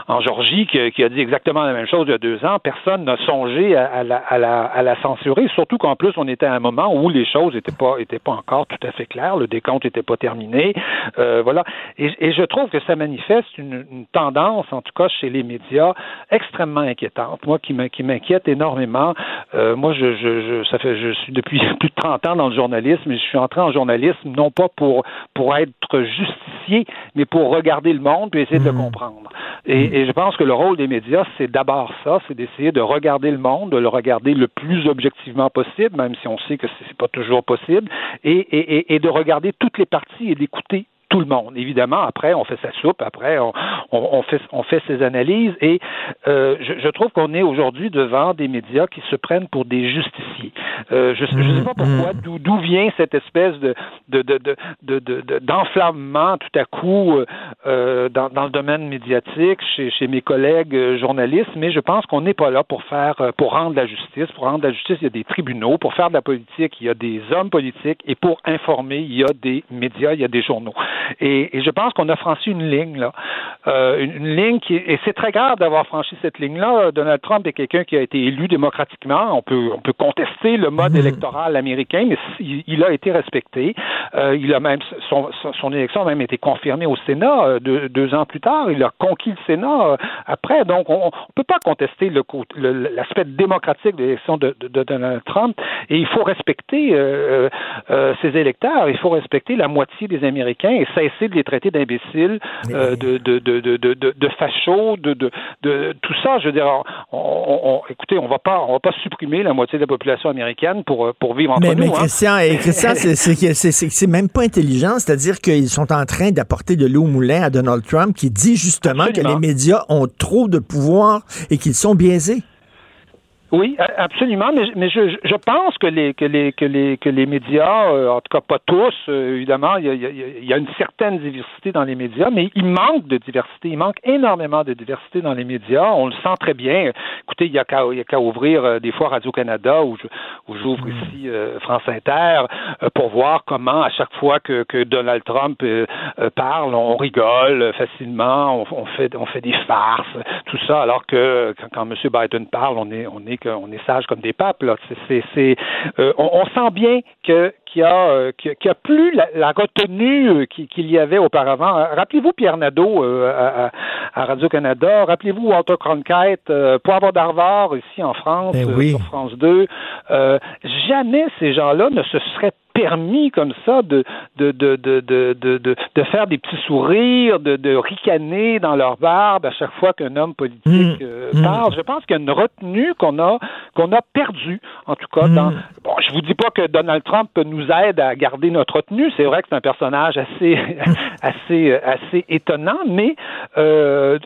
en Georgie qui, a dit exactement la même chose il y a deux ans. Personne n'a songé à, la, à, la, à, la, censurer, surtout qu'en plus on était à un moment où les choses n'étaient pas étaient pas encore tout à fait claires, le décompte n'était pas terminé, voilà. Et, et, je trouve que ça manifeste une, une, tendance, en tout cas chez les médias, extrêmement inquiétante. Moi, qui m'inquiète énormément. moi, je, je, je, ça fait, je suis depuis [LAUGHS] plus de 30 ans dans le journalisme mais je suis entré en journalisme non pas pour, pour être justicier, mais pour regarder le monde et essayer de le mmh. comprendre. Et, mmh. et, je pense que le rôle des médias, c'est d'abord ça, c'est d'essayer de regarder le monde, de le regarder le plus objectivement possible, même si on sait que c'est pas toujours possible, et, et, et de regarder toutes les parties et d'écouter tout le monde. Évidemment, après, on fait sa soupe, après, on, on, fait, on fait ses analyses et euh, je, je, trouve qu'on est aujourd'hui devant des médias qui se prennent pour des justiciers. Euh, je ne sais pas pourquoi, mm-hmm. d'où vient cette espèce de, de, de, de, d'enflammement tout à coup euh, dans, dans, le domaine médiatique chez, chez mes collègues euh, journalistes, mais je pense qu'on n'est pas là pour faire, euh, pour rendre la justice. Pour rendre la justice, il y a des tribunaux. Pour faire de la politique, il y a des hommes politiques. Et pour informer, il y a des médias, il y a des journaux. Et, et je pense qu'on a franchi une ligne là, euh, une, une, ligne qui et c'est très grave d'avoir franchi cette ligne là. Donald Trump est quelqu'un qui a été élu démocratiquement. On peut on peut contester le mode mmh. électoral américain, mais il, il a été respecté. Euh, il a même son, son, élection a même été confirmée au Sénat euh, deux, deux, ans plus tard. Il a conquis le Sénat euh, après. Donc on, on peut pas contester le l'aspect démocratique de l'élection de, de, de, Donald Trump. Et il faut respecter euh, euh, ses électeurs. Il faut respecter la moitié des Américains et cesser de les traiter d'imbéciles, euh, de, de, de, de, fachos, de, de, de, tout ça. Je veux dire, on, écoutez, on va pas, on va pas supprimer la moitié de la population américaine pour, euh, pour vivre entre mais, nous. Mais Christian, et Christian c'est même pas intelligent. C'est-à-dire qu'ils sont en train d'apporter de l'eau au moulin à Donald Trump qui dit justement que les médias ont trop de pouvoir et qu'ils sont biaisés. Oui, absolument, mais, mais je, je, pense que les que les que les que les médias, euh, en tout cas pas tous, euh, évidemment, il y, a, il y, a, une certaine diversité dans les médias, mais il manque de diversité, il manque énormément de diversité dans les médias. On le sent très bien. Écoutez, il y a qu'à ouvrir euh, des fois Radio Canada ou où j'ouvre mm. ici France Inter pour voir comment à chaque fois que, que Donald Trump parle, on rigole facilement, on, on, fait on fait des farces, tout ça, alors que quand, quand M. Biden parle, on est on est qu'on est sage comme des papes. Là. C'est, euh, on, sent bien que qu'il y a, euh, a plus la, retenue qu'il y avait auparavant. Rappelez-vous Pierre Nadeau à, Radio-Canada, rappelez-vous Walter Cronkite, Poivre d'Arvor ici en France, ben sur France 2. jamais ces gens-là ne se seraient permis comme ça de, de, de, de, de, de, faire des petits sourires, de, ricaner dans leur barbe à chaque fois qu'un homme politique mmh. Euh, mmh. parle. Je pense qu'il y a une retenue qu'on a qu'on a perdue, en tout cas. Dans, mmh. bon, je vous dis pas que Donald Trump nous aide à garder notre retenue. C'est vrai que c'est un personnage assez [LAUGHS] assez assez étonnant, mais euh,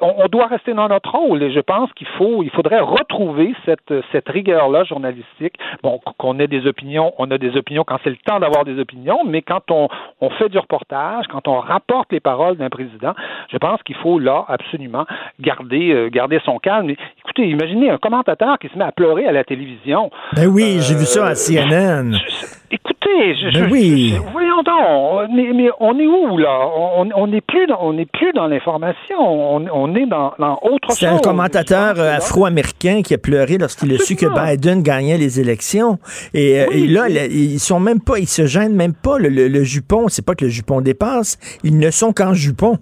on, doit rester dans notre rôle. Et je pense qu'il faut il faudrait retrouver cette cette rigueur-là journalistique. Bon, qu'on ait des opinions, on a des opinions quand c'est le temps d'avoir des opinions, mais quand on, on fait du reportage, quand on rapporte les paroles d'un président, je pense qu'il faut là absolument garder, euh, garder son calme. Écoutez, imaginez un commentateur qui se met à pleurer à la télévision. Ben oui, j'ai vu ça à euh, CNN. [LAUGHS] Écoutez, je, ben oui. voyons donc, mais, on est où là? On n'est plus dans, on n'est plus dans l'information, on, est dans, autre chose. C'est un commentateur euh, afro-américain qui a pleuré lorsqu'il a su que Biden gagnait les élections. Et, là, ils sont même pas, ils se gênent même pas. Le, le jupon, c'est pas que le jupon dépasse, ils ne sont qu'en jupon.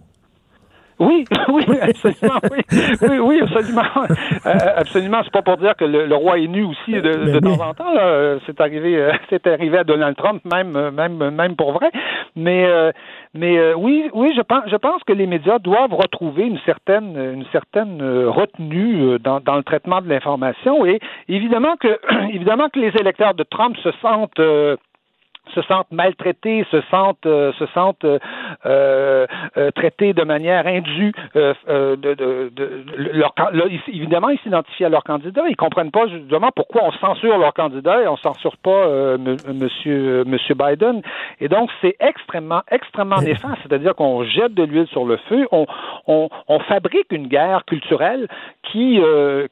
Oui, [LAUGHS] oui, absolument, oui, oui, absolument, euh, absolument. C'est pas pour dire que le, roi est nu aussi de, de temps en temps. C'est arrivé, euh, [LAUGHS] c'est arrivé à Donald Trump, même, même, même pour vrai. Mais, euh, mais oui, oui, je pense, je pense que les médias doivent retrouver une certaine, une certaine retenue dans, dans le traitement de l'information. Et évidemment que, [CLEARS THROAT] évidemment que les électeurs de Trump se sentent se sentent maltraités, se sentent, euh, se sentent euh, euh, traités de manière indue. de, de, de, leur, évidemment, ils s'identifient à leur candidat. Ils comprennent pas justement pourquoi on censure leur candidat et on censure pas Monsieur Monsieur Biden. Et donc, c'est extrêmement, extrêmement néfaste. C'est-à-dire qu'on jette de l'huile sur le feu. On, on, on, fabrique une guerre culturelle qui,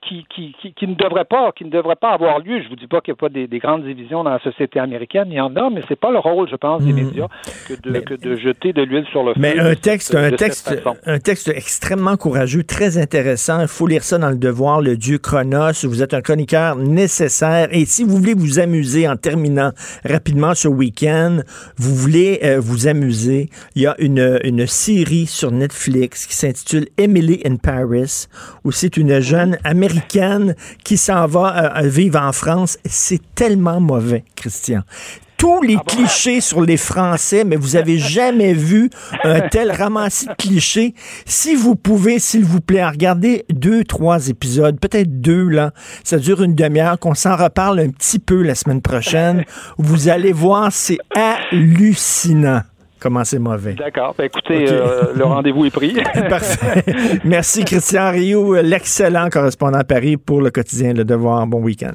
qui, qui, qui, qui, ne devrait pas, qui ne devrait pas avoir lieu. Je vous dis pas qu'il n'y a pas des, des grandes divisions dans la société américaine. Il y en a, mais c'est pas le rôle, je pense, des hmm. médias que de, jeter de l'huile sur le feu. Mais un texte, un texte, un texte extrêmement courageux, très intéressant. Il faut lire ça dans le Devoir, le Dieu Chronos. Vous êtes un chroniqueur nécessaire. Et si vous voulez vous amuser en terminant rapidement ce week-end, vous voulez euh, vous amuser, il y a une, une série sur Netflix qui s'intitule Emily in Paris, où c'est une jeune américaine qui s'en va euh, vivre en France. C'est tellement mauvais, Christian tous les ah clichés sur les Français, mais vous avez jamais vu un [LAUGHS] tel ramassis de clichés. Si vous pouvez, s'il vous plaît, regarder deux, trois épisodes, peut-être deux, là. Ça dure une demi-heure, qu'on s'en reparle un petit peu la semaine prochaine. [LAUGHS] Vous allez voir, c'est hallucinant comment c'est mauvais. D'accord. Ben, écoutez, euh, le rendez-vous est pris. [LAUGHS] Parfait. Merci, Christian Rioux, l'excellent correspondant à Paris pour le quotidien Le Devoir. Bon week-end.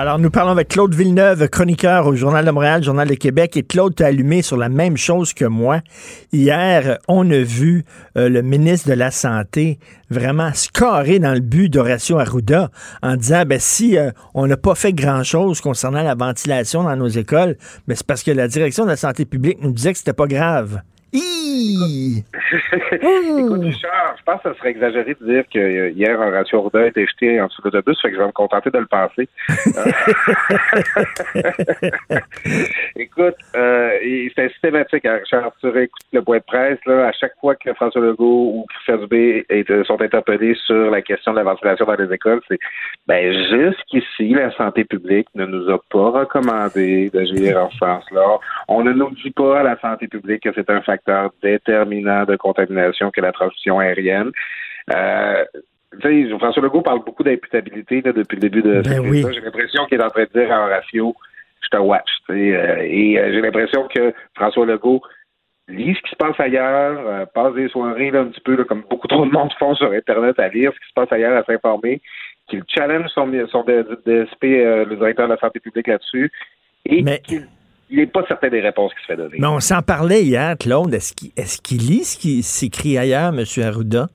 Alors, nous parlons avec Claude Villeneuve, chroniqueur au Journal de Montréal, Journal de Québec. Et Claude, t'a allumé sur la même chose que moi. Hier, on a vu euh, le ministre de la Santé vraiment scorer dans le but d'Horacio Arruda en disant, ben, si euh, on n'a pas fait grand-chose concernant la ventilation dans nos écoles, ben, c'est parce que la direction de la santé publique nous disait que c'était pas grave. [LAUGHS] Écoute, Richard, je pense que ça serait exagéré de dire que euh, hier, un ratio Arruda a été jeté en dessous de l'autobus, fait que je vais me contenter de le penser. [LAUGHS] Écoute, euh, c'est systématique. Hein, Richard, tu réécoutes le point de presse, à chaque fois que François Legault ou Christian Dubé sont interpellés sur la question de la ventilation dans les écoles, c'est ben jusqu'ici, la santé publique ne nous a pas recommandé d'agir en ce sens-là. On ne nous dit pas à la santé publique que c'est un facteur déterminant de contamination que la transmission aérienne. Euh, François Legault parle beaucoup d'imputabilité depuis le début de ben J'ai l'impression qu'il est en train de dire à ratio je te watch. Euh, et euh, j'ai l'impression que François Legault lit ce qui se passe ailleurs, euh, passe des soirées un petit peu comme beaucoup trop de monde font sur Internet à lire ce qui se passe ailleurs, à s'informer, qu'il challenge son, son DSP, le directeur de la santé publique là-dessus, et qu'il il n'est pas certain des réponses qui se fait donner. Mais on s'en parlait hier, Claude. Est-ce qu'il est lit ce qui s'écrit ailleurs, M. Arruda?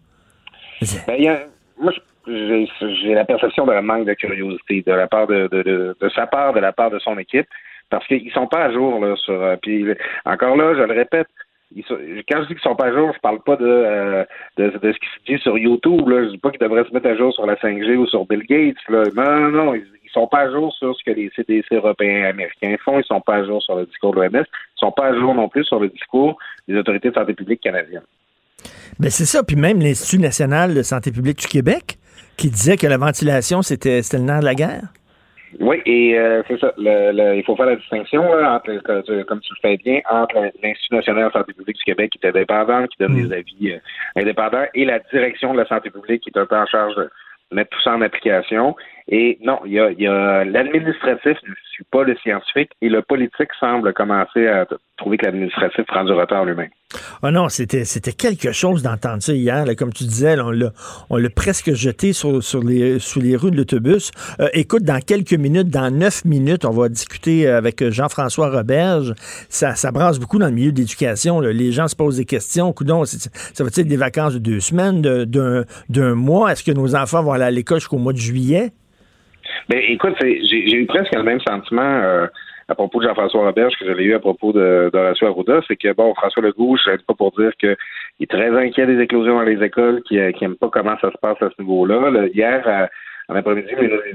Ben, moi, j'ai la perception d'un manque de curiosité de la part de, de, de, sa part, de la part de son équipe, parce qu'ils sont pas à jour là sur. Euh, puis encore là, je le répète, quand je dis qu'ils sont pas à jour, je parle pas de, euh, de, ce qui se dit sur YouTube. Là. Je dis pas qu'ils devraient se mettre à jour sur la 5G ou sur Bill Gates. Là. Non, non, ils, ils sont pas à jour sur ce que les CDC européens et américains font. Ils sont pas à jour sur le discours de l'OMS. Ils sont pas à jour non plus sur le discours des autorités de santé publique canadiennes. Ben c'est ça. Puis même l'Institut national de santé publique du Québec qui disait que la ventilation, c'était le nerf de la guerre. Oui, et euh, c'est ça. Le, il faut faire la distinction, entre, comme tu le fais bien, entre l'Institut national de santé publique du Québec, qui est indépendant, qui donne mm. des avis euh, indépendants, et la direction de la santé publique, qui est un peu en charge de mettre tout ça en application. Et non, il y a, y a l'administratif ne suit pas le scientifique, et le politique semble commencer à trouver que l'administratif prend du retard lui-même. Ah non, c'était, c'était quelque chose d'entendre ça hier. comme tu disais, on, l'a, on l'a presque jeté sur, sur les, sous les rues de l'autobus. Euh, écoute, dans quelques minutes, dans neuf minutes, on va discuter avec Jean-François Roberge. Ça, ça brasse beaucoup dans le milieu de l'éducation. Les gens se posent des questions. Ça va-t-il des vacances de deux semaines, d'un, d'un mois? Est-ce que nos enfants vont aller à l'école jusqu'au mois de juillet? Ben, écoute, j'ai, eu presque le même sentiment. Euh, à propos de Jean-François Roberge que j'avais eu à propos de d'Horacio Arruda, c'est que bon, François Legault, je ne pas pour dire qu'il est très inquiet des éclosions dans les écoles, qu'il n'aime pas comment ça se passe à ce niveau-là. hier, à, en après-midi,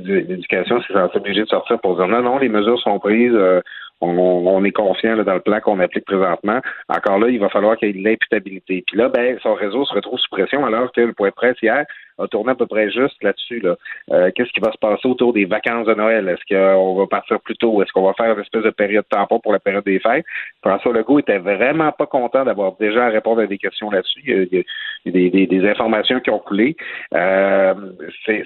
l'éducation s'est obligé de sortir pour dire non, non, les mesures sont prises, euh, on, est confiant dans le plan qu'on applique présentement. Encore là, il va falloir qu'il y ait de l'imputabilité. Puis là, ben, son réseau se retrouve sous pression alors que le point de presse hier a tourné à peu près juste là-dessus. Là. Euh, qu'est-ce qui va se passer autour des vacances de Noël? Est-ce qu'on va partir plus tôt? Est-ce qu'on va faire une espèce de période de tampon pour la période des fêtes? François Legault était vraiment pas content d'avoir déjà à répondre à des questions là-dessus. Des, informations qui ont coulé. Euh,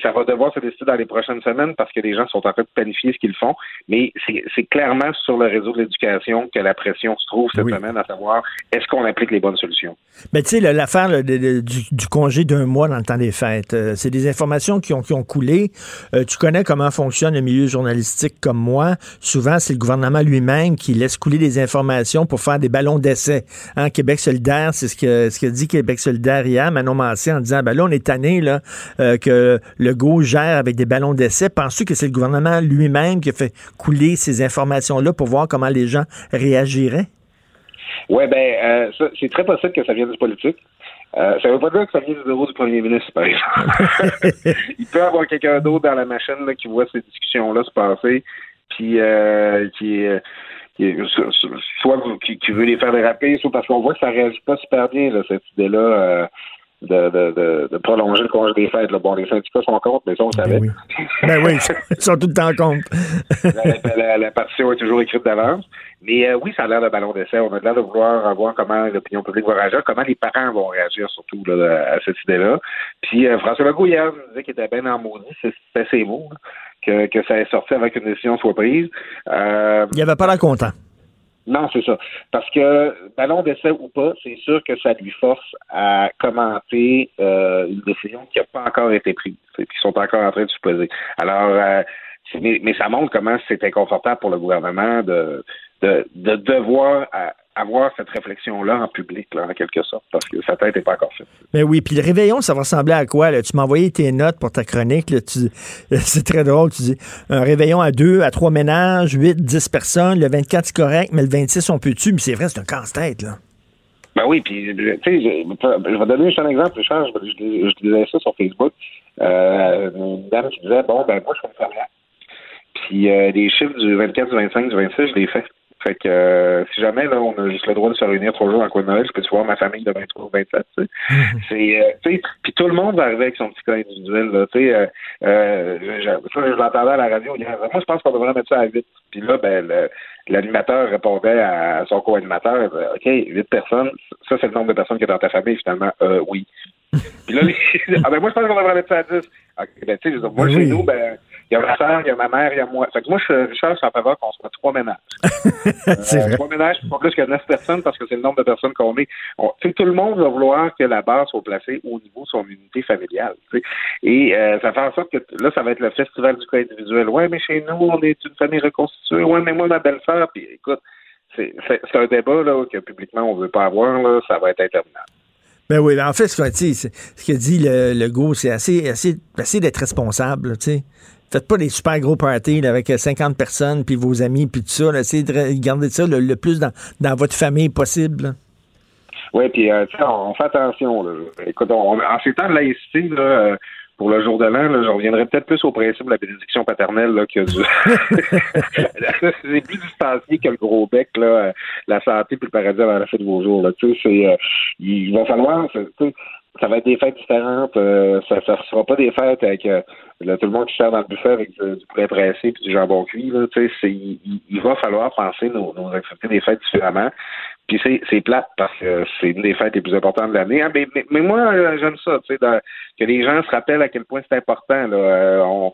ça va devoir se décider dans les prochaines semaines parce que les gens sont en train de planifier ce qu'ils font. Mais c'est clairement sur le réseau de l'éducation que la pression se trouve cette semaine, à savoir est-ce qu'on applique les bonnes solutions. Mais tu sais, l'affaire du, du, congé d'un mois dans le temps des fêtes, euh, c'est des informations qui ont, qui ont coulé. Euh, tu connais comment fonctionne le milieu journalistique comme moi. Souvent, c'est le gouvernement lui-même qui laisse couler des informations pour faire des ballons d'essai. Hein, Québec solidaire, c'est ce que, ce que dit Québec solidaire hier, Manon Massé, en disant, ben là, on est tanné là, euh, que le GO gère avec des ballons d'essai. Penses-tu que c'est le gouvernement lui-même qui a fait couler ces informations-là pour voir comment les gens réagiraient? Oui, ben, euh, c'est très possible que ça vienne du politique. Euh, ça ne veut pas dire que ça vient du bureau du premier ministre, par exemple. [LAUGHS] Il peut y avoir quelqu'un d'autre dans la machine qui voit ces discussions-là se passer, puis euh, qui, qui, soit qui, veut les faire déraper, soit parce qu'on voit que ça réagit pas super bien, là, cette idée-là de, de, de, prolonger le congé des fêtes. Là. Bon, les syndicats sont contre, mais ça, on ben savait. Ben oui, ben oui [LAUGHS] ils sont tout le temps contre. la, la, partition est toujours écrite d'avance. Mais euh, oui, ça a l'air de ballon d'essai. On a l'air de vouloir voir comment l'opinion publique va réagir, comment les parents vont réagir surtout là, à cette idée-là. Puis euh, François Legault, hier, nous disait qu'il était bien en maudit, c'est ses mots, que, que ça est sorti avec une décision soit prise. Euh, il n'y avait pas l'air content. Non, c'est ça. Parce que ballon d'essai ou pas, c'est sûr que ça lui force à commenter euh, une décision qui n'a pas encore été prise, qui sont encore en train de se poser. Alors, euh, mais, mais, ça montre comment c'est inconfortable pour le gouvernement de, de, de devoir avoir cette réflexion-là en public, là, en quelque sorte, parce que sa tête n'est pas encore faite. Mais oui, puis le réveillon, ça va ressembler à quoi? Là? Tu m'as envoyé tes notes pour ta chronique. [LAUGHS] c'est très drôle. Tu dis un réveillon à deux, à trois ménages, huit, dix personnes. Le 24, c'est correct, mais le 26, on peut-tu? Mais c'est vrai, c'est un casse-tête. là. Ben oui, puis tu sais, je, vais donner juste un exemple, Richard. Je, je, disais ça sur Facebook. Euh, une dame qui disait Bon, ben moi, je suis une Puis euh, les chiffres du 24, du 25, du 26, je les fais. Fait que euh, si jamais là, on a juste le droit de se réunir trois jours le coin de Noël, je peux voir ma famille de 23 ou 27. Tu sais. [LAUGHS] C'est, euh, puis tout le monde va arriver avec son petit cas individuel. Là, tu sais, euh, euh je, je, je l'entendais à la radio. Moi, je pense qu'on devrait mettre ça à 8. Puis là, ben, l'animateur répondait à son co-animateur, OK, 8 personnes, ça c'est le nombre de personnes qui est dans ta famille, finalement, euh, oui. [LAUGHS] Puis là, les... [LAUGHS] ah ben moi, je pense qu'on devrait mettre ça à 10. Okay, ben, tu sais, moi, ben chez nous, ben il y a ma soeur, il y a ma mère, il y a moi. Fait que moi, je, Richard, je suis en faveur qu'on soit trois ménages. [LAUGHS] euh, vrai. Trois ménages, pas plus que neuf personnes parce que c'est le nombre de personnes qu'on est. On, tout le monde va vouloir que la base soit placée au niveau de son unité familiale. Et euh, ça fait en sorte que là, ça va être le festival du cas individuel. Ouais, mais chez nous, on est une famille reconstituée. Ouais, mais moi, ma belle-sœur, puis écoute, c'est un débat là, que publiquement on ne veut pas avoir. Là, ça va être interminable. Ben oui, ben en fait, ce qu'a dit le, le c'est assez, assez, assez d'être responsable. Faites pas des super gros parties avec 50 personnes, puis vos amis, puis tout ça. Essayez de garder ça le, plus dans, dans, votre famille possible. Oui, puis euh, on, fait attention. Là. Écoute, on, en ces temps de laïcité, là, euh, pour le jour de l'an, je reviendrai peut-être plus au principe de la bénédiction paternelle là, que du... [LAUGHS] [LAUGHS] c'est plus distancié que le gros bec, là, la santé puis le paradis avant la fin de vos jours. Là. Tu sais, c'est, euh, il va falloir ça va être des fêtes différentes. Euh, ça ne sera pas des fêtes avec euh, tout le monde qui sert dans le buffet avec du, poulet pressé et du jambon cuit. Là, il, il, va falloir penser nos, nos des fêtes différemment. Puis c'est, c'est plate parce que c'est une des fêtes les plus importantes de l'année. Ah, mais, mais, moi, euh, j'aime ça, tu sais, que les gens se rappellent à quel point c'est important. Là. on,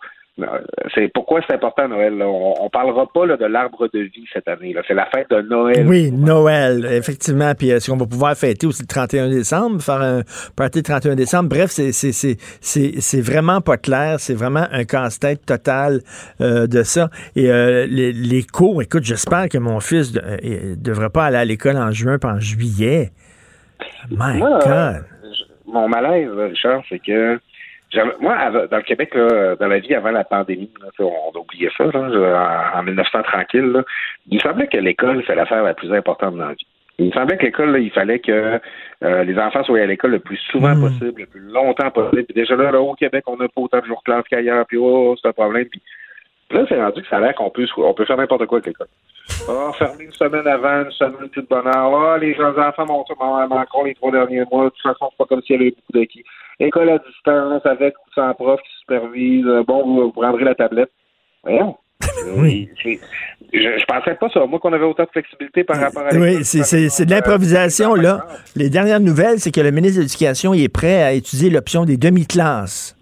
c'est pourquoi c'est important Noël. On, on, parlera pas de l'arbre de vie cette année. C'est la fête de Noël. Oui, Noël, effectivement. Puis est-ce qu'on va pouvoir fêter aussi le 31 décembre, faire un party le 31 décembre? Bref, c'est vraiment pas clair. C'est vraiment un casse-tête total euh, de ça. Et euh, les, cours, écoute, j'espère que mon fils ne euh, devrait pas aller à l'école en juin pas en juillet. My God! mon malaise, Richard, c'est que moi, dans le Québec, dans la vie avant la pandémie, on a oublié ça, en, 1900 tranquille, il me semblait que l'école, c'est l'affaire la plus importante dans la vie. Il me semblait que l'école, il fallait que euh, les enfants soient à l'école le plus souvent hmm. possible, le plus longtemps possible. Puis déjà là, au Québec, on n'a pas autant de jours de classe qu'ailleurs, puis oh, c'est un problème. Puis là, c'est rendu que ça a l'air qu'on peut, on peut faire n'importe quoi avec l'école. Ah, fermer une semaine avant, une semaine plus de bonheur. Ah, les jeunes enfants m'ont encore les trois derniers mois. De toute façon, c'est pas comme s'il y avait beaucoup d'acquis. École à distance, avec ou sans prof qui supervise. Euh, bon, vous, prendrez la tablette. Voyons. Oui. Je, je, pensais pas ça. Moi, qu'on avait autant de flexibilité par rapport à Oui, c'est de l'improvisation, là. Les dernières nouvelles, c'est que le ministre de l'Éducation est prêt à étudier l'option des demi-classes.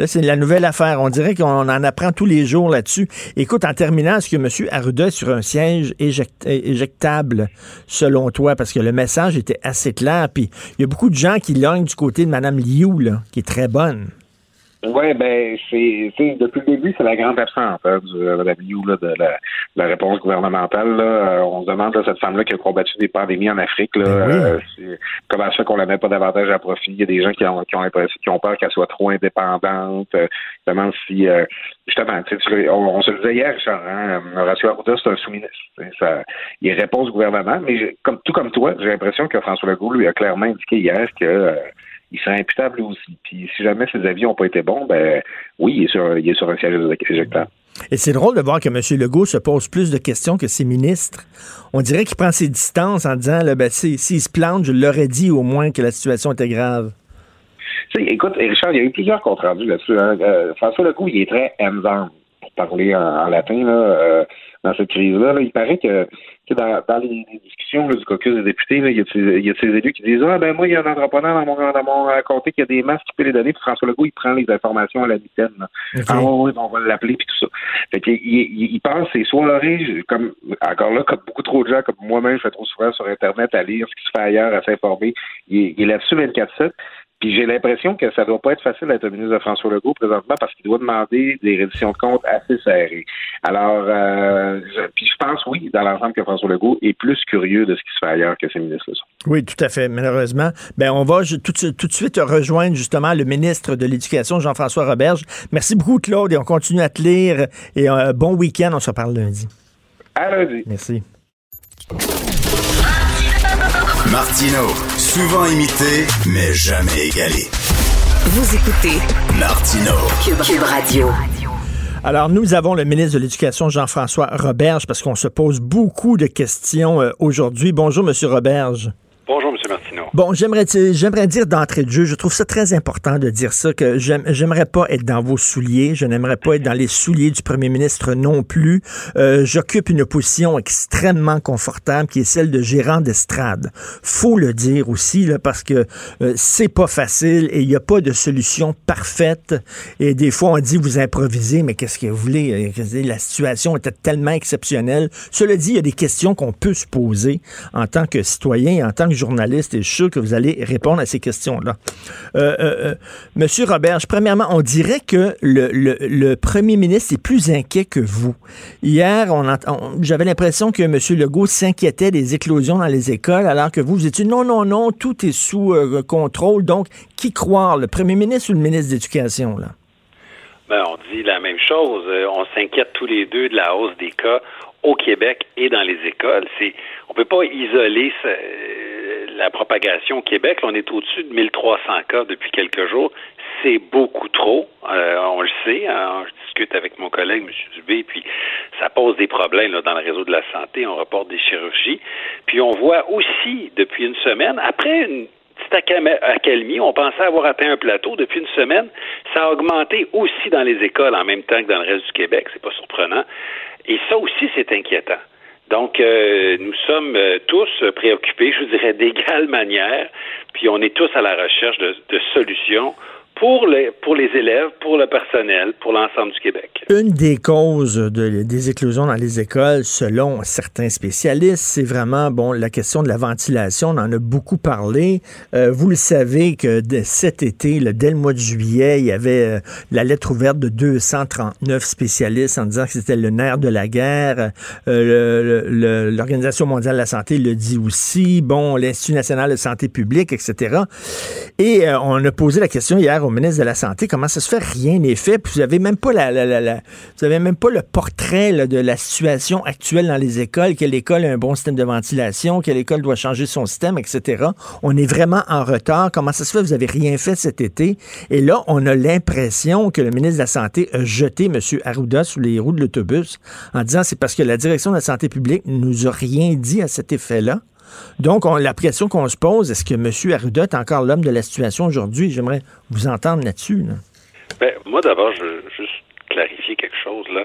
Là, c'est la nouvelle affaire. On dirait qu'on en apprend tous les jours là-dessus. Écoute, en terminant, est-ce que M. Arruda est sur un siège éjectable, selon toi? Parce que le message était assez clair. Puis il y a beaucoup de gens qui lognent du côté de Mme Liu, qui est très bonne. Oui, ben c'est depuis le début, c'est la grande absence hein, du, euh, de, la, de, la, réponse gouvernementale. Là. Euh, on se demande à cette femme-là qui a combattu des pandémies en Afrique, là, ben euh, comment ça fait qu'on la met pas davantage à profit? Il y a des gens qui ont qui ont, qui ont peur qu'elle soit trop indépendante. Euh, demande si justement, on, on, se le disait hier, Richard, hein, Horacio Arruda, c'est un sous-ministre. il répond au gouvernement, mais comme tout comme toi, j'ai l'impression que François Legault lui a clairement indiqué hier que il serait imputable aussi. Puis si jamais ses avis n'ont pas été bons, ben oui, il est sur, il est sur un siège éjectable. Et c'est drôle de voir que M. Legault se pose plus de questions que ses ministres. On dirait qu'il prend ses distances en disant, là, ben, s'il se plante, je l'aurais dit au moins que la situation était grave. écoute, Richard, il y a eu plusieurs comptes rendus là-dessus. Hein. Euh, François Legault, il est très hands pour parler en, latin, là, euh, dans cette crise-là. il paraît que dans, dans les, discussions du caucus des députés, il y, a de ces élus qui disent Ah, ben moi, il y a un entrepreneur dans mon, dans mon euh, comté qui a des masques qui peut les donner, puis François Legault, il prend les informations à la mitaine. Ah, oui, on va l'appeler, puis tout ça. Fait qu'il, il, il pense ces soirées, comme, encore là, comme beaucoup trop de gens, comme moi-même, je fais trop souvent sur Internet à lire ce qui se fait ailleurs, à s'informer. Il, il est là-dessus 24-7. Puis j'ai l'impression que ça doit pas être facile d'être ministre de François Legault présentement parce qu'il doit demander des redditions de comptes assez serrées. Alors, euh, je, puis je pense, oui, dans l'ensemble, que François Legault est plus curieux de ce qui se fait ailleurs que ses ministres Oui, tout à fait, malheureusement. Ben, on va tout, tout de suite rejoindre justement le ministre de l'Éducation, Jean-François Roberge. Merci beaucoup, Claude, et on continue à te lire. Et un euh, bon week-end, on se parle lundi. À lundi. Merci. Martino, souvent imité, mais jamais égalé. Vous écoutez Martino, Cube, Radio. Alors, nous avons le ministre de l'Éducation, Jean-François Roberge, parce qu'on se pose beaucoup de questions euh, aujourd'hui. Bonjour, Monsieur Roberge. Bonjour, M. Martineau. Bon, j'aimerais, j'aimerais dire d'entrée de jeu, je trouve ça très important de dire ça, que j'aimerais pas être dans vos souliers, je n'aimerais pas être dans les souliers du premier ministre non plus. Euh, j'occupe une position extrêmement confortable qui est celle de gérant d'estrade. Faut le dire aussi, là, parce que euh, c'est pas facile et il n'y a pas de solution parfaite. Et des fois, on dit vous improvisez, mais qu'est-ce que vous voulez? La situation était tellement exceptionnelle. Cela dit, il y a des questions qu'on peut se poser en tant que citoyen, en tant que journaliste et je suis sûr que vous allez répondre à ces questions-là. Euh, euh, Monsieur Robert, premièrement, on dirait que le, premier ministre est plus inquiet que vous. Hier, j'avais l'impression que M. Legault s'inquiétait des éclosions dans les écoles, alors que vous, vous étiez non, non, non, tout est sous contrôle. Donc, qui croire, le premier ministre ou le ministre d'éducation, là? Ben, on dit la même chose. Euh, on s'inquiète tous les deux de la hausse des cas au Québec et dans les écoles. C'est, on peut pas isoler euh, la propagation au Québec. on est au-dessus de 1300 cas depuis quelques jours. C'est beaucoup trop. Euh, on le sait. Hein. je discute avec mon collègue, M. Dubé, puis ça pose des problèmes dans le réseau de la santé. On reporte des chirurgies. Puis on voit aussi depuis une semaine, après une petite accalmie. On pensait avoir atteint un plateau. Depuis une semaine, ça a augmenté aussi dans les écoles en même temps que dans le reste du Québec. C'est pas surprenant. Et ça aussi, c'est inquiétant. Donc, euh, nous sommes euh, tous préoccupés, je vous dirais, [LAUGHS] d'égale manière, puis on est tous à la recherche de solutions pour les, pour les élèves, pour le personnel, pour l'ensemble du Québec. Une des causes de, des éclosions dans les écoles, selon certains spécialistes, c'est vraiment bon la question de la ventilation. On en a beaucoup parlé. Euh, vous le savez que cet été, dès le mois de juillet, il y avait euh, la lettre ouverte de 239 spécialistes en disant que c'était le nerf de la guerre. Euh, L'Organisation mondiale de la santé le dit aussi. Bon, l'Institut national de santé publique, etc. Et on a posé la question hier au ministre de la Santé, comment ça se fait? Rien n'est fait, puis vous avez même pas la, vous même pas le portrait de la situation actuelle dans les écoles, quelle école a un bon système de ventilation, quelle école doit changer son système, etc. On est vraiment en retard. Comment ça se fait? Vous avez rien fait cet été. Et là, on a l'impression que le ministre de la Santé a jeté M. Arruda sous les roues de l'autobus en disant c'est parce que la direction de la santé publique nous a rien dit à cet effet-là. Donc, on, la question qu'on se pose, est-ce que M. Arruda est encore l'homme de la situation aujourd'hui? J'aimerais vous entendre là-dessus. Ben, moi, d'abord, je veux juste clarifier quelque chose. là.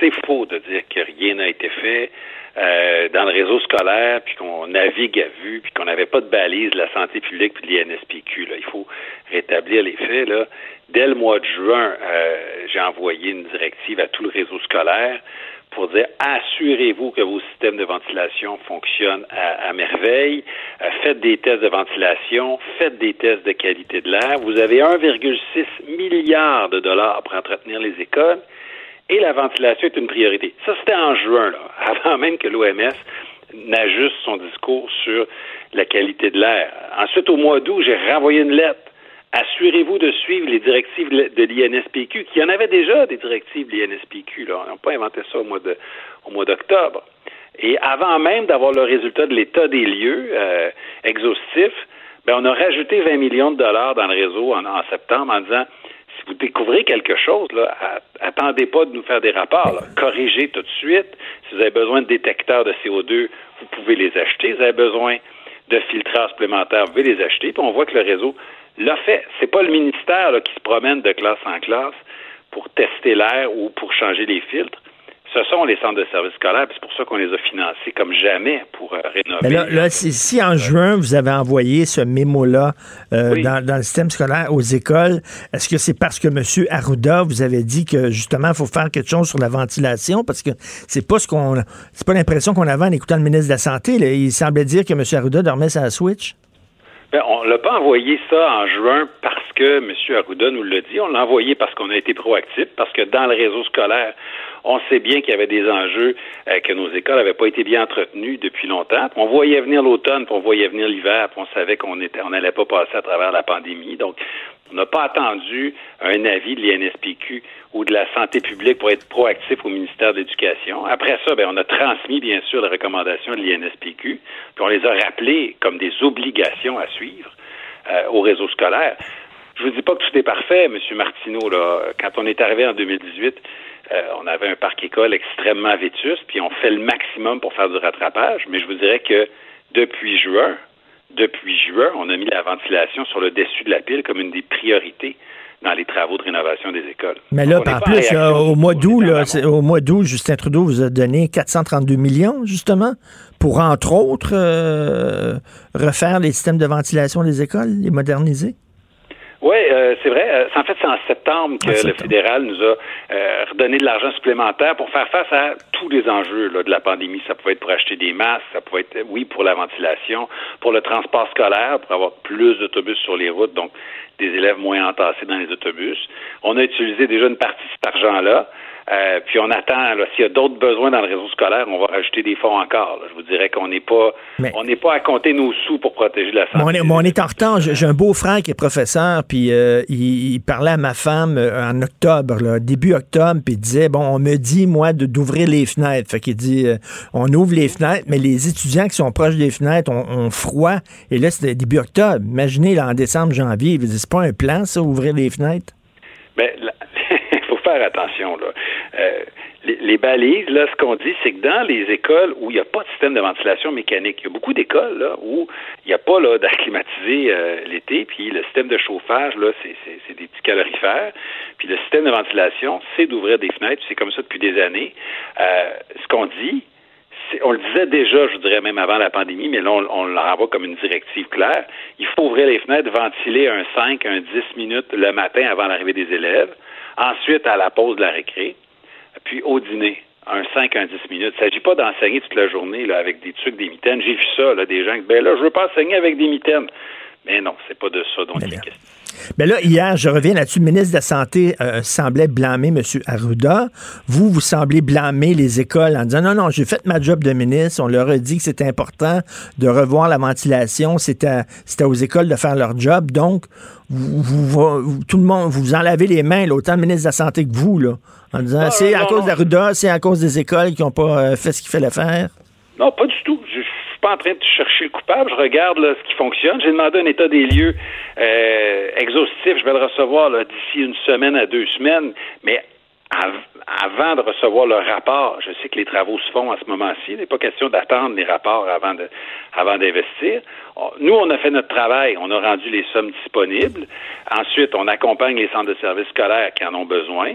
C'est faux de dire que rien n'a été fait. Euh, dans le réseau scolaire, puis qu'on navigue à vue, puis qu'on n'avait pas de balise de la santé publique puis de l'INSPQ. Là. Il faut rétablir les faits. Là. Dès le mois de juin, euh, j'ai envoyé une directive à tout le réseau scolaire pour dire assurez-vous que vos systèmes de ventilation fonctionnent à, merveille, euh, faites des tests de ventilation, faites des tests de qualité de l'air. Vous avez 1,6 milliard de dollars pour entretenir les écoles et la ventilation est une priorité. Ça, c'était en juin, là, [LAUGHS] avant même que l'OMS n'ajuste son discours sur la qualité de l'air. Ensuite, au mois d'août, j'ai renvoyé une lettre assurez-vous de suivre les directives de l'INSPQ, qui en avait déjà des directives de l'INSPQ. Là. Ils n'ont pas inventé ça au mois de, au mois d'octobre. Et avant même d'avoir le résultat de l'état des lieux euh, exhaustif, ben, on a rajouté 20 millions de dollars dans le réseau en, septembre en disant si vous découvrez quelque chose, là, attendez pas de nous faire des rapports. Corrigez tout de suite. Si vous avez besoin de détecteurs de CO2, vous pouvez les acheter. Si vous avez besoin de filtres supplémentaires, vous pouvez les acheter. Puis on voit que le réseau l'a fait. C'est pas le ministère qui se promène de classe en classe pour tester l'air ou pour changer les filtres. Ce sont les centres de services scolaires, c'est pour ça qu'on les a financés comme jamais pour euh, rénover. Mais là, si, en juin, vous avez envoyé ce mémo-là euh, dans, le système scolaire aux écoles, est-ce que c'est parce que M. Arruda vous avait dit que justement, il faut faire quelque chose sur la ventilation? Parce que c'est pas ce qu'on c'est pas l'impression qu'on avait en écoutant le ministre de la Santé. Il semblait dire que M. Arruda dormait sa switch. Ben, on l'a pas envoyé ça en juin parce que M. Arruda nous l'a dit. On l'a envoyé parce qu'on a été proactif, parce que dans le réseau scolaire, on sait bien qu'il y avait des enjeux, euh, que nos écoles n'avaient pas été bien entretenues depuis longtemps. on voyait venir l'automne, puis on voyait venir l'hiver, puis on savait qu'on était, on n'allait pas passer à travers la pandémie. Donc, on n'a pas attendu un avis de l'INSPQ ou de la santé publique pour être proactif au ministère de l'Éducation. Après ça, ben, on a transmis, bien sûr, les recommandations de l'INSPQ, puis on les a rappelées comme des obligations à suivre euh, au réseau scolaire. Je vous dis pas que tout est parfait, M. Martineau. Là. Quand on est arrivé en 2018, euh, on avait un parc école extrêmement vétuste, puis on fait le maximum pour faire du rattrapage, mais je vous dirais que depuis juin, depuis juin, on a mis la ventilation sur le dessus de la pile comme une des priorités dans les travaux de rénovation des écoles. Mais là, en plus, au mois d'août, au mois d'août, Justin Trudeau vous a donné 432 millions, justement, pour, entre autres, euh, refaire les systèmes de ventilation des écoles, les moderniser. Oui, euh, c'est vrai. Euh, en fait, c'est en septembre que le fédéral nous a euh, redonné de l'argent supplémentaire pour faire face à tous les enjeux là, de la pandémie. Ça pouvait être pour acheter des masques, ça pouvait être, oui, pour la ventilation, pour le transport scolaire, pour avoir plus d'autobus sur les routes, donc des élèves moins entassés dans les autobus. On a utilisé déjà une partie de cet argent-là. Euh, puis on attend, s'il y a d'autres besoins dans le réseau scolaire, on va rajouter des fonds encore. Je vous dirais qu'on n'est pas on n'est pas à compter nos sous pour protéger la santé. on, est, on est en retard. J'ai un beau-frère qui est professeur, puis euh, il, parlait à ma femme euh, en octobre, début octobre, puis il disait, bon, on me dit, moi, d'ouvrir les fenêtres. Fait qu'il dit, on ouvre les fenêtres, mais les étudiants qui sont proches des fenêtres ont, froid. Et là, c'était début octobre. Imaginez, là, en décembre, janvier, c'est pas un plan, ça, ouvrir les fenêtres? Ben, attention. Là. Euh, les, balises, là, ce qu'on dit, c'est que dans les écoles où il n'y a pas de système de ventilation mécanique, il y a beaucoup d'écoles où il n'y a pas là, d'acclimatiser euh, l'été, puis le système de chauffage, là, c'est, des petits calorifères, puis le système de ventilation, c'est d'ouvrir des fenêtres, c'est comme ça depuis des années. Euh, ce qu'on dit, on le disait déjà, je dirais même avant la pandémie, mais là, on, on le renvoie comme une directive claire. Il faut ouvrir les fenêtres, ventiler un 5, un 10 minutes le matin avant l'arrivée des élèves ensuite à la pause de la récré, puis au dîner un 5, un 10 minutes. Il ne s'agit pas d'enseigner toute la journée là, avec des trucs, des mitaines. J'ai vu ça, là, des gens qui ben là, je veux pas enseigner avec des mitaines. Mais non, c'est pas de ça dont il est question. Mais là, hier, je reviens là-dessus, le ministre de la Santé euh, semblait blâmer M. Arruda. Vous, vous semblez blâmer les écoles en disant non, non, j'ai fait ma job de ministre. On leur a dit que c'était important de revoir la ventilation. C'était aux écoles de faire leur job. Donc, vous, tout le monde, vous en lavez les mains, autant le ministre de la Santé que vous, là, en disant ah, c'est à cause d'Arruda, c'est à cause des écoles qui n'ont pas euh, fait ce qu'il fallait faire? Non, pas du tout. Je, pas en train de chercher le coupable. Je regarde ce qui fonctionne. J'ai demandé un état des lieux euh, exhaustif. Je vais le recevoir d'ici une semaine à deux semaines. Mais avant de recevoir le rapport, je sais que les travaux se font à ce moment-ci. Il n'est pas question d'attendre les rapports avant de, avant d'investir. Nous, on a fait notre travail. On a rendu les sommes disponibles. Ensuite, on accompagne les centres de services scolaires qui en ont besoin.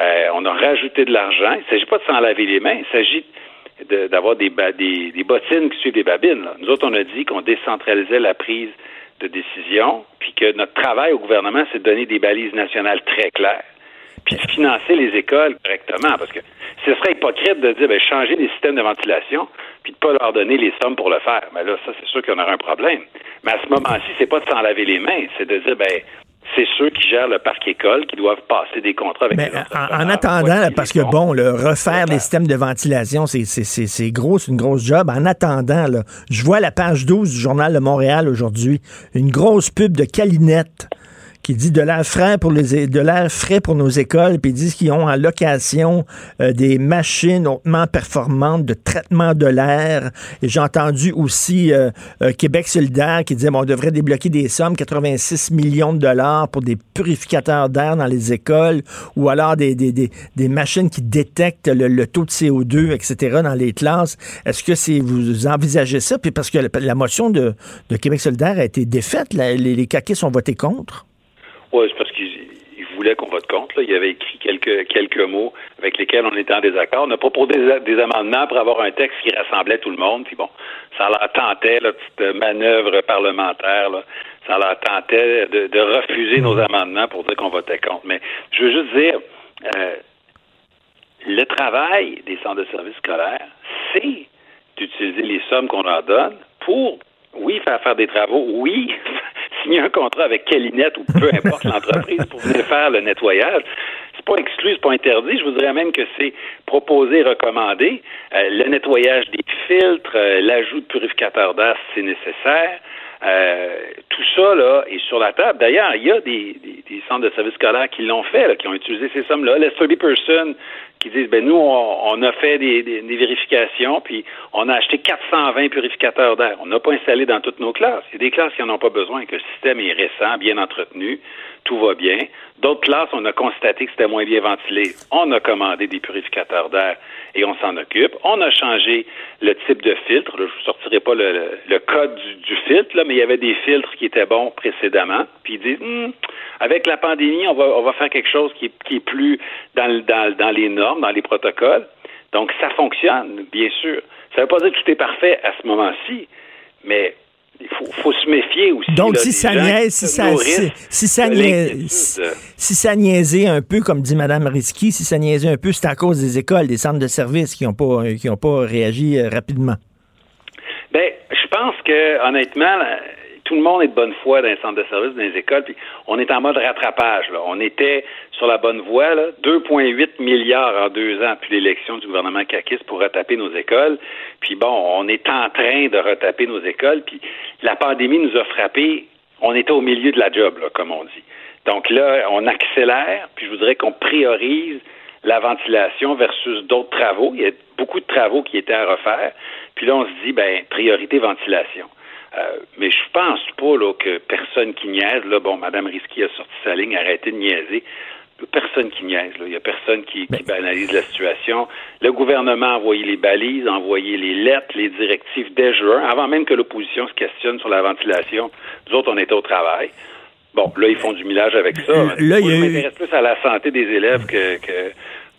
Euh, on a rajouté de l'argent. Il ne s'agit pas de s'en laver les mains. Il s'agit d'avoir des, des, bottines qui suivent des babines. Nous autres, on a dit qu'on décentralisait la prise de décision, puis que notre travail au gouvernement, c'est de donner des balises nationales très claires, puis de financer les écoles correctement, parce que ce serait hypocrite de dire, ben, changer les systèmes de ventilation, puis de pas leur donner les sommes pour le faire. Mais là, ça, c'est sûr qu'on aura un problème. Mais à ce moment-ci, c'est pas de s'en laver les mains, c'est de dire, ben, c'est ceux qui gèrent le parc école qui doivent passer des contrats avec Mais en, attendant, parce que bon, le refaire les systèmes de ventilation, c'est gros, c'est une grosse job. En attendant, là, je vois la page 12 du Journal de Montréal aujourd'hui, une grosse pub de Calinette qui dit de l'air frais pour les de l'air frais pour nos écoles, puis ils disent qu'ils ont en location euh, des machines hautement performantes de traitement de l'air. Et j'ai entendu aussi euh, euh, Québec solidaire qui disait bon, on devrait débloquer des sommes, 86 millions de dollars pour des purificateurs d'air dans les écoles, ou alors des, des, des, des machines qui détectent le, taux de CO2, etc. dans les classes. Est-ce que c'est vous envisagez ça? Puis parce que la, motion de, de Québec solidaire a été défaite, les, les caquistes ont voté contre. Oui, c'est parce qu'il voulait qu'on vote contre. Là. Il avait écrit quelques, quelques mots avec lesquels on était en désaccord. On a proposé des, des, amendements pour avoir un texte qui rassemblait tout le monde. Puis bon, ça leur tentait, la petite manœuvre parlementaire, là, ça leur tentait de, refuser nos amendements pour dire qu'on votait contre. Mais je veux juste dire, euh, le travail des centres de services scolaires, c'est d'utiliser les sommes qu'on leur donne pour, oui, faire faire des travaux, oui, signer un contrat avec Calinette ou peu importe l'entreprise pour venir faire le nettoyage. C'est pas exclu, c'est pas interdit. Je vous dirais même que c'est proposé, recommandé. Euh, le nettoyage des filtres, euh, l'ajout de purificateurs d'air, c'est nécessaire. Euh, tout ça là est sur la table. D'ailleurs, il y a des, centres de services scolaires qui l'ont fait, qui ont utilisé ces sommes-là. Les 30 Person qui disent ben nous on, a fait des, des, vérifications puis on a acheté 420 purificateurs d'air. On n'a pas installé dans toutes nos classes. Il y a des classes qui n'en ont pas besoin, que le système est récent, bien entretenu, tout va bien. D'autres classes, on a constaté que c'était moins bien ventilé. On a commandé des purificateurs d'air et on s'en occupe. On a changé le type de filtre. je ne vous sortirai pas le, code du, filtre, là, mais il y avait des filtres qui étaient bons précédemment. Puis ils disent, hmm, avec la pandémie, on va, on va faire quelque chose qui, qui est plus dans, dans, dans les normes, dans les protocoles. Donc, ça fonctionne, bien sûr. Ça ne veut pas dire que tout est parfait à ce moment-ci, mais il faut, se méfier aussi. Donc, si, ça niaise, si, ça, si, ça niaise, si, ça niaisait un peu, comme dit Mme Risky, si ça niaisait un peu, c'est à cause des écoles, des centres de services qui n'ont pas, qui ont pas réagi euh, rapidement. Ben, je pense que, honnêtement, tout le monde est de bonne foi dans les centres de services, dans les écoles, puis on est en mode rattrapage. On était sur la bonne voie, 2,8 milliards en deux ans puis l'élection du gouvernement Kakis pour retaper nos écoles. Puis bon, on est en train de retaper nos écoles, puis la pandémie nous a frappé. On était au milieu de la job, comme on dit. Donc là, on accélère, puis je voudrais qu'on priorise la ventilation versus d'autres travaux. Il y a beaucoup de travaux qui étaient à refaire. Puis là, on se dit, ben, priorité ventilation. Euh, mais je pense pas là, que personne qui niaise, là, bon, Mme Risky a sorti sa ligne, arrêtez de niaiser. Personne qui niaise, là. Il y a personne qui, qui banalise la situation. Le gouvernement a envoyé les balises, a envoyé les lettres, les directives dès juin, avant même que l'opposition se questionne sur la ventilation. Nous autres, on était au travail. Bon, là, ils font du millage avec ça. Là, il m'intéresse plus à la santé des élèves que, que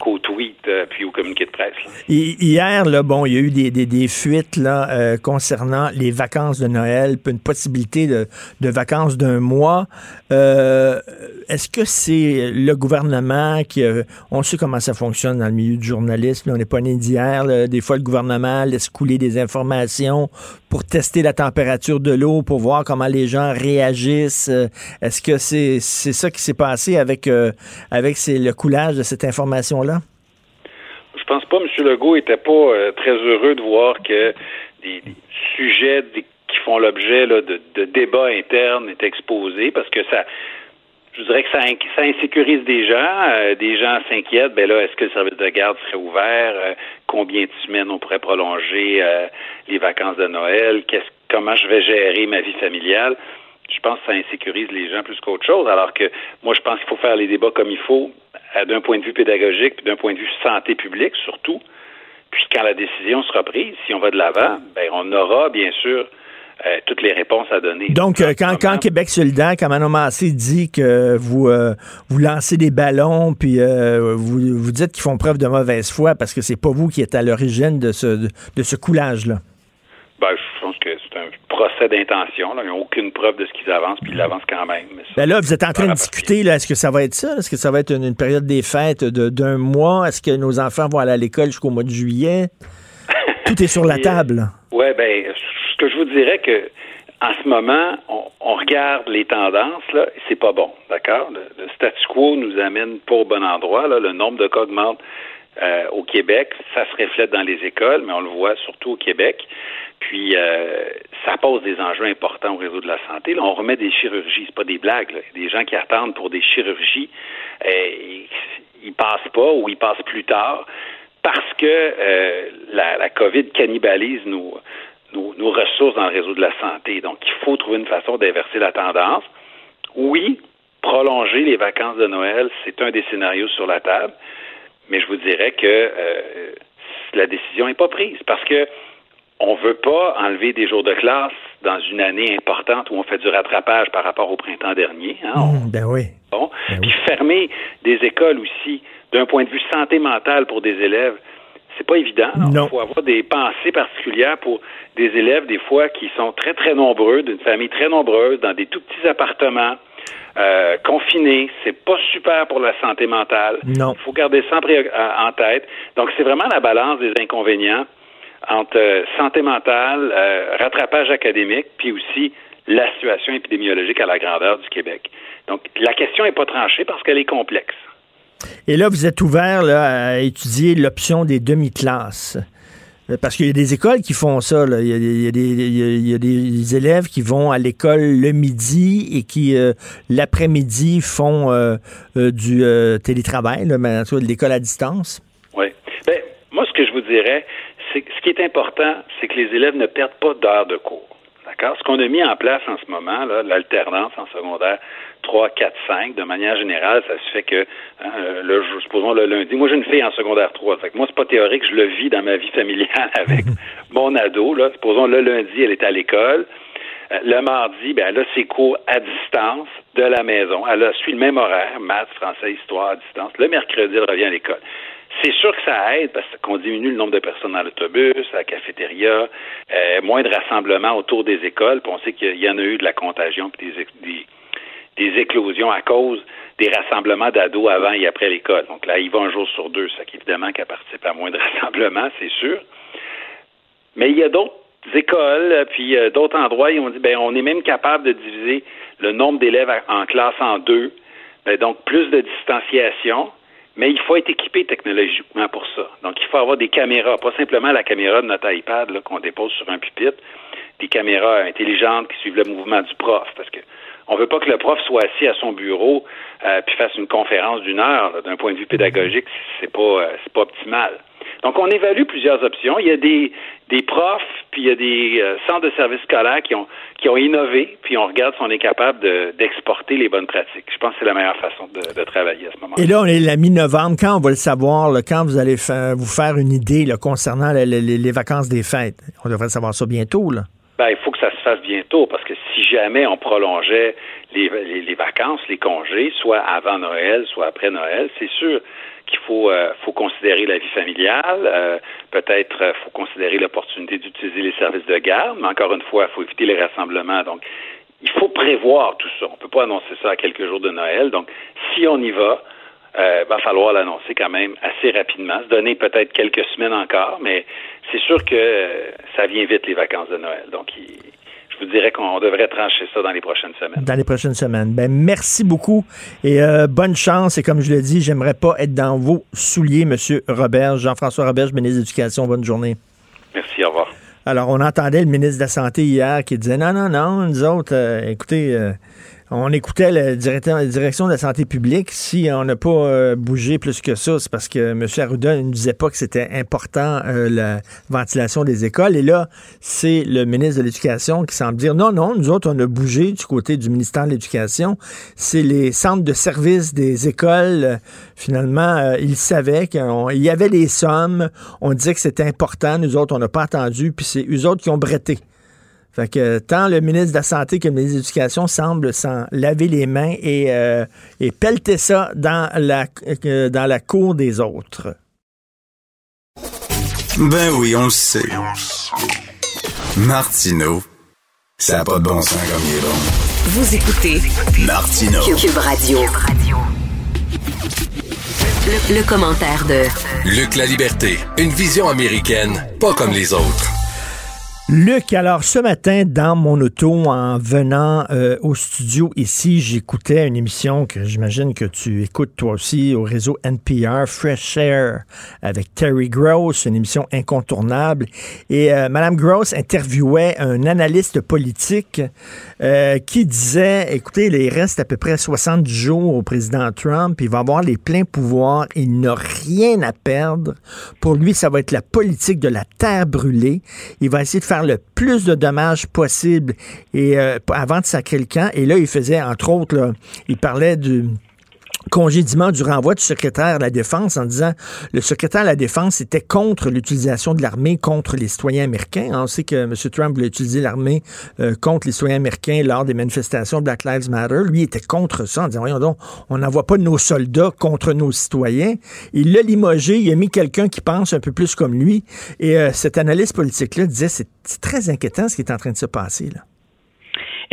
qu'au tweet euh, puis au communiqué de presse. Hier, là, bon, il y a eu des, des, fuites là, euh, concernant les vacances de Noël, une possibilité de, de vacances d'un mois. Euh, est-ce que c'est le gouvernement qui... on sait comment ça fonctionne dans le milieu du journalisme. on n'est pas né d'hier. Des fois, le gouvernement laisse couler des informations pour tester la température de l'eau, pour voir comment les gens réagissent. Est-ce que c'est ça qui s'est passé avec, avec le coulage de cette information-là? M. Legault était pas euh, très heureux de voir que des, sujets qui font l'objet de, débats internes étaient exposés parce que ça, je dirais que ça, insécurise des gens. Euh, des gens s'inquiètent. Ben là, est-ce que le service de garde serait ouvert? Euh, combien de semaines on pourrait prolonger les vacances de Noël? comment je vais gérer ma vie familiale? Je pense que ça insécurise les gens plus qu'autre chose. Alors que moi, je pense qu'il faut faire les débats comme il faut d'un point de vue pédagogique, puis d'un point de vue santé publique surtout. Puis quand la décision sera prise, si on va de l'avant, ben on aura bien sûr euh, toutes les réponses à donner. Donc, euh, quand, quand, Québec solidaire, quand Manon Massé dit que vous, euh, vous lancez des ballons, puis vous, vous dites qu'ils font preuve de mauvaise foi parce que c'est pas vous qui êtes à l'origine de ce, de ce coulage-là. Ben, je pense que c'est un procès d'intention. Ils n'ont aucune preuve de ce qu'ils avancent, puis ils l'avancent quand même. ben là, vous êtes en train de discuter, est-ce que ça va être ça? Est-ce que ça va être une, période des fêtes d'un mois? Est-ce que nos enfants vont aller à l'école jusqu'au mois de juillet? [LAUGHS] Tout est sur la table. Oui, ben, ce que je vous dirais que en ce moment, on, regarde les tendances, là, c'est pas bon, d'accord? Le, statu quo nous amène pas au bon endroit, là, le nombre de cas augmente euh, au Québec, ça se reflète dans les écoles, mais on le voit surtout au Québec. Puis euh, ça pose des enjeux importants au réseau de la santé. Là, on remet des chirurgies, c'est pas des blagues. Des gens qui attendent pour des chirurgies, euh, ils passent pas ou ils passent plus tard parce que euh, la, COVID cannibalise nos, ressources dans le réseau de la santé. Donc, il faut trouver une façon d'inverser la tendance. Oui, prolonger les vacances de Noël, c'est un des scénarios sur la table, mais je vous dirais que euh, la décision n'est pas prise parce que on veut pas enlever des jours de classe dans une année importante où on fait du rattrapage par rapport au printemps dernier. Hein. Mmh, ben oui. Bon. Ben Puis fermer des écoles aussi, d'un point de vue santé mentale pour des élèves, c'est pas évident. Il faut avoir des pensées particulières pour des élèves, des fois, qui sont très, très nombreux, d'une famille très nombreuse, dans des tout petits appartements. Euh, confinés, c'est pas super pour la santé mentale. Non. Il faut garder ça en tête. Donc, c'est vraiment la balance des inconvénients entre euh, santé mentale, euh, rattrapage académique, puis aussi la situation épidémiologique à la grandeur du Québec. Donc, la question n'est pas tranchée parce qu'elle est complexe. Et là, vous êtes ouvert à étudier l'option des demi-classes. Euh, parce qu'il y a des écoles qui font ça. Il, y a, des, élèves qui vont à l'école le midi et qui, l'après-midi, font du télétravail, de l'école à distance. Oui. Ben, moi, ce que je vous dirais, ce qui est important, c'est que les élèves ne perdent pas d'heures de cours. D'accord? Ce qu'on a mis en place en ce moment, l'alternance en secondaire 3, 4, 5, de manière générale, ça se fait que, hein, le, supposons le lundi, moi j'ai une fille en secondaire 3, fait que moi c'est pas théorique, je le vis dans ma vie familiale [LAUGHS] avec [LAUGHS] mon ado, là. supposons le lundi, elle est à l'école, euh, le mardi, ben, elle a ses cours à distance de la maison. Elle a suit le même horaire, maths, français, histoire à distance. Le mercredi, elle revient à l'école. C'est sûr que ça aide parce qu'on diminue le nombre de personnes dans l'autobus, à la cafétéria, euh, moins de rassemblements autour des écoles. Puis on sait qu'il y en a eu de la contagion puis des, des, éclosions à cause des rassemblements d'ados avant et après l'école. Donc là, il va un jour sur deux, ça évidemment qu'elle participe à moins de [LAUGHS] rassemblements, c'est sûr. Mais il y a d'autres écoles, puis euh, d'autres endroits, ils ont dit ben on est même capable de diviser le nombre d'élèves en classe en deux. Ben, donc plus de distanciation, mais il faut être équipé technologiquement pour ça. Donc, il faut avoir des caméras, pas simplement la caméra de notre iPad qu'on dépose sur un pupitre, des caméras intelligentes qui suivent le mouvement du prof, parce que on veut pas que le prof soit assis à son bureau euh, puis fasse une conférence d'une heure. D'un point de vue pédagogique, c'est pas euh, c'est pas optimal. Donc, on évalue plusieurs options. Il y a des, des profs, puis il y a des euh, centres de services scolaires qui ont, qui ont innové, puis on regarde si on est capable d'exporter les bonnes pratiques. Je pense que c'est la meilleure façon de, travailler à ce moment-là. Et là, on est la mi-novembre. Quand on va le savoir, quand vous allez vous faire une idée concernant les, vacances des fêtes? On devrait savoir ça bientôt, là. Ben, il faut que ça se fasse bientôt, parce que si jamais on prolongeait les, les vacances, les congés, soit avant Noël, soit après Noël, c'est sûr qu'il faut, euh, faut considérer la vie familiale, euh, peut-être euh, faut considérer l'opportunité d'utiliser les services de garde, mais encore une fois, il faut éviter les rassemblements. Donc, il faut prévoir tout ça. On ne peut pas annoncer ça à quelques jours de Noël. Donc, si on y va, il va falloir l'annoncer quand même assez rapidement, se donner peut-être quelques semaines encore, mais c'est sûr que ça vient vite les vacances de Noël. Donc, il, je vous dirais qu'on devrait trancher ça dans les prochaines semaines. Dans les prochaines semaines. Ben, merci beaucoup et euh, bonne chance. Et comme je l'ai dit, j'aimerais pas être dans vos souliers, M. Robert. Jean-François Robert, ministre de l'Éducation. Bonne journée. Merci, au revoir. Alors, on entendait le ministre de la Santé hier qui disait non, non, non, nous autres, euh, écoutez, euh, on écoutait la direction de la santé publique. Si on n'a pas euh, bougé plus que ça, c'est parce que M. Arruda ne disait pas que c'était important euh, la ventilation des écoles. Et là, c'est le ministre de l'Éducation qui semble dire non, non, nous autres, on a bougé du côté du ministère de l'Éducation. C'est les centres de services des écoles. finalement, euh, ils savaient qu'il y avait les sommes. On disait que c'était important. Nous autres, on n'a pas attendu. Puis c'est eux autres qui ont bretté. Fait que tant le ministre de la Santé que le ministre de l'Éducation semblent s'en laver les mains et, euh, et pelleter ça dans la, euh, dans la cour des autres. Ben oui, on le sait. Martineau, ça n'a pas de bon sens comme il est bon. Vous écoutez Martineau. Cube Radio. Le, le commentaire de Luc La Liberté, une vision américaine, pas comme les autres. Luc, alors ce matin, dans mon auto, en venant euh, au studio ici, j'écoutais une émission que j'imagine que tu écoutes toi aussi au réseau NPR, Fresh Air, avec Terry Gross, une émission incontournable. Et euh, Madame Gross interviewait un analyste politique euh, qui disait, écoutez, il reste à peu près 70 jours au président Trump, il va avoir les pleins pouvoirs, il n'a rien à perdre. Pour lui, ça va être la politique de la terre brûlée. Il va essayer de faire le plus de dommages possible et euh, avant de sacrer le camp. Et là, il faisait, entre autres, il parlait du congédiement du renvoi du secrétaire de la Défense en disant le secrétaire de la Défense était contre l'utilisation de l'armée contre les citoyens américains. On sait que M. Trump voulait utiliser l'armée euh, contre les citoyens américains lors des manifestations Black Lives Matter. Lui était contre ça en disant, voyons donc, on n'envoie pas nos soldats contre nos citoyens. Il l'a limogé, il a mis quelqu'un qui pense un peu plus comme lui. Et euh, cet analyste politique-là disait, c'est très inquiétant ce qui est en train de se passer. là.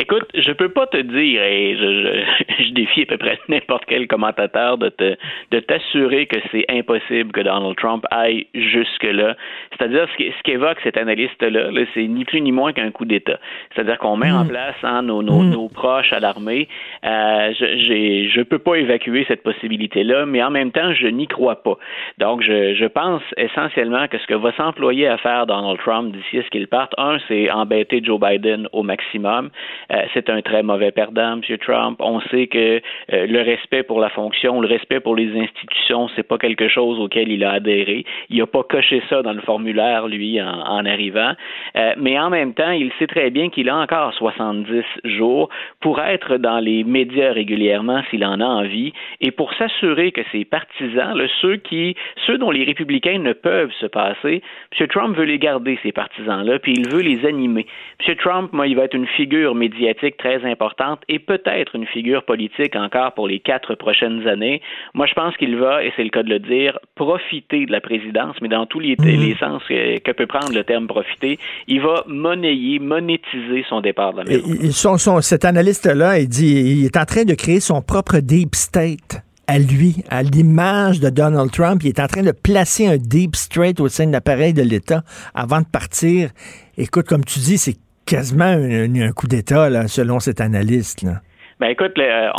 Écoute, je peux pas te dire, et je, [LAUGHS] je, défie à peu près n'importe quel commentateur de te de t'assurer que c'est impossible que Donald Trump aille jusque-là. C'est-à-dire, ce, ce qu'évoque cet analyste-là, -là, c'est ni plus ni moins qu'un coup d'État. C'est-à-dire qu'on met en mm. place hein, nos, nos, mm. nos, proches à l'armée. Euh, je je peux pas évacuer cette possibilité-là, mais en même temps, je n'y crois pas. Donc, je, je pense essentiellement que ce que va s'employer à faire Donald Trump d'ici à ce qu'il parte, un, c'est embêter Joe Biden au maximum. Euh, c'est un très mauvais perdant, M. Trump. On sait que euh, le respect pour la fonction, le respect pour les institutions, c'est pas quelque chose auquel il a adhéré. Il n'a pas coché ça dans le formulaire, lui, en, arrivant. Euh, mais en même temps, il sait très bien qu'il a encore 70 jours pour être dans les médias régulièrement s'il en a envie et pour s'assurer que ses partisans, ceux qui, ceux dont les républicains ne peuvent se passer, M. Trump veut les garder, ces partisans-là, puis il veut les animer. M. Trump, moi, il va être une figure médiatique médiatique très importante et peut-être une figure politique encore pour les quatre prochaines années. Moi, je pense qu'il va, et c'est le cas de le dire, profiter de la présidence, mais dans tous les, mhm. les sens que, peut prendre le terme profiter, il va monnayer, monétiser son départ de la maison. cet analyste-là, il dit il est en train de créer son propre deep state à lui, à l'image de Donald Trump. Il est en train de placer un deep state au sein de l'appareil de l'État avant de partir. Écoute, comme tu dis, c'est quasiment un, coup d'État, selon cet analyste. Là. Ben écoute, euh,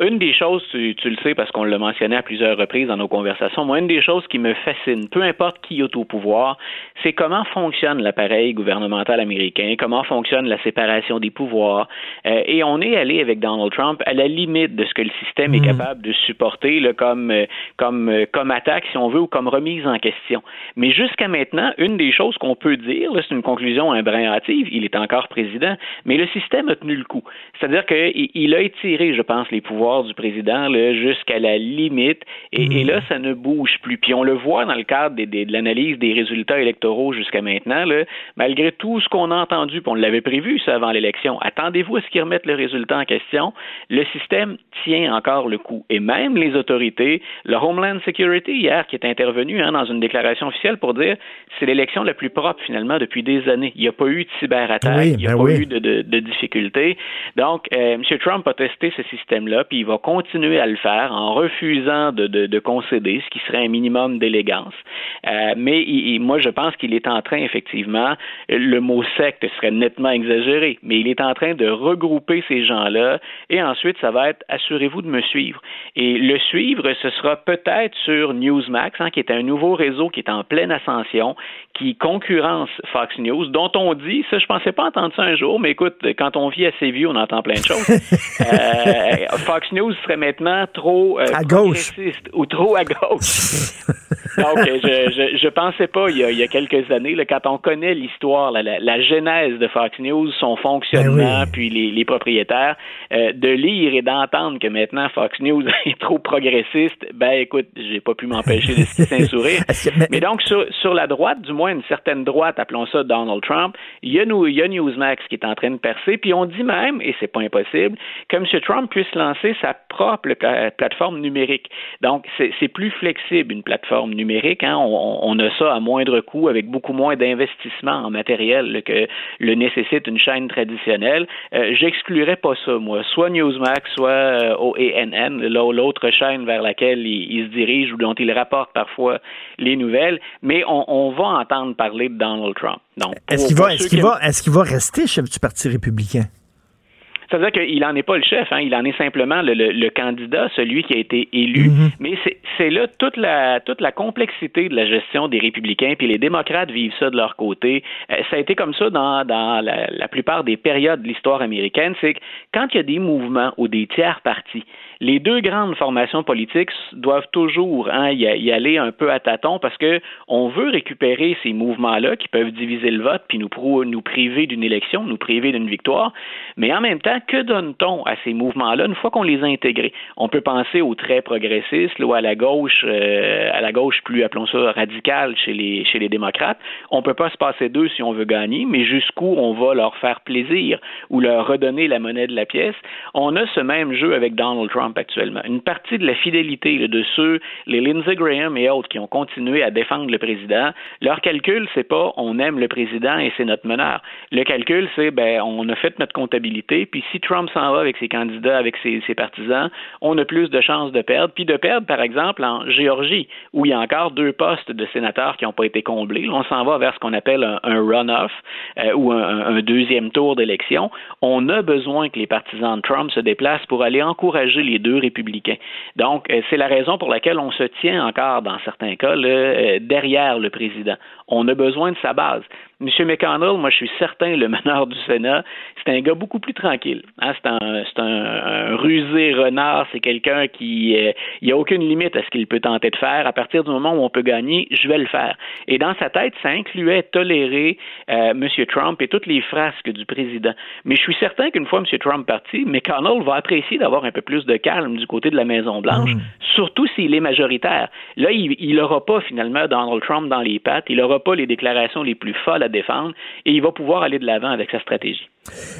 une des choses, tu, le sais parce qu'on l'a mentionné à plusieurs reprises dans nos conversations, moi, une des choses qui me fascine, peu importe qui est au pouvoir, c'est comment fonctionne l'appareil gouvernemental américain, comment fonctionne la séparation des pouvoirs. Euh, et on est allé avec Donald Trump à la limite de ce que le système est mmh. capable de supporter là, comme, euh, comme, comme attaque, si on veut, ou comme remise en question. Mais jusqu'à maintenant, une des choses qu'on peut dire, c'est une conclusion un brin hâtive, il est encore président, mais le système a tenu le coup. C'est-à-dire qu'il a étiré, je pense, les pouvoirs du président jusqu'à la limite. Et, et, là, ça ne bouge plus. Puis on le voit dans le cadre des, de l'analyse des résultats électoraux jusqu'à maintenant. Là, malgré tout ce qu'on a entendu, puis on l'avait prévu ça avant l'élection, attendez-vous à ce qu'ils remettent le résultat en question. Le système tient encore le coup. Et même les autorités, le Homeland Security hier qui est intervenu hein, dans une déclaration officielle pour dire c'est l'élection la plus propre finalement depuis des années. Il n'y a pas eu de cyberattaque, il n'y a ben pas eu de, de, de difficultés. Donc, euh, M. Trump testé ce système-là, puis il va continuer à le faire en refusant de concéder, ce qui serait un minimum d'élégance. Euh, mais moi, je pense qu'il est en train, effectivement, le mot secte serait nettement exagéré, mais il est en train de regrouper ces gens-là, et ensuite, ça va être assurez-vous de me suivre. Et le suivre, ce sera peut-être sur Newsmax, hein, qui est un nouveau réseau qui est en pleine ascension, qui concurrence Fox News, dont on dit, ça, je pensais pas entendre ça un jour, mais écoute, quand on vit assez vieux, on entend plein de choses. [LAUGHS] Euh, Fox News serait maintenant trop euh, à gauche ou trop à gauche. [LAUGHS] Donc, je, je, je, pensais pas il y a, il y a quelques années, là, quand on connaît l'histoire, la, la, genèse de Fox News, son fonctionnement, ben puis les, les propriétaires, euh, de lire et d'entendre que maintenant Fox News [LAUGHS] est trop progressiste, ben écoute, j'ai pas pu m'empêcher de un sourire. Mais donc, sur, sur la droite, du moins une certaine droite, appelons ça Donald Trump, il y a, Newsmax qui est en train de percer, puis on dit même, et c'est pas impossible, que M. Trump puisse lancer sa propre plateforme numérique. Donc, c'est plus flexible, une plateforme numérique. Hein. On, a ça à moindre coût, avec beaucoup moins d'investissement en matériel que le nécessite une chaîne traditionnelle. Euh, J'exclurais pas ça, moi. Soit Newsmax, soit euh, OANN, l'autre chaîne vers laquelle il, se dirige ou dont il rapporte parfois les nouvelles. Mais on, on va entendre parler de Donald Trump. Est-ce qu'il va, qu'il rester chef du Parti républicain? C'est-à-dire qu'il n'en est pas le chef, hein, il en est simplement le, le, candidat, celui qui a été élu. Mm-hmm. Mais c'est là toute la, toute la complexité de la gestion des républicains, puis les démocrates vivent ça de leur côté. Euh, ça a été comme ça dans, dans la, la plupart des périodes de l'histoire américaine, c'est que quand il y a des mouvements ou des tiers partis, les deux grandes formations politiques doivent toujours hein, y, aller un peu à tâtons parce que on veut récupérer ces mouvements-là qui peuvent diviser le vote puis nous, nous priver d'une élection, nous priver d'une victoire. Mais en même temps, que donne-t-on à ces mouvements-là une fois qu'on les a intégrés? On peut penser aux très progressistes ou à la gauche, euh, à la gauche plus, appelons ça, radicale chez les, chez les démocrates. On peut pas se passer d'eux si on veut gagner, mais jusqu'où on va leur faire plaisir ou leur redonner la monnaie de la pièce? On a ce même jeu avec Donald Trump actuellement. Une partie de la fidélité de ceux, les Lindsey Graham et autres, qui ont continué à défendre le président, leur calcul, c'est pas on aime le président et c'est notre meneur. Le calcul, c'est ben on a fait notre comptabilité, puis si Trump s'en va avec ses candidats, avec ses, partisans, on a plus de chances de perdre. Puis de perdre, par exemple, en Géorgie, où il y a encore deux postes de sénateurs qui n'ont pas été comblés. on s'en va vers ce qu'on appelle un, runoff euh, ou un, un deuxième tour d'élection. On a besoin que les partisans de Trump se déplacent pour aller encourager les deux républicains. Donc, euh, c'est la raison pour laquelle on se tient encore, dans certains cas, euh, derrière le président. On a besoin de sa base. M. McConnell, moi, je suis certain, le [LAUGHS] meneur du Sénat, c'est un gars beaucoup plus tranquille. Hein? C'est un, un, rusé renard, c'est quelqu'un qui, euh, il n'y a aucune limite à ce qu'il peut tenter de faire. À partir du moment où on peut gagner, je vais le faire. Et dans sa tête, ça incluait tolérer euh, M. Trump et toutes les frasques du président. Mais je suis certain qu'une fois M. Trump parti, McConnell va apprécier d'avoir un peu plus de calme du côté de la Maison-Blanche, mm. surtout s'il est majoritaire. Là, il n'aura pas finalement Donald Trump dans les pattes, il n'aura pas les déclarations les plus folles à défendre et il va pouvoir aller de l'avant avec sa stratégie.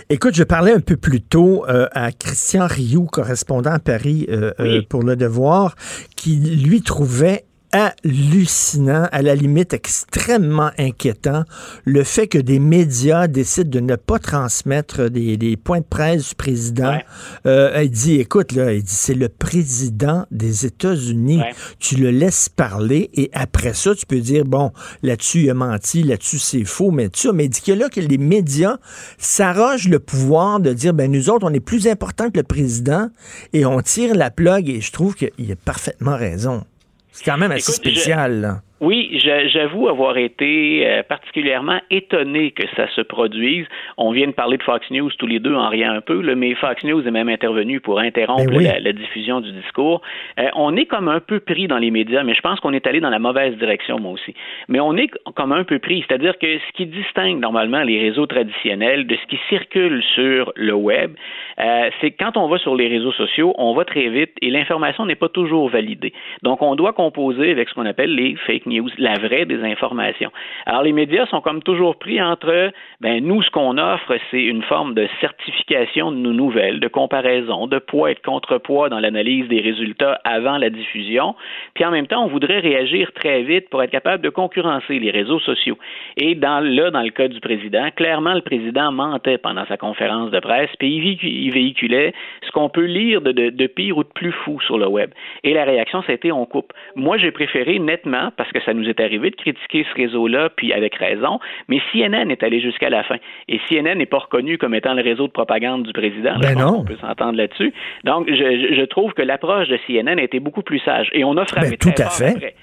Écoute, je parlais un peu plus tôt euh, à Christian Rioux, correspondant à Paris euh, euh, pour Le Devoir, qui lui trouvait hallucinant, à la limite extrêmement inquiétant, le fait que des médias décident de ne pas transmettre des, points de presse du président. Euh, il dit, écoute, là, il dit, c'est le président des États-Unis. Tu le laisses parler et après ça, tu peux dire, bon, là-dessus, il a menti, là-dessus, c'est faux, mais tu mais il dit que là, que les médias s'arrogent le pouvoir de dire, ben, nous autres, on est plus important que le président et on tire la plug et je trouve qu'il a parfaitement raison. C'est quand même assez spécial. Oui, j'avoue avoir été euh, particulièrement étonné que ça se produise. On vient de parler de Fox News tous les deux en rien un peu, mais Fox News est même intervenu pour interrompre ben la, diffusion du discours. Euh, on est comme un peu pris dans les médias, mais je pense qu'on est allé dans la mauvaise direction, moi aussi. Mais on est comme un peu pris, c'est-à-dire que ce qui distingue normalement les réseaux traditionnels de ce qui circule sur le web, euh, c'est que quand on va sur les réseaux sociaux, on va très vite et l'information n'est pas toujours validée. Donc, on doit composer avec ce qu'on appelle les fake news, la vraie des informations. Alors, les médias sont comme toujours pris entre, ben, nous, ce qu'on offre, c'est une forme de certification de nos nouvelles, de comparaison, de poids et de contrepoids dans l'analyse des résultats avant la diffusion. Puis, en même temps, on voudrait réagir très vite pour être capable de concurrencer les réseaux sociaux. Et là, dans le cas du président, clairement, le président mentait pendant sa conférence de presse, puis il, véhiculait ce qu'on peut lire de, de, de pire ou de plus fou sur le web. Et la réaction, été on coupe. Moi, j'ai préféré nettement, parce que ça nous est arrivé de critiquer ce réseau-là, puis avec raison, mais CNN est allé jusqu'à la fin. Et CNN n'est pas reconnu comme étant le réseau de propagande du président. Ben non. On peut s'entendre là-dessus. Donc, je, je, trouve que l'approche de CNN a été beaucoup plus sage. Et on a frappé ben, tout à fait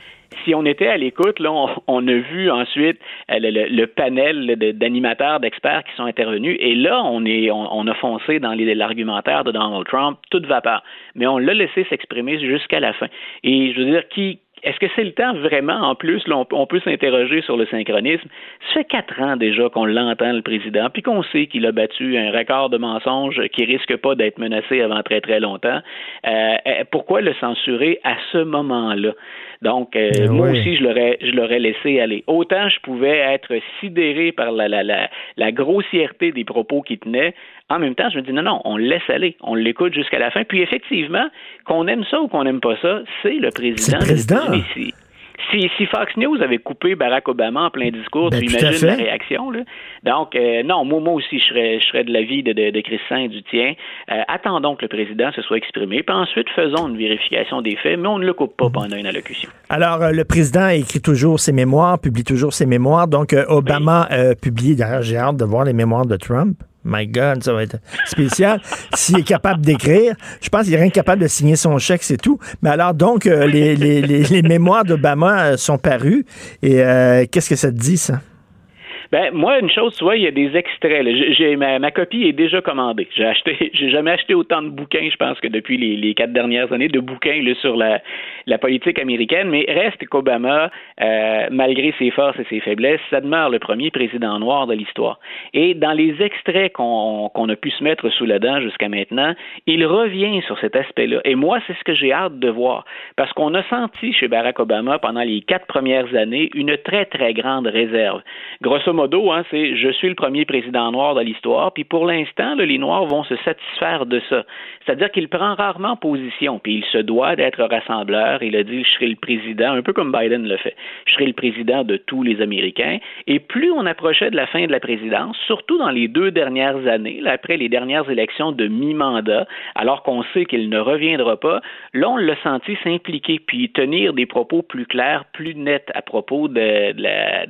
si on était à l'écoute, là, on, a vu ensuite euh, le, panel d'animateurs, d'experts qui sont intervenus, et là, on est, on, a foncé dans l'argumentaire de Donald Trump, toute vapeur. Mais on l'a laissé s'exprimer jusqu'à la fin. Et je veux dire, qui, est-ce que c'est le temps vraiment, en plus, là, on, peut s'interroger sur le synchronisme? Ça fait quatre ans déjà qu'on l'entend, le président, puis qu'on sait qu'il a battu un record de mensonges qui risque pas d'être menacé avant très très longtemps. Euh, euh, pourquoi le censurer à ce moment-là? Donc, euh, ben moi aussi, je l'aurais, je l'aurais laissé aller. Autant je pouvais être sidéré par la, la, la, la grossièreté des propos qu'il tenait, en même temps, je me dis non, non, on le laisse aller, on l'écoute jusqu'à la fin. Puis effectivement, qu'on aime ça ou qu'on n'aime pas ça, c'est le président. Le président. Si, si, Fox News avait coupé Barack Obama en plein discours, ben, tu imagines la réaction. Là? Donc, euh, non, moi, moi aussi, je serais, je serais de l'avis de, de, de Christian et du tien. Euh, attendons que le président se soit exprimé, puis ensuite, faisons une vérification des faits, mais on ne le coupe pas pendant une allocution. Alors, euh, le président écrit toujours ses mémoires, publie toujours ses mémoires. Donc, Obama publie, d'ailleurs, j'ai hâte de voir les mémoires de Trump. My God, ça va être spécial. [LAUGHS] S'il est capable d'écrire, je pense qu'il est rien capable de signer son chèque, c'est tout. Mais alors, donc, euh, les, les, les, mémoires d'Obama euh, sont parues. Et euh, qu'est-ce que ça te dit, ça? Ben moi, une chose, tu vois, il y a des extraits. J'ai ma, copie est déjà commandée. J'ai acheté, [LAUGHS] j'ai jamais acheté autant de bouquins, je pense que depuis les, quatre dernières années, de bouquins sur la, politique américaine. Mais reste qu'Obama, euh, malgré ses forces et ses faiblesses, ça demeure le premier président noir de l'histoire. Et dans les extraits qu'on qu'on a pu se mettre sous la dent jusqu'à maintenant, il revient sur cet aspect-là. Et moi, c'est ce que j'ai hâte de voir, parce qu'on a senti chez Barack Obama pendant les quatre premières années une très très grande réserve. Grosso modo, hein, c'est je suis le premier président noir de l'histoire, puis pour l'instant, les Noirs vont se satisfaire de ça. C'est-à-dire qu'il prend rarement position, puis il se doit d'être rassembleur. Il a dit je serai le président, un peu comme Biden le fait. Je serai le président de tous les Américains. Et plus on approchait de la fin de la présidence, surtout dans les deux dernières années, après les dernières élections de mi-mandat, alors qu'on sait qu'il ne reviendra pas, là on l'a senti s'impliquer puis tenir des propos plus clairs, plus nets à propos de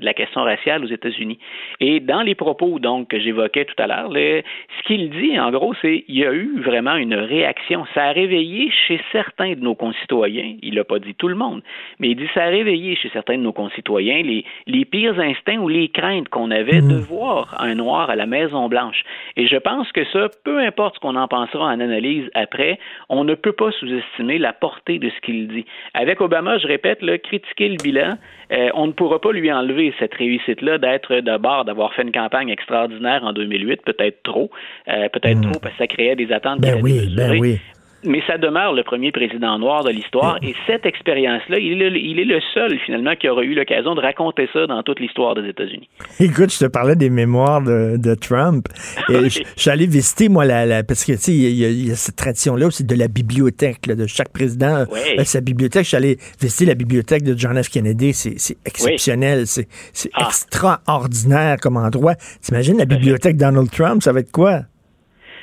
la question raciale aux États-Unis. Et dans les propos donc que j'évoquais tout à l'heure, ce qu'il dit en gros, c'est qu'il y a eu vraiment une réaction. Ça a réveillé chez certains de nos concitoyens, il n'a pas dit tout le monde, mais il dit ça a réveillé chez certains de nos concitoyens les, les pires instincts ou les craintes qu'on avait de mmh. voir un noir à la Maison Blanche. Et je pense que ça, peu importe ce qu'on en pensera en analyse après, on ne peut pas sous-estimer la portée de ce qu'il dit. Avec Obama, je répète, là, critiquer le bilan, euh, on ne pourra pas lui enlever cette réussite-là d'être d'abord d'avoir fait une campagne extraordinaire en 2008, peut-être trop, euh, peut-être hmm. trop parce que ça créait des attentes. Ben oui, ben oui. Mais ça demeure le premier président noir de l'histoire. Et cette expérience-là, il, est le seul, finalement, qui aura eu l'occasion de raconter ça dans toute l'histoire des États-Unis. [LAUGHS] Écoute, je te parlais des mémoires de, Trump. Et [LAUGHS] je, suis allé visiter, moi, la, parce que, tu sais, il y, a cette tradition-là aussi de la bibliothèque, de chaque président a sa bibliothèque. Je suis allé visiter la bibliothèque de John F. Kennedy. C'est exceptionnel. C'est ah. extraordinaire comme endroit. T'imagines la bibliothèque Donald Trump, ça va être quoi?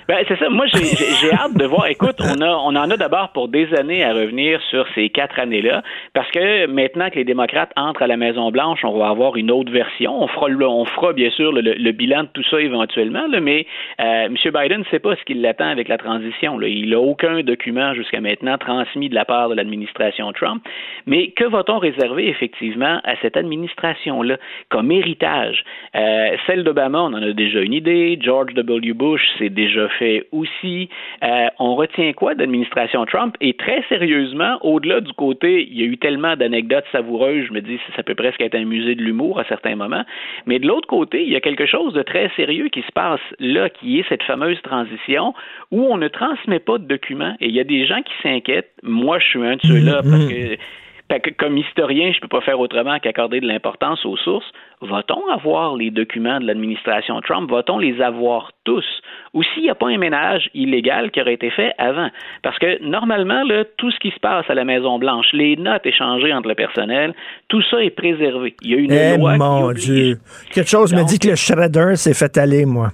Ben, c'est ça. Moi, j'ai hâte de voir. Écoute, on, a, on en a d'abord pour des années à revenir sur ces quatre années-là, parce que maintenant que les démocrates entrent à la Maison-Blanche, on va avoir une autre version. On fera, on fera bien sûr le, bilan de tout ça éventuellement, mais euh, M. Biden ne sait pas ce qu'il l'attend avec la transition. Il n'a aucun document jusqu'à maintenant transmis de la part de l'administration Trump. Mais que va-t-on réserver effectivement à cette administration-là comme héritage? Euh, celle d'Obama, on en a déjà une idée. George W. Bush, c'est déjà fait aussi. Euh, on retient quoi d'administration Trump? Et très sérieusement, au-delà du côté, il y a eu tellement d'anecdotes savoureuses, je me dis, ça peut presque être un musée de l'humour à certains moments. Mais de l'autre côté, il y a quelque chose de très sérieux qui se passe là, qui est cette fameuse transition où on ne transmet pas de documents. Et il y a des gens qui s'inquiètent. Moi, je suis un de ceux-là mm-hmm. parce que comme historien, je ne peux pas faire autrement qu'accorder de l'importance aux sources. Va-t-on avoir les documents de l'administration Trump? Va-t-on les avoir tous? Ou s'il n'y a pas un ménage illégal qui aurait été fait avant? Parce que normalement, là, tout ce qui se passe à la Maison-Blanche, les notes échangées entre le personnel, tout ça est préservé. Il y a une eh mon Dieu! Quelque chose me dit que le shredder s'est fait aller, moi.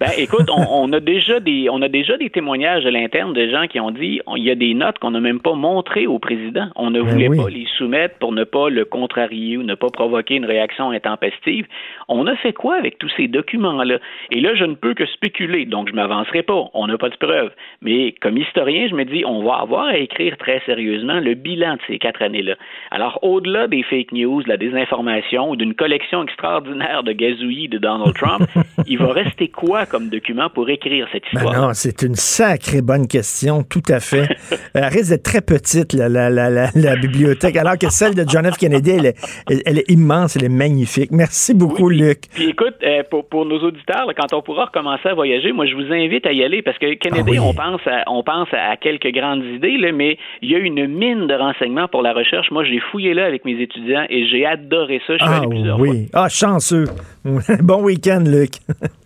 Ben, écoute, on, a déjà des, on a déjà des témoignages à l'interne de gens qui ont dit, il y a des notes qu'on n'a même pas montrées au président. On ne ben voulait pas les soumettre pour ne pas le contrarier ou ne pas provoquer une réaction intempestive. On a fait quoi avec tous ces documents-là? Et là, je ne peux que spéculer, donc je m'avancerai pas. On n'a pas de preuves. Mais comme historien, je me dis, on va avoir à écrire très sérieusement le bilan de ces quatre années-là. Alors, au-delà des fake news, de la désinformation ou d'une collection extraordinaire de gazouillis de Donald Trump, [LAUGHS] il va rester quoi comme document pour écrire cette ben histoire? non, c'est une sacrée bonne question, tout à fait. [LAUGHS] elle risque d'être très petite, la, la, la, la, bibliothèque, alors que celle de John F. Kennedy, elle est, elle est immense, elle est magnifique. Merci beaucoup, Luc. Puis écoute, euh, pour, pour, nos auditeurs, quand on pourra recommencer à voyager, moi, je vous invite à y aller parce que Kennedy, ah on pense, à, on pense à quelques grandes idées, là, mais il y a une mine de renseignements pour la recherche. Moi, j'ai fouillé là avec mes étudiants et j'ai adoré ça. Je suis ah, allé plusieurs oui. Ah, chanceux. [LAUGHS] bon week-end, Luc.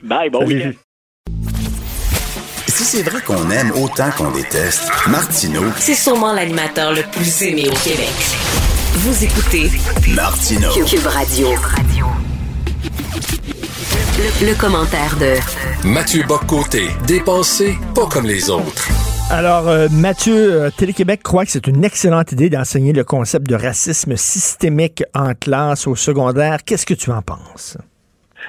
Bye, bon week-end. Si c'est vrai qu'on aime autant qu'on déteste, Martineau. C'est sûrement l'animateur le plus aimé au Québec. Vous écoutez Martineau. Cube Radio. Le, commentaire de Mathieu Boccoté, dépensé pas comme les autres. Alors, euh, Mathieu, euh, Télé-Québec croit que c'est une excellente idée d'enseigner le concept de racisme systémique en classe au secondaire. Qu'est-ce que tu en penses?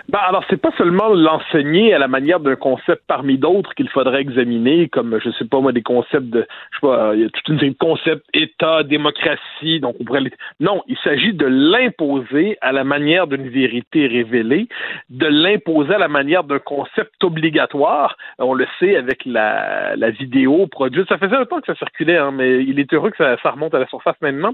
Ben, alors, c'est pas seulement l'enseigner à la manière d'un concept parmi d'autres qu'il faudrait examiner, comme, je sais pas moi, des concepts de, je sais pas, il y a toute une série de concepts État, démocratie, donc on pourrait Non, il s'agit de l'imposer à la manière d'une vérité révélée, de l'imposer à la manière d'un concept obligatoire. On le sait avec la, la vidéo produite, ça faisait un temps que ça circulait, hein, mais il est heureux que ça, remonte à la surface maintenant,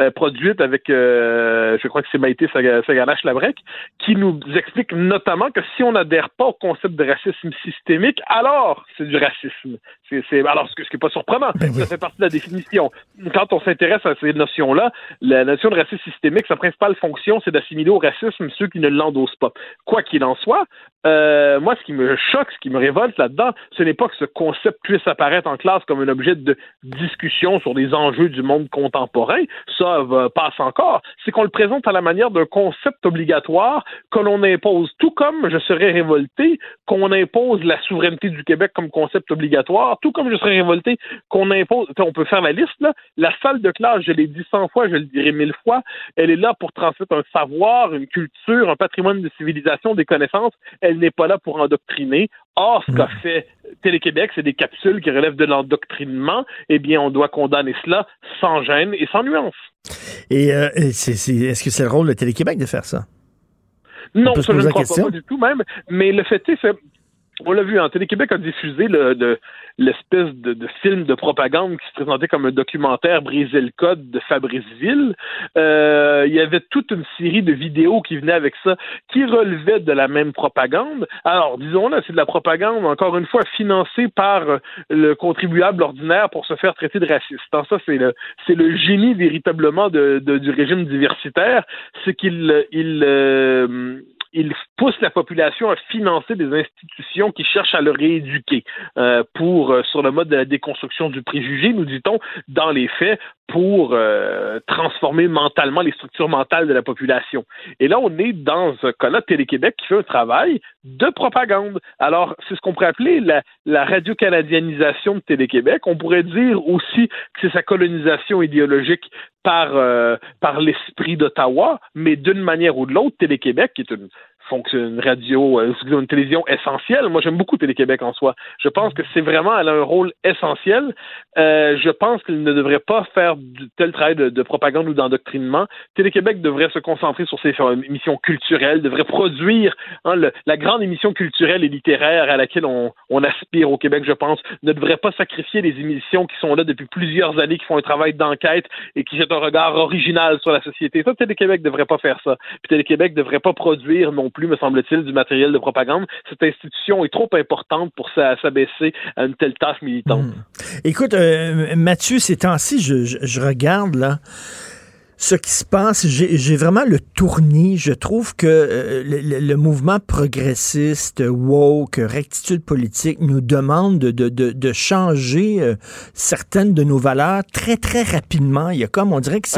euh, produite avec, euh, je crois que c'est Maïté Saganache-Labrec, qui nous explique notamment que si on n'adhère pas au concept de racisme systémique, alors c'est du racisme. C'est, alors, ce, qui n'est pas surprenant, ben ça fait partie de la définition. Quand on s'intéresse à ces notions-là, la notion de racisme systémique, sa principale fonction, c'est d'assimiler au racisme ceux qui ne l'endossent pas. Quoi qu'il en soit, euh, moi, ce qui me choque, ce qui me révolte là-dedans, ce n'est pas que ce concept puisse apparaître en classe comme un objet de discussion sur des enjeux du monde contemporain, ça passe encore, c'est qu'on le présente à la manière d'un concept obligatoire que l'on impose, tout comme je serais révolté qu'on impose la souveraineté du Québec comme concept obligatoire, tout comme je serais révolté qu'on impose, on peut faire la liste, là, la salle de classe, je l'ai dit cent fois, je le dirai mille fois, elle est là pour transmettre un savoir, une culture, un patrimoine de civilisation, des connaissances, elle n'est pas là pour endoctriner. Or, ce qu'a hmm. fait Télé-Québec, c'est des capsules qui relèvent de l'endoctrinement. Eh bien, on doit condamner cela sans gêne et sans nuance. Et euh, est-ce que c'est le rôle de Télé-Québec de faire ça? Non, ça, je ne crois pas, du tout même. Mais le fait est, on l'a vu, hein, Télé-Québec a diffusé le, l'espèce de, film de propagande qui se présentait comme un documentaire Briser le code de Fabrice Ville. Euh, il y avait toute une série de vidéos qui venaient avec ça, qui relevaient de la même propagande. Alors, disons là, c'est de la propagande, encore une fois, financée par le contribuable ordinaire pour se faire traiter de raciste. Dans ça, c'est le, génie véritablement du régime diversitaire, c'est qu'il il, euh, il pousse la population à financer des institutions qui cherchent à le rééduquer. Euh, pour euh, sur le mode de la déconstruction du préjugé, nous dit-on, dans les faits, pour euh, transformer mentalement les structures mentales de la population. Et là, on est dans un cas-là, Télé-Québec qui fait un travail de propagande. Alors, c'est ce qu'on pourrait appeler la, la radio-canadianisation de Télé-Québec. On pourrait dire aussi que c'est sa colonisation idéologique par, euh, par l'esprit d'Ottawa, mais d'une manière ou de l'autre, Télé-Québec, qui est une une radio, euh, une télévision essentielle. Moi, j'aime beaucoup Télé-Québec en soi. Je pense que c'est vraiment, elle a un rôle essentiel. Euh, je pense qu'il ne devrait pas faire tel travail de, propagande ou d'endoctrinement. Télé-Québec devrait se concentrer sur ses émissions culturelles, devrait produire hein, la grande émission culturelle et littéraire à laquelle on, aspire au Québec, je pense, ne devrait pas sacrifier les émissions qui sont là depuis plusieurs années, qui font un travail d'enquête et qui jettent un regard original sur la société. Ça, Télé-Québec devrait pas faire ça. Puis Télé-Québec devrait pas produire non plus plus, me semble-t-il, du matériel de propagande. Cette institution est trop importante pour s'abaisser à une telle tâche militante. Hmm. Écoute, euh, Mathieu, ces temps-ci, je, regarde là ce qui se passe, j'ai vraiment le tournis. Je trouve que euh, le, mouvement progressiste, woke, rectitude politique nous demande de, de, de, changer euh, certaines de nos valeurs très, très rapidement. Il y a comme, on dirait que,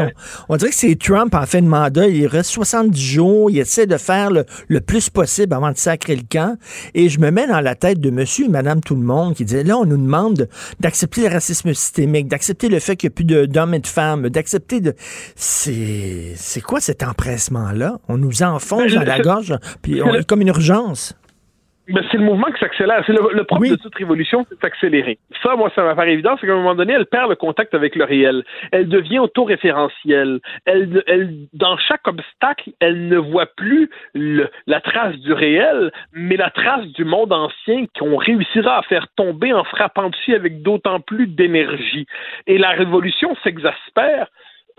on dirait que c'est Trump en fin de mandat, il reste 70 jours, il essaie de faire le, le, plus possible avant de sacrer le camp. Et je me mets dans la tête de monsieur et madame tout le monde qui disait, là, on nous demande d'accepter le racisme systémique, d'accepter le fait qu'il n'y a plus d'hommes et de femmes, d'accepter de c'est quoi cet empressement-là? On nous enfonce dans la gorge, puis on est comme une urgence. Ben, c'est le mouvement qui s'accélère. C'est le, propre de toute révolution, c'est s'accélérer. Ça, moi, ça m'apparaît évident, c'est qu'à un moment donné, elle perd le contact avec le réel. Elle devient autoréférentielle. Elle, elle, dans chaque obstacle, elle ne voit plus la trace du réel, mais la trace du monde ancien qu'on réussira à faire tomber en frappant dessus avec d'autant plus d'énergie. Et la révolution s'exaspère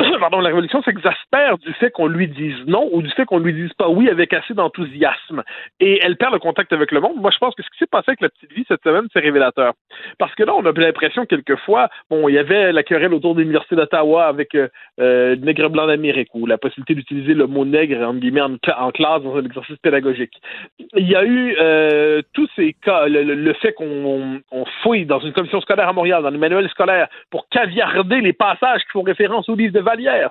[COUGHS] pardon, la révolution s'exaspère du fait qu'on lui dise non ou du fait qu'on lui dise pas oui avec assez d'enthousiasme. Et elle perd le contact avec le monde. Moi, je pense que ce qui s'est passé avec la petite vie cette semaine, c'est révélateur. Parce que là, on a l'impression quelquefois, bon, il y avait la querelle autour de l'Université d'Ottawa avec euh, euh, le nègre blanc d'Amérique ou la possibilité d'utiliser le mot nègre, en classe dans un exercice pédagogique. Il y a eu euh, tous ces cas, le, fait qu'on fouille dans une commission scolaire à Montréal, dans les manuels scolaires, pour caviarder les passages qui font référence au livre de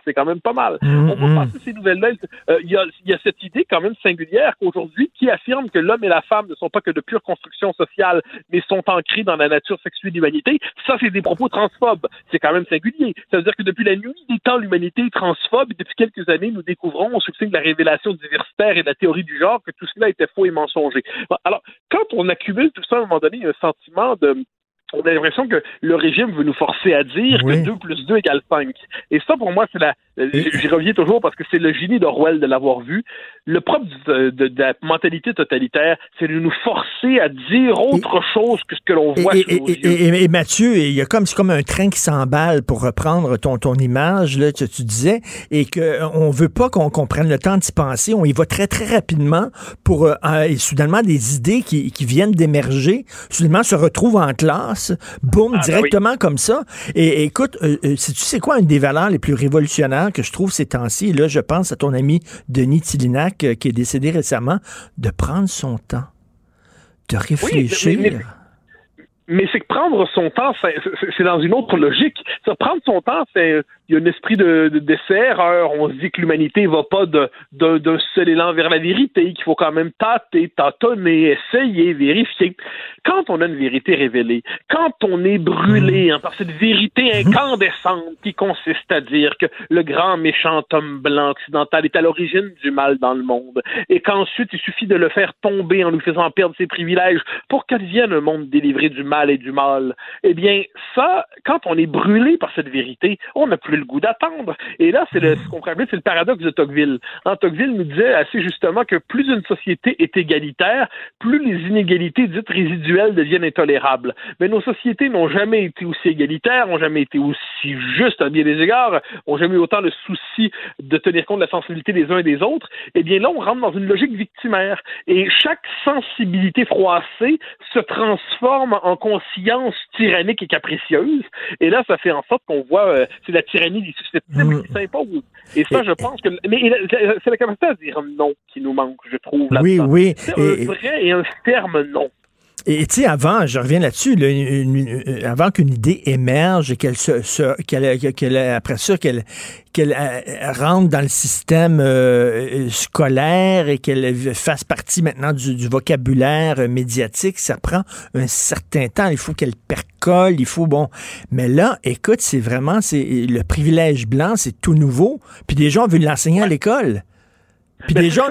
c'est quand même pas mal. Mm-hmm. On va passer ces nouvelles-là. Euh, il y, a, cette idée quand même singulière qu'aujourd'hui, qui affirme que l'homme et la femme ne sont pas que de pure construction sociale, mais sont ancrés dans la nature sexuelle de l'humanité. Ça, c'est des propos transphobes. C'est quand même singulier. Ça veut dire que depuis la nuit des temps, l'humanité est transphobe et depuis quelques années, nous découvrons au succès de la révélation diversitaire et de la théorie du genre que tout cela était faux et mensonger. Alors, quand on accumule tout ça à un moment donné, un sentiment de on a l'impression que le régime veut nous forcer à dire que 2 plus 2 égale 5. Et ça, pour moi, c'est la. J'y reviens toujours parce que c'est le génie d'Orwell de l'avoir vu. Le propre de, la mentalité totalitaire, c'est de nous forcer à dire autre chose que ce que l'on voit et, et, Mathieu, il y a comme, c'est comme un train qui s'emballe, pour reprendre ton, ton image, là, que tu disais, et qu'on veut pas qu'on prenne le temps d'y penser. On y va très, très rapidement pour, euh, et soudainement, des idées qui, qui viennent d'émerger, soudainement se retrouvent en classe boum, ah, ben directement comme ça. Et, écoute, euh, euh, tu sais quoi, une des valeurs les plus révolutionnaires que je trouve ces temps-ci, là, je pense à ton ami Denis Tillinac, euh, qui est décédé récemment, de prendre son temps, de réfléchir. mais, c'est que prendre son temps, c'est dans une autre logique. Ça, prendre son temps, c'est il y a un esprit de, de dessert. On se dit que l'humanité va pas d'un seul élan vers la vérité, qu'il faut quand même tâter, tâtonner, essayer, vérifier. Quand on a une vérité révélée, quand on est brûlé hein, par cette vérité incandescente qui consiste à dire que le grand méchant homme blanc occidental est à l'origine du mal dans le monde, et qu'ensuite il suffit de le faire tomber en lui faisant perdre ses privilèges pour qu'advienne un monde délivré du mal est du mal. Eh bien, ça, quand on est brûlé par cette vérité, on n'a plus le goût d'attendre. Et là, c'est ce qu'on c'est le paradoxe de Tocqueville. En Tocqueville nous disait assez justement que plus une société est égalitaire, plus les inégalités dites résiduelles deviennent intolérables. Mais nos sociétés n'ont jamais été aussi égalitaires, n'ont jamais été aussi justes à bien des égards, n'ont jamais eu autant le souci de tenir compte de la sensibilité des uns et des autres. Eh bien, là, on rentre dans une logique victimaire. Et chaque sensibilité froissée se transforme en conscience tyrannique et capricieuse. Et là, ça fait en sorte qu'on voit, euh, c'est la tyrannie des susceptibles mmh. qui s'impose. Et ça, je pense que. Mais c'est la capacité à dire non qui nous manque, je trouve. Oui, oui. C'est un vrai et un ferme non. Et tu sais, avant, je reviens là-dessus, euh, avant qu'une idée émerge et qu'elle se, qu'elle, après ça, qu'elle, qu'elle euh, rentre dans le système euh, scolaire et qu'elle fasse partie maintenant du, vocabulaire médiatique, ça prend un certain temps. Il faut qu'elle percole, il faut bon. Mais là, écoute, c'est vraiment, c'est le privilège blanc, c'est tout nouveau. Puis des gens veulent l'enseigner à l'école. Puis des gens,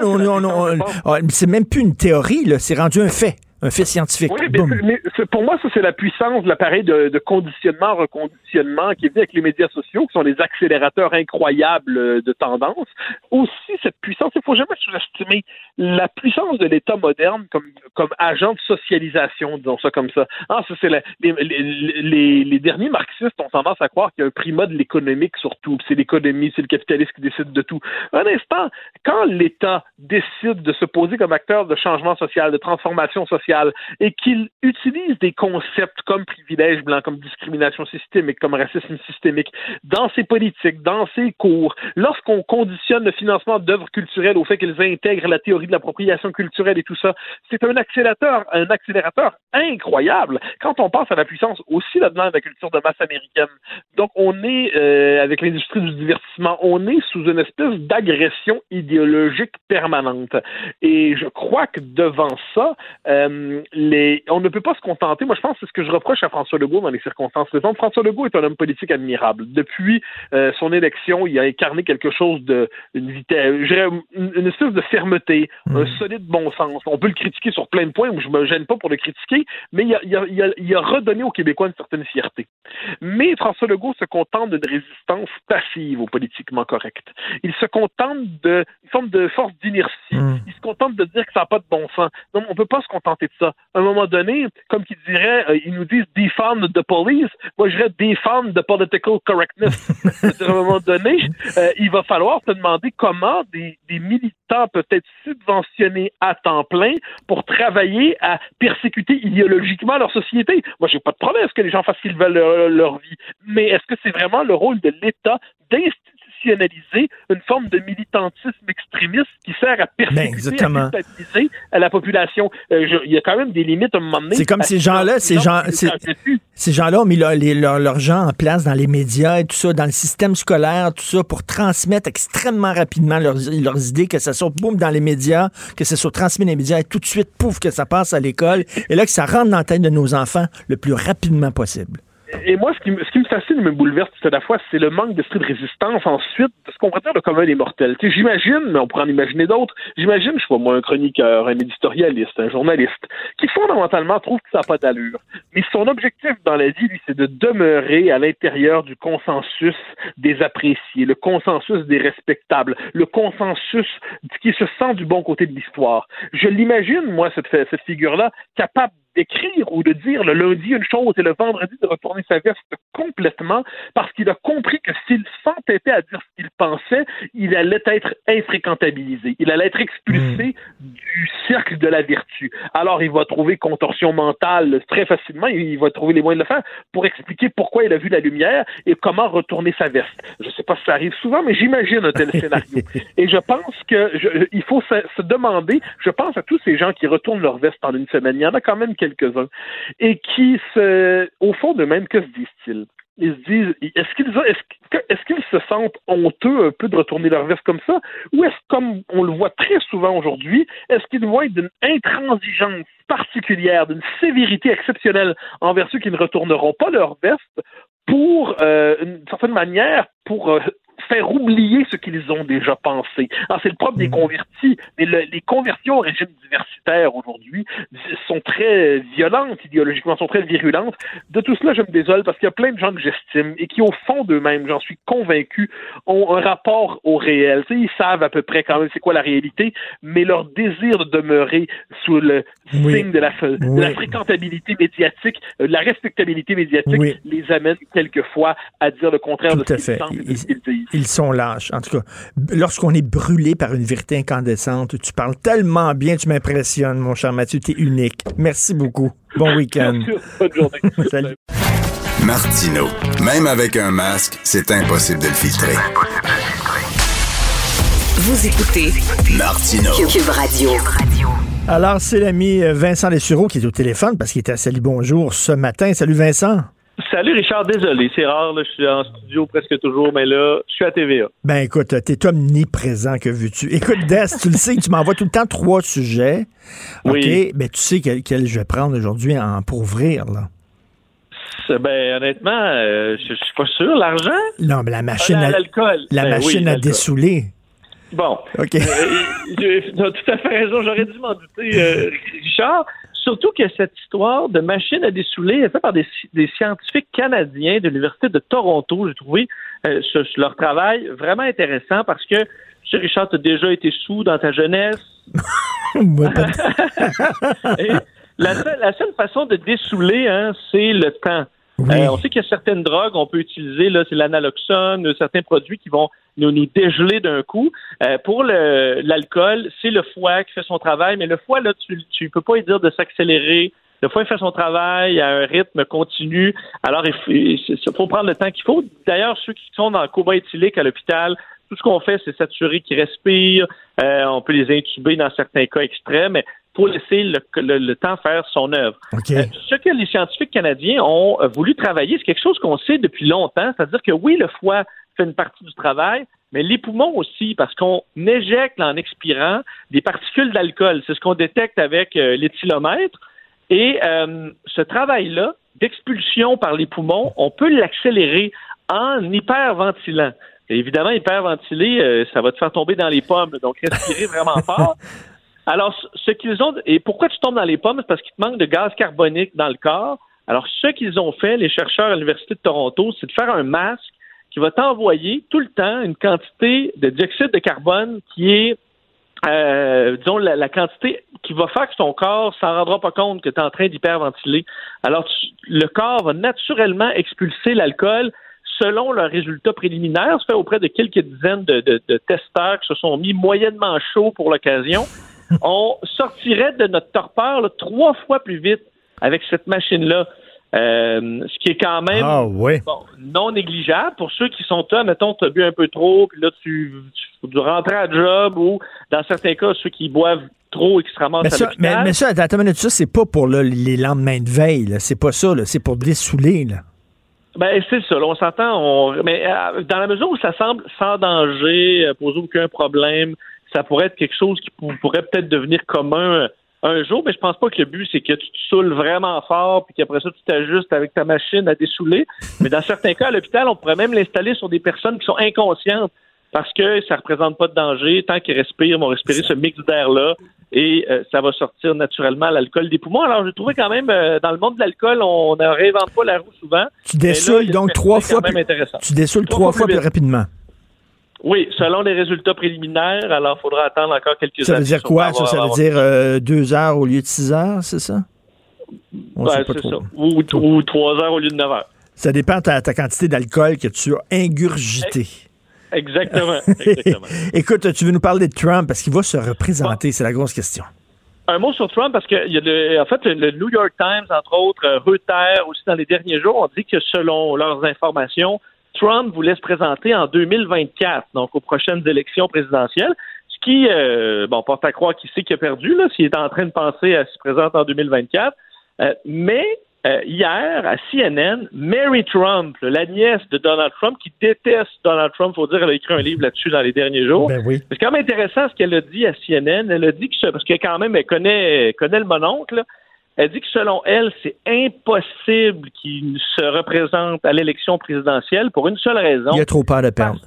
c'est même plus une théorie, là, c'est rendu un fait un fait scientifique. Oui, mais, pour moi, ça, c'est la puissance de l'appareil de, conditionnement, reconditionnement qui est venu avec les médias sociaux, qui sont des accélérateurs incroyables euh, de tendance. Aussi, cette puissance, il ne faut jamais sous-estimer la puissance de l'État moderne comme, comme agent de socialisation, disons ça comme ça. Ah, ça c'est les, les, les, derniers marxistes ont tendance à croire qu'il y a un primat de l'économique surtout. C'est l'économie, c'est le capitalisme qui décide de tout. Un instant, quand l'État décide de se poser comme acteur de changement social, de transformation sociale, et qu'il utilise des concepts comme privilège blanc, comme discrimination systémique, comme racisme systémique dans ses politiques, dans ses cours, lorsqu'on conditionne le financement d'œuvres culturelles au fait qu'elles intègrent la théorie de l'appropriation culturelle et tout ça, c'est un accélérateur, un accélérateur incroyable quand on pense à la puissance aussi là-dedans de la culture de masse américaine. Donc on est euh, avec l'industrie du divertissement, on est sous une espèce d'agression idéologique permanente. Et je crois que devant ça, euh, les, on ne peut pas se contenter. Moi, je pense que c'est ce que je reproche à François Legault dans les circonstances présentes. François Legault est un homme politique admirable. Depuis euh, son élection, il a incarné quelque chose de, une vitesse, une, espèce de fermeté, hmm. un solide bon sens. On peut le critiquer sur plein de points, je me gêne pas pour le critiquer, mais il a, il a, il a, redonné aux Québécois une certaine fierté. Mais François Legault se contente d'une résistance passive au politiquement correct. Il se contente d'une forme de force d'inertie. Hmm. Il se contente de dire que ça n'a pas de bon sens. Donc, on peut pas se contenter ça. À un moment donné, comme qu'ils diraient, euh, ils nous disent defund the police. Moi, je dirais defund the political correctness. [LAUGHS] à un moment donné, euh, il va falloir se demander comment des, des militants peuvent être subventionnés à temps plein pour travailler à persécuter idéologiquement leur société. Moi, j'ai pas de problème à ce que les gens fassent ce qu'ils veulent leur, leur vie. Mais est-ce que c'est vraiment le rôle de l'État d'instituer une forme de militantisme extrémiste qui sert à persécuter, à à la population. Euh, il y a quand même des limites à un moment donné. C'est comme ces gens-là, ces gens, ces gens-là ont mis leurs gens en place dans les médias et tout ça, dans le système scolaire, tout ça, pour transmettre extrêmement rapidement leurs, leurs idées, que ça soit boum dans les médias, que ça soit transmis dans les médias et tout de suite, pouf, que ça passe à l'école. Et là, que ça rentre dans la tête de nos enfants le plus rapidement possible. Et moi, ce qui, ce qui me fascine me bouleverse tout à la fois, c'est le manque d'esprit de résistance ensuite de ce qu'on pourrait dire le commun des mortels. J'imagine, mais on pourrait en imaginer d'autres, j'imagine, je vois moi, un chroniqueur, un éditorialiste, un journaliste, qui fondamentalement trouve que ça n'a pas d'allure. Mais son objectif dans la vie, lui, c'est de demeurer à l'intérieur du consensus des appréciés, le consensus des respectables, le consensus qui se sent du bon côté de l'histoire. Je l'imagine, moi, cette, cette figure-là, capable d'écrire ou de dire le lundi une chose et le vendredi de retourner sa veste complètement parce qu'il a compris que s'il s'entêtait à dire ce qu'il pensait, il allait être infréquentabilisé. Il allait être expulsé hmm. du cercle de la vertu. Alors, il va trouver contorsion mentale très facilement. Il va trouver les moyens de le faire pour expliquer pourquoi il a vu la lumière et comment retourner sa veste. Je ne sais pas si ça arrive souvent, mais j'imagine un tel scénario. [LAUGHS] Et je pense que il faut se, se, demander, je pense à tous ces gens qui retournent leur veste en une semaine. Il y en a quand même quelques-uns, et qui, se, au fond de même, que se disent-ils? Ils se disent, est-ce qu'ils se sentent honteux un peu de retourner leur veste comme ça, ou est-ce comme on le voit très souvent aujourd'hui, est-ce qu'ils être d'une intransigeance particulière, d'une sévérité exceptionnelle envers ceux qui ne retourneront pas leur veste pour, euh, une certaine manière, pour euh, faire oublier ce qu'ils ont déjà pensé. Alors, c'est le propre des Mm. convertis. Mais le- les conversions au régime diversitaire aujourd'hui sont très violentes idéologiquement, sont très virulentes. De tout cela, je me désole parce qu'il y a plein de gens que j'estime et qui, au fond d'eux-mêmes, j'en suis convaincu, ont un rapport au réel. Tu sais, ils savent à peu près quand même c'est quoi la réalité, mais leur désir de demeurer sous le Oui. signe de la, de Oui. la fréquentabilité médiatique, euh, de la respectabilité médiatique, Oui. les amène quelquefois à dire le contraire de Tout à ce qu'ils fait. pensent et de Ils, ce qu'ils disent. Ils sont lâches. En tout cas, lorsqu'on est brûlé par une vérité incandescente, tu parles tellement bien, tu m'impressionnes, mon cher Mathieu, tu es unique. Merci beaucoup. Bon week-end. Bonne journée. [LAUGHS] Salut. Martino. Même avec un masque, c'est impossible de le filtrer. Vous écoutez Martino. Cube Radio. Alors, c'est l'ami euh, Vincent Lessureau qui est au téléphone parce qu'il était à Salut Bonjour ce matin. Salut Vincent. Salut Richard, désolé, c'est rare, là, je suis en studio presque toujours, mais là, je suis à TVA. Ben écoute, t'es omniprésent, que veux-tu? Écoute, Des, tu le sais, tu m'envoies tout le temps trois sujets. OK? Oui. Ben tu sais quel, quel je vais prendre aujourd'hui en, pour ouvrir, là. Ben honnêtement, euh, je, suis pas sûr. L'argent? Non, mais la machine Ah, à, l'alcool. la Ben oui, machine à dessouler. Bon. OK. Euh, tu as tout à fait raison, j'aurais dû m'en douter, euh, Richard. Surtout que cette histoire de machine à dessouler est faite par des, sci- des scientifiques canadiens de l'Université de Toronto. J'ai trouvé euh, ce- leur travail vraiment intéressant parce que, tu Richard, tu as déjà été sous dans ta jeunesse. [LAUGHS] [LAUGHS] Et la, seule, la seule façon de dessouler, hein, c'est le temps. Euh, on sait qu'il y a certaines drogues, on peut utiliser, là, c'est l'analoxone, certains produits qui vont nous, nous dégeler d'un coup. Euh, pour l'alcool, c'est le foie qui fait son travail, mais le foie, là, tu tu peux pas lui dire de s'accélérer. Le foie il fait son travail à un rythme continu. Alors, il faut, prendre le temps qu'il faut. D'ailleurs, ceux qui sont dans le coma éthylique à l'hôpital, tout ce qu'on fait, c'est s'assurer qu'ils respirent. Euh, on peut les intuber dans certains cas extrêmes, mais faut laisser le, le- le temps faire son œuvre. OK. Euh, ce que les scientifiques canadiens ont voulu travailler, c'est quelque chose qu'on sait depuis longtemps, c'est-à-dire que oui, le foie fait une partie du travail, mais les poumons aussi, parce qu'on éjecte en expirant des particules d'alcool. C'est ce qu'on détecte avec euh, l'éthylomètre. Et euh, ce travail-là d'expulsion par les poumons, on peut l'accélérer en hyperventilant. Et évidemment, hyperventiler, euh, ça va te faire tomber dans les pommes, donc respirer vraiment fort. [LAUGHS] Alors, ce- ce qu'ils ont, et pourquoi tu tombes dans les pommes, c'est parce qu'il te manque de gaz carbonique dans le corps. Alors, ce qu'ils ont fait, les chercheurs à l'Université de Toronto, c'est de faire un masque qui va t'envoyer tout le temps une quantité de dioxyde de carbone qui est, euh, disons, la, la quantité qui va faire que ton corps s'en rendra pas compte que tu es en train d'hyperventiler. Alors, tu- le corps va naturellement expulser l'alcool selon leurs résultats préliminaires. C'est fait auprès de quelques dizaines de, de- de testeurs qui se sont mis moyennement chauds pour l'occasion. [LAUGHS] On sortirait de notre torpeur là, trois fois plus vite avec cette machine-là. Euh, ce qui est quand même Ah, bon, non négligeable pour ceux qui sont là, mettons, tu as bu un peu trop, puis là, tu, tu, tu rentrer à job ou, dans certains cas, ceux qui boivent trop ramassent Mais à ça, mais, mais ça, attends, une minute, ça, c'est pas pour là, les lendemains de veille. C'est pas ça. C'est pour dessouler, là. Ben, c'est ça, là, on s'entend, on... mais euh, dans la mesure où ça semble sans danger, euh, poser aucun problème, ça pourrait être quelque chose qui pour- pourrait peut-être devenir commun un jour, mais je pense pas que le but, c'est que tu te saoules vraiment fort, puis qu'après ça, tu t'ajustes avec ta machine à dessouler. Mais dans certains cas, à l'hôpital, on pourrait même l'installer sur des personnes qui sont inconscientes parce que ça représente pas de danger. Tant qu'ils respirent, ils vont respirer ce mix d'air-là et euh, ça va sortir naturellement l'alcool des poumons. Alors, j'ai trouvé quand même, euh, dans le monde de l'alcool, on ne réinvente pas la roue souvent. Tu dessoules donc trois fois plus, tu dessoules Trois fois plus rapidement. Oui, selon les résultats préliminaires, alors il faudra attendre encore quelques Ça veut dire quoi? Ça, ça veut dire euh, deux heures au lieu de six heures, c'est ça? On pas c'est ça. Ou, ou trois heures au lieu de neuf heures. Ça dépend de ta, ta quantité d'alcool que tu as ingurgité. Exactement. exactement. [LAUGHS] Écoute, tu veux nous parler de Trump? Parce qu'il va se représenter, c'est la grosse question. Un mot sur Trump parce que il y a le- en fait le New York Times entre autres, euh, Reuters aussi dans les derniers jours, ont dit que selon leurs informations, Trump voulait se présenter en 2024, donc aux prochaines élections présidentielles. Ce qui, euh, bon, porte à croire qu'il sait qu'il a perdu là, s'il est en train de penser à se présenter en 2024. Euh, mais euh, hier, à CNN, Mary Trump, la nièce de Donald Trump, qui déteste Donald Trump, faut dire, elle a écrit un livre là-dessus dans les derniers jours. Ben oui. C'est quand même intéressant ce qu'elle a dit à CNN. Elle a dit que, ce- parce qu'elle quand même, elle connaît, elle connaît le mononcle. Elle dit que selon elle, c'est impossible qu'il se représente à l'élection présidentielle pour une seule raison. Il a trop peur de perdre.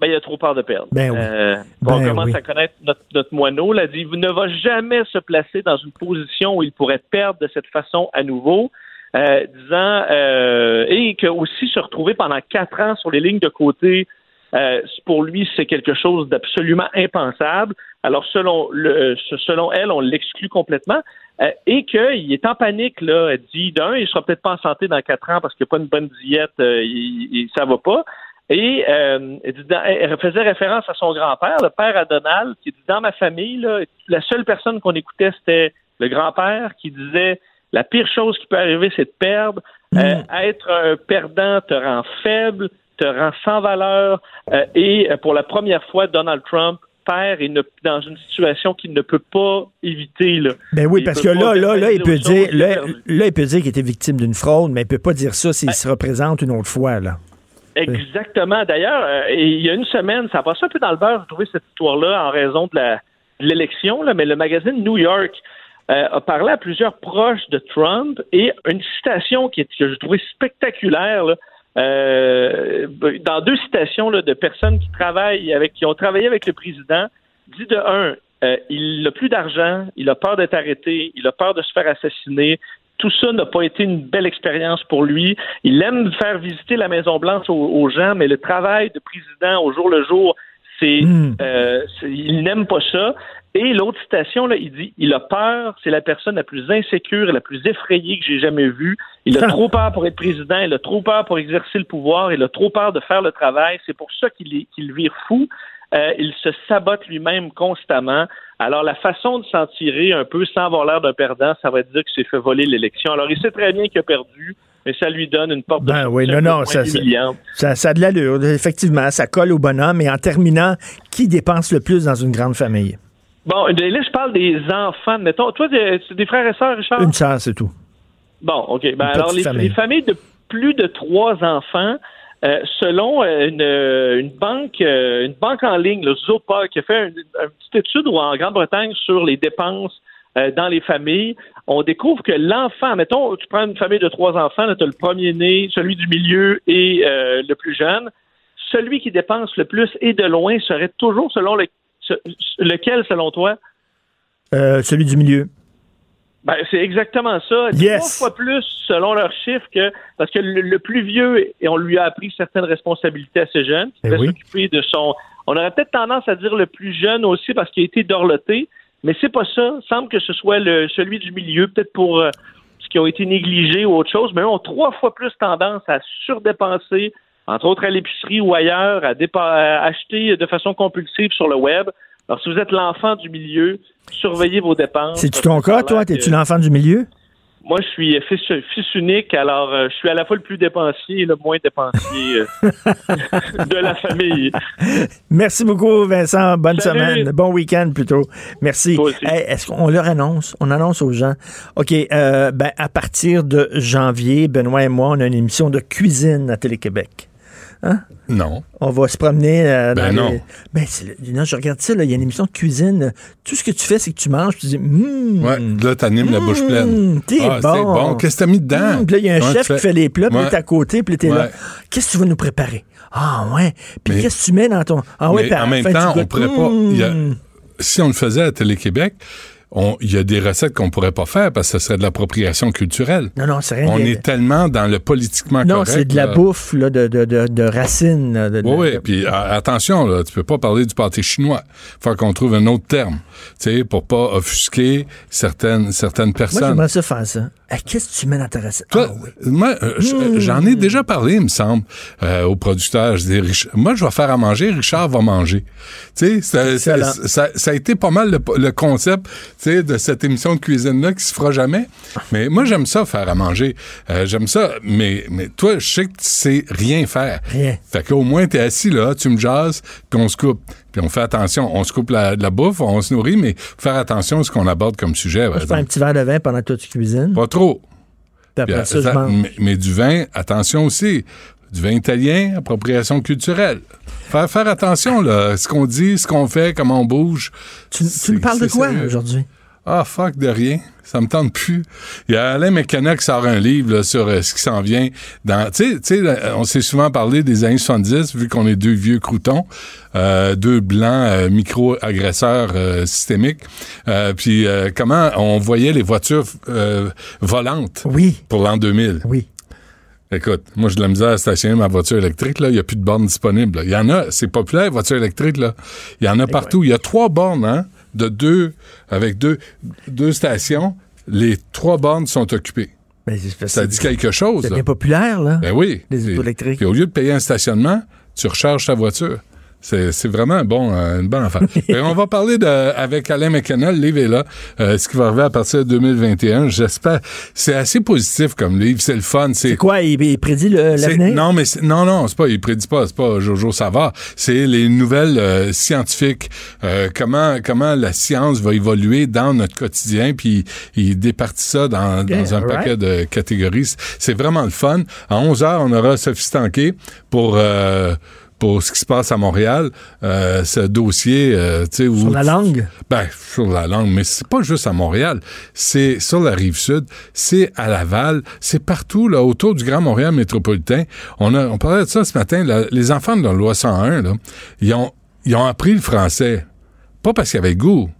ben, il a trop peur de perdre. Ben oui. Euh, Ben on commence oui. à connaître notre, notre moineau. Là, dit, il ne va jamais se placer dans une position où il pourrait perdre de cette façon à nouveau. Euh, disant euh, et que aussi se retrouver pendant quatre ans sur les lignes de côté euh, pour lui c'est quelque chose d'absolument impensable. Alors selon le, selon elle on l'exclut complètement euh, et qu'il est en panique là. Elle dit d'un il sera peut-être pas en santé dans quatre ans parce qu'il n'y a pas une bonne diète, euh, il, il- ça va pas. Et euh, elle, faisait référence à son grand-père, le père à Donald, qui dit dans ma famille, là, la seule personne qu'on écoutait, c'était le grand-père qui disait la pire chose qui peut arriver, c'est de perdre. Euh, être un perdant te rend faible, te rend sans valeur. Euh, et euh, pour la première fois, Donald Trump perd et ne- dans une situation qu'il ne peut pas éviter. Là. Ben oui, Il parce que là, là, là, il peut dire, là, il perd. là, il peut dire qu'il était victime d'une fraude, mais il peut pas dire ça s'il Ben se représente une autre fois, là. Exactement. D'ailleurs, euh, il y a une semaine, ça a passé un peu dans le beurre, j'ai trouvé cette histoire-là en raison de l'élection, mais le magazine New York euh, a parlé à plusieurs proches de Trump et une citation qui est, que j'ai trouvé spectaculaire, là, euh, dans deux citations là, de personnes qui travaillent avec, qui ont travaillé avec le président, dit de un, euh, il n'a plus d'argent, il a peur d'être arrêté, il a peur de se faire assassiner. Tout ça n'a pas été une belle expérience pour lui. Il aime faire visiter la Maison Blanche aux, aux gens, mais le travail de président au jour le jour, c'est, euh, c'est- il n'aime pas ça. Et l'autre citation, là, il dit, il a peur, c'est la personne la plus insécure et la plus effrayée que j'ai jamais vue. Il a [LAUGHS] trop peur pour être président, il a trop peur pour exercer le pouvoir, il a trop peur de faire le travail. C'est pour ça qu'il qu'il vire fou. Euh, il se sabote lui-même constamment. Alors, la façon de s'en tirer un peu sans avoir l'air d'un perdant, ça va dire qu'il s'est fait voler l'élection. Alors, il sait très bien qu'il a perdu, mais ça lui donne une porte de Ben oui, non, ça, ça a de l'allure. Effectivement, ça colle au bonhomme. Et en terminant, qui dépense le plus dans une grande famille? Bon, là, je parle des enfants. Mettons, toi, c'est des frères et sœurs, Richard? Une sœur, c'est tout. Bon, OK. Ben, alors, les, famille. les familles de plus de trois enfants, euh, selon euh, une, euh, une banque euh, une banque en ligne, le Zopa, qui a fait une, une petite étude en Grande-Bretagne sur les dépenses euh, dans les familles, on découvre que l'enfant, mettons, tu prends une famille de trois enfants, tu as le premier-né, celui du milieu et le plus jeune, celui qui dépense le plus et de loin serait toujours selon le, ce- lequel, selon toi? Euh, celui du milieu. Ben, c'est exactement ça. Yes. Trois fois plus selon leurs chiffres que parce que le, le plus vieux et on lui a appris certaines responsabilités assez jeune, qui Eh devait oui. s'occuper de son. On aurait peut-être tendance à dire le plus jeune aussi parce qu'il a été dorloté, mais c'est pas ça. Il semble que ce soit le celui du milieu, peut-être pour euh, ce qui ont été négligés ou autre chose, mais eux ont trois fois plus tendance à surdépenser, entre autres à l'épicerie ou ailleurs, à, à acheter de façon compulsive sur le web. Alors, si vous êtes l'enfant du milieu, surveillez vos dépenses. C'est-tu ton cas, toi? T'es-tu l'enfant du milieu? Moi, je suis fils, fils unique, alors euh, je suis à la fois le plus dépensier et le moins dépensier euh, [LAUGHS] de la famille. Merci beaucoup, Vincent. Bonne Salut. semaine. Bon week-end plutôt. Merci. Hey, Est-ce qu'on leur annonce? On annonce aux gens. OK. euh, ben, à partir de janvier, Benoît et moi, on a une émission de cuisine à Télé-Québec. Hein? Non. On va se promener euh, Ben dans non. les- Ben, le- non, je regarde ça, là, il y a une émission de cuisine. Tout ce que tu fais, c'est que tu manges, tu dis, Hum, Ouais, là, t'animes la bouche pleine. t'es ah, bon. bon. Qu'est-ce que t'as mis dedans? Hum, puis là, il y a un Comment chef qui fait les plats, puis là, Ouais. t'es à côté, puis là, t'es là. Ouais. Qu'est-ce que tu vas nous préparer? Ah, ouais. Puis qu'est-ce que tu mets dans ton. Ah, ouais, Mais en même temps, on a- hum. si on le faisait à Télé-Québec, il y a des recettes qu'on pourrait pas faire parce que ce serait de l'appropriation culturelle. Non, non, c'est rien. On de- est tellement dans le politiquement Non, correct. c'est de la là. bouffe là, de, de, de, de racines. Oui, oui. Puis attention, là, tu peux pas parler du pâté chinois. Faut qu'on trouve un autre terme, tu sais, pour pas offusquer certaines certaines Moi, personnes. j'aimerais ça faire ça. Ah, Qu'est-ce que tu mets dans ta recette? Toi, Ah, oui. moi, euh, j- Mmh. j'en ai déjà parlé, il me semble, euh, au producteur. Je dis, Rich- moi, je vais faire à manger, Richard va manger. Tu sais, ça, ça, ça- ça a été pas mal le, le concept, de cette émission de cuisine-là qui se fera jamais. Mais moi, j'aime ça, faire à manger. Euh, j'aime ça, mais, mais toi, je sais que tu sais rien faire. Rien. Fait qu'au moins, t'es assis là, tu me jases, puis on se coupe. Puis on fait attention, on se coupe la, la bouffe, on se nourrit, mais faire attention à ce qu'on aborde comme sujet. Moi, je prends un petit verre de vin pendant que tu cuisines. Pas trop. Puis ça, mais du vin, attention aussi. Du vin italien, appropriation culturelle. Faire, faire attention, là, ce qu'on dit, ce qu'on fait, comment on bouge. Tu, tu me parles de quoi aujourd'hui? Ah, fuck de rien. Ça me tente plus. Il y a Alain McKenna qui sort un livre là, sur euh, ce qui s'en vient. dans Tu sais, on s'est souvent parlé des années 70, vu qu'on est deux vieux croutons, euh, deux blancs euh, micro-agresseurs euh, systémiques. Euh, puis euh, comment on voyait les voitures euh, volantes oui. pour l'an 2000. Oui. Écoute, moi, j'ai de la misère à stationner ma voiture électrique. Là, il n'y a plus de bornes disponibles. là. Il y en a, c'est populaire, voiture électrique. Là. Il y en a partout. Il y a trois bornes, hein, de deux, avec deux, deux stations. Les trois bornes sont occupées. Ben, Ça dit quelque chose. C'est bien populaire, là. Ben oui. Les autos électriques. Puis au lieu de payer un stationnement, tu recharges ta voiture. C'est c'est vraiment un bon, euh, une bonne affaire. [LAUGHS] Et on va parler de, avec Alain McKenna, le livre est là, euh, ce qui va arriver à partir de 2021. J'espère. C'est assez positif comme livre, c'est le fun. C'est Quoi, il, il prédit l'avenir? Non, mais c'est- non, non, c'est pas. Il prédit pas. C'est pas Jojo Savard. C'est les nouvelles euh, scientifiques. euh, comment comment la science va évoluer dans notre quotidien. Puis il départit ça dans, dans un paquet de catégories. C'est- vraiment le fun. À 11 h on aura Sophie Stanquet pour. Pour ce qui se passe à Montréal, euh, ce dossier, euh, tu sais, Sur la langue? ben, sur la langue, mais c'est pas juste à Montréal. C'est sur la rive sud, c'est à Laval, c'est partout, là, autour du Grand Montréal métropolitain. On, a, on parlait de ça ce matin. là, les enfants de la loi 101, là, ils, ont, ils ont appris le français. Pas parce qu'ils avaient le goût.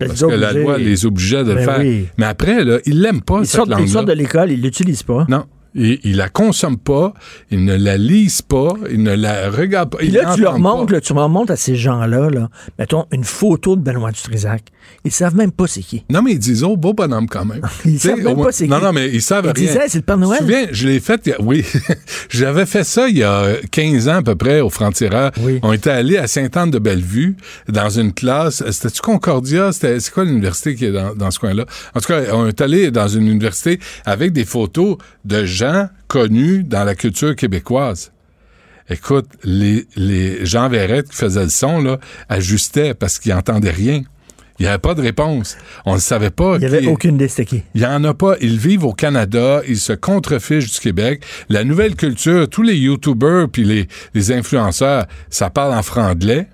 Parce que la loi les obligeait de le Ben faire. oui. Mais après, là, ils l'aiment pas, Ils cette sortent, ils langue-là. sortent de l'école, ils l'utilisent pas. Non. Ils, ils la consomment pas, ils ne la lisent pas, ils ne la regardent pas. Puis là, tu leur montres, là, tu leur montres à ces gens-là, là, mettons, une photo de Benoît Dutrisac. Ils savent même pas c'est qui. Non, mais ils disent, oh, beau bonhomme quand même. [LAUGHS] Ils savent même pas c'est Non, qui. non, mais ils savent Ils rien. disaient, c'est le Père Noël. Je me souviens, je l'ai fait, il a- oui. [LAUGHS] J'avais fait ça il y a 15 ans à peu près au Frontières. On était allé à Sainte-Anne-de-Bellevue dans une classe. C'était-tu Concordia? C'était, c'est quoi l'université qui est dans, dans ce coin-là? En tout cas, on est allé dans une université avec des photos de gens connus dans la culture québécoise. Écoute, les, les Jean Verrette qui faisait le son, là, ajustaient parce qu'ils n'entendaient rien. Il n'y avait pas de réponse. On ne savait pas. Il n'y avait aucune idée il n'y en a pas. Ils vivent au Canada. Ils se contrefichent du Québec. La nouvelle culture, tous les YouTubers puis les, les influenceurs, ça parle en franglais.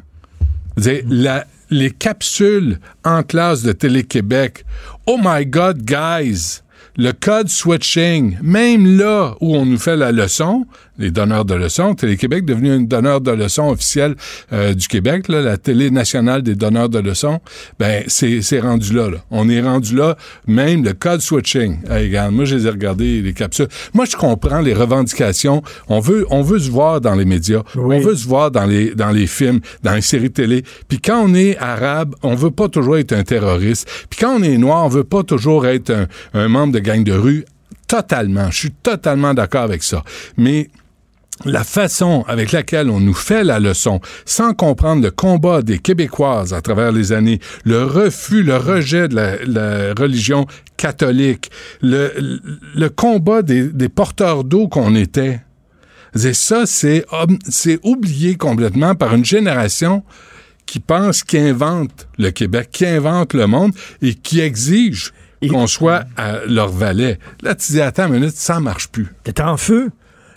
La- les capsules en classe de Télé-Québec. Oh my God, guys! Le code switching, même là où on nous fait la leçon, les donneurs de leçons, Télé-Québec est devenu un donneur de leçons officiel euh, du Québec, là, la télé nationale des donneurs de leçons, ben c'est rendu là, là. On est rendu là, même le code switching. Hey, regarde, moi, je les ai regardés, les capsules. Moi, je comprends les revendications. On veut, on veut se voir dans les médias. On veut se voir dans les, dans les films, dans les séries télé. Puis quand on est arabe, on veut pas toujours être un terroriste. Puis quand on est noir, on veut pas toujours être un, un membre de gang de rue. Totalement. Je suis totalement d'accord avec ça. Mais la façon avec laquelle on nous fait la leçon, sans comprendre le combat des Québécoises à travers les années, le refus, le rejet de la, la religion catholique, le, le combat des, des porteurs d'eau qu'on était, c'est ça, c'est c'est oublié complètement par une génération qui pense, qui invente le Québec, qui invente le monde et qui exige qu'on soit à leur valet. Là, tu dis, attends une minute, ça marche plus. T'es en feu?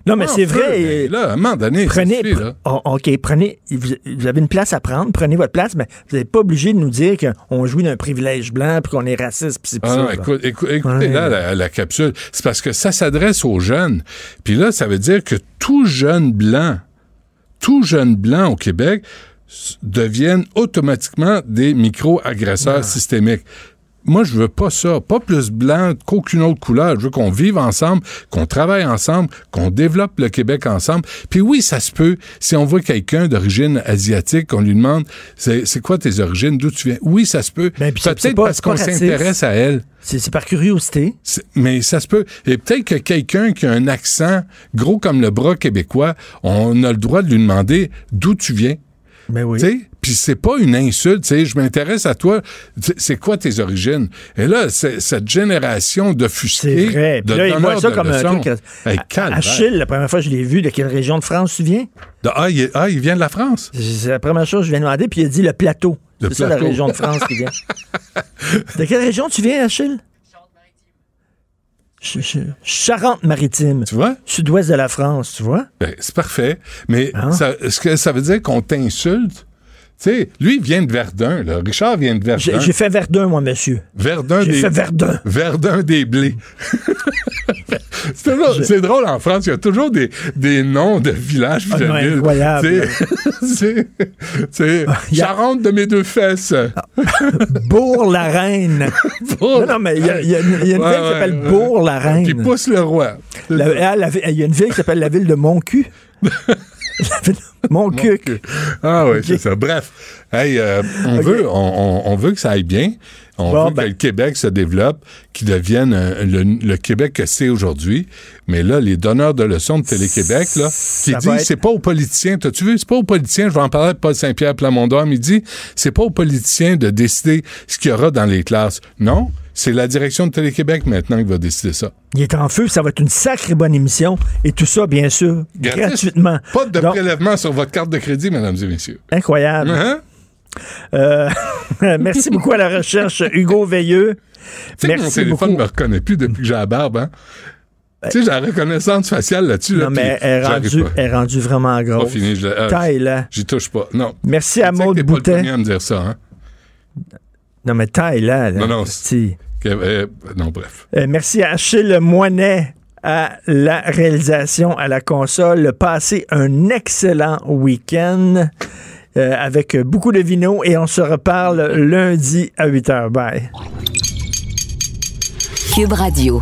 Non, mais c'est vrai. mais là, à un moment donné, prenez, suffit, là. Oh, OK, prenez. Vous, vous avez une place à prendre, prenez votre place, mais vous n'êtes pas obligé de nous dire qu'on jouit d'un privilège blanc puis qu'on est raciste. Puis c'est Ah ça, non, écoute, écoutez Ouais. là la, la capsule. C'est parce que ça s'adresse aux jeunes. Puis là, ça veut dire que tout jeune blanc, tout jeune blanc au Québec deviennent automatiquement des micro-agresseurs systémiques. Moi, je veux pas ça. Pas plus blanc qu'aucune autre couleur. Je veux qu'on vive ensemble, qu'on travaille ensemble, qu'on développe le Québec ensemble. Puis oui, ça se peut. Si on voit quelqu'un d'origine asiatique, on lui demande, c'est quoi tes origines, d'où tu viens? Oui, ça se peut. Ben, Peut-être parce qu'on s'intéresse à elle. C'est par curiosité. Mais ça se peut. Et peut-être que quelqu'un qui a un accent gros comme le bras québécois, on a le droit de lui demander d'où tu viens. Mais oui. Tu sais, Puis c'est pas une insulte, tu sais, je m'intéresse à toi, C'est- quoi tes origines? Et là, cette génération de C'est vrai. Puis là, ils voient ça comme un truc. Hey. Achille, la première fois que je l'ai vu, de quelle région de France tu viens? De- ah, il, ah, il vient de la France? C'est la première chose que je viens demander, puis il a dit le plateau. C'est ça la région de France qui vient. [LAUGHS] de quelle région tu viens, Achille? Ch- ch- Charente-Maritime. Tu vois? Sud-ouest de la France, tu vois? Ben, c'est parfait. Mais Hein? ça- est-ce que ça veut dire qu'on t'insulte? Tu sais, lui, vient de Verdun, là. Richard vient de Verdun. J'ai fait Verdun, moi, monsieur. Verdun J'ai des... fait Verdun. Verdun des blés. [LAUGHS] c'est, drôle, en France, il y a toujours des, des noms de villages Ah de non, incroyable. C'est, c'est, c'est Charente de mes deux fesses. Bourg-la-Reine. [LAUGHS] non, non, mais il y a, il y a une, Ouais, ville qui s'appelle ouais. Bourg-la-Reine. Qui pousse le roi. Ah, il y a une ville qui s'appelle la ville de Moncu. [LAUGHS] La ville de Moncuc. Ah oui, c'est ça. Bref, hey, euh, on, veut, on, on- on veut que ça aille bien. On Bon, veut ben- que le Québec se développe, qu'il devienne euh, le, le Québec que c'est aujourd'hui. Mais là, les donneurs de leçons de Télé-Québec, là, qui disent être- c'est pas aux politiciens, t'as-tu vu, c'est pas aux politiciens, je vais en parler avec Paul Saint-Pierre Plamondon, il dit c'est pas aux politiciens de décider ce qu'il y aura dans les classes. Non, c'est la direction de Télé-Québec maintenant qui va décider ça. Il est en feu, ça va être une sacrée bonne émission. Et tout ça, bien sûr, Gratis. gratuitement. Pas de Donc, prélèvement sur votre carte de crédit, mesdames et messieurs. Incroyable. Hein? Euh, [LAUGHS] merci beaucoup à la recherche, [LAUGHS] Hugo Veilleux. Tu sais que mon téléphone beaucoup. me reconnaît plus depuis que j'ai la barbe, hein? tu sais, j'ai la reconnaissance faciale là-dessus. Là, Non, mais puis elle est, rendue, elle est rendue vraiment Pas grosse. fini. Je, euh, Taille, là. J'y touche pas. Non. Merci à Maud t'es pas le Boutet. premier à me dire ça, hein? Non, mais taille, là. là. Non, non. Que- euh, non, bref. Euh, merci à Achille Moinet à la réalisation à la console. Passez un excellent week-end euh, avec beaucoup de vino et on se reparle lundi à 8h. Bye. Cube Radio.